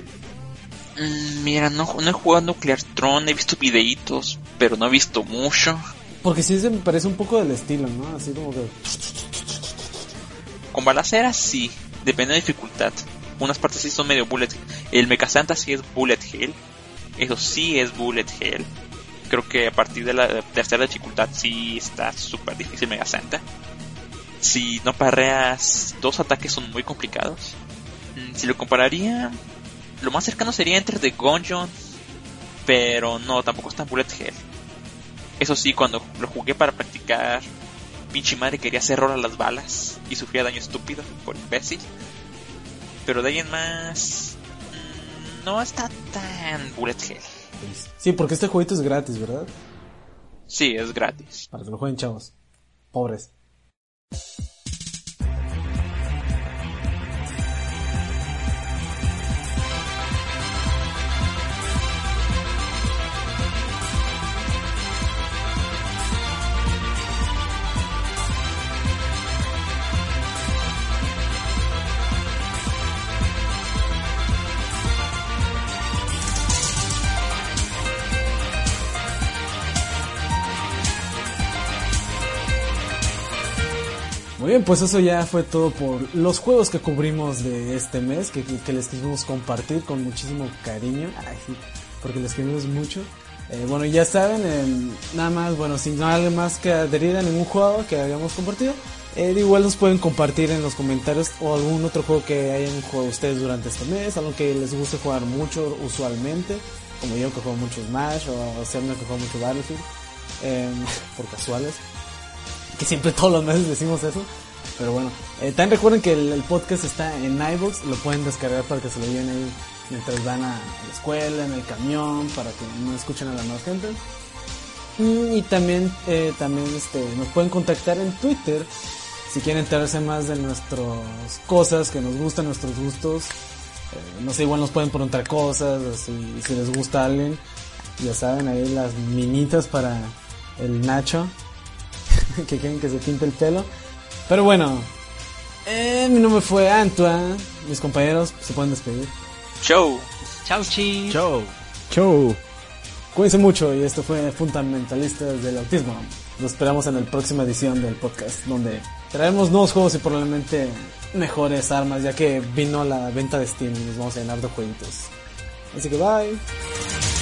Mm, mira, no, no he jugado Nuclear Tron, he visto videitos, pero no he visto mucho. Porque sí se me parece un poco del estilo, ¿no? Así como que... Con balaceras sí, depende de la dificultad. Unas partes sí son medio bullet. El Mechasanta sí es bullet hell. Eso sí es bullet hell. Creo que a partir de la tercera dificultad sí está súper difícil Santa si no parreas dos ataques son muy complicados. Mm, si lo compararía, lo más cercano sería entre The Gungeon, pero no, tampoco está en Bullet Hell. Eso sí, cuando lo jugué para practicar, pinche madre quería hacer a las balas y sufría daño estúpido por imbécil. Pero de ahí en más, mm, no está tan Bullet Hell. Sí, porque este jueguito es gratis, ¿verdad? Sí, es gratis. Para que lo jueguen chavos. Pobres. Bien, pues eso ya fue todo por los juegos que cubrimos de este mes, que, que les quisimos compartir con muchísimo cariño. Ay, sí, porque les queremos mucho. Eh, bueno, ya saben, eh, nada más, bueno, sin nada más que adherir a ningún juego que hayamos compartido, eh, igual nos pueden compartir en los comentarios o algún otro juego que hayan jugado ustedes durante este mes, algo que les guste jugar mucho usualmente, como yo que juego mucho Smash o Serna que juega mucho Battlefield, em, por casuales, que siempre todos los meses decimos eso. Pero bueno, eh, también recuerden que el, podcast está en iVoox, lo pueden descargar para que se lo lleven ahí mientras van a la escuela, en el camión, para que no escuchen a la nueva gente. Y también, eh, también este, nos pueden contactar en Twitter si quieren enterarse más de nuestras cosas que nos gustan, nuestros gustos. Eh, no sé, igual nos pueden preguntar cosas, si, les gusta alguien. Ya saben, ahí las minitas para el Nacho, que quieren que se pinte el pelo. Pero bueno, eh, mi nombre fue Antoine, mis compañeros se pueden despedir. Show. Chau, chi. Chau. Chau. Cuídense mucho y esto fue Fundamentalistas del Autismo. Nos esperamos en la próxima edición del podcast, donde traeremos nuevos juegos y probablemente mejores armas, ya que vino la venta de Steam y nos vamos a llenar de jueguitos. Así que bye.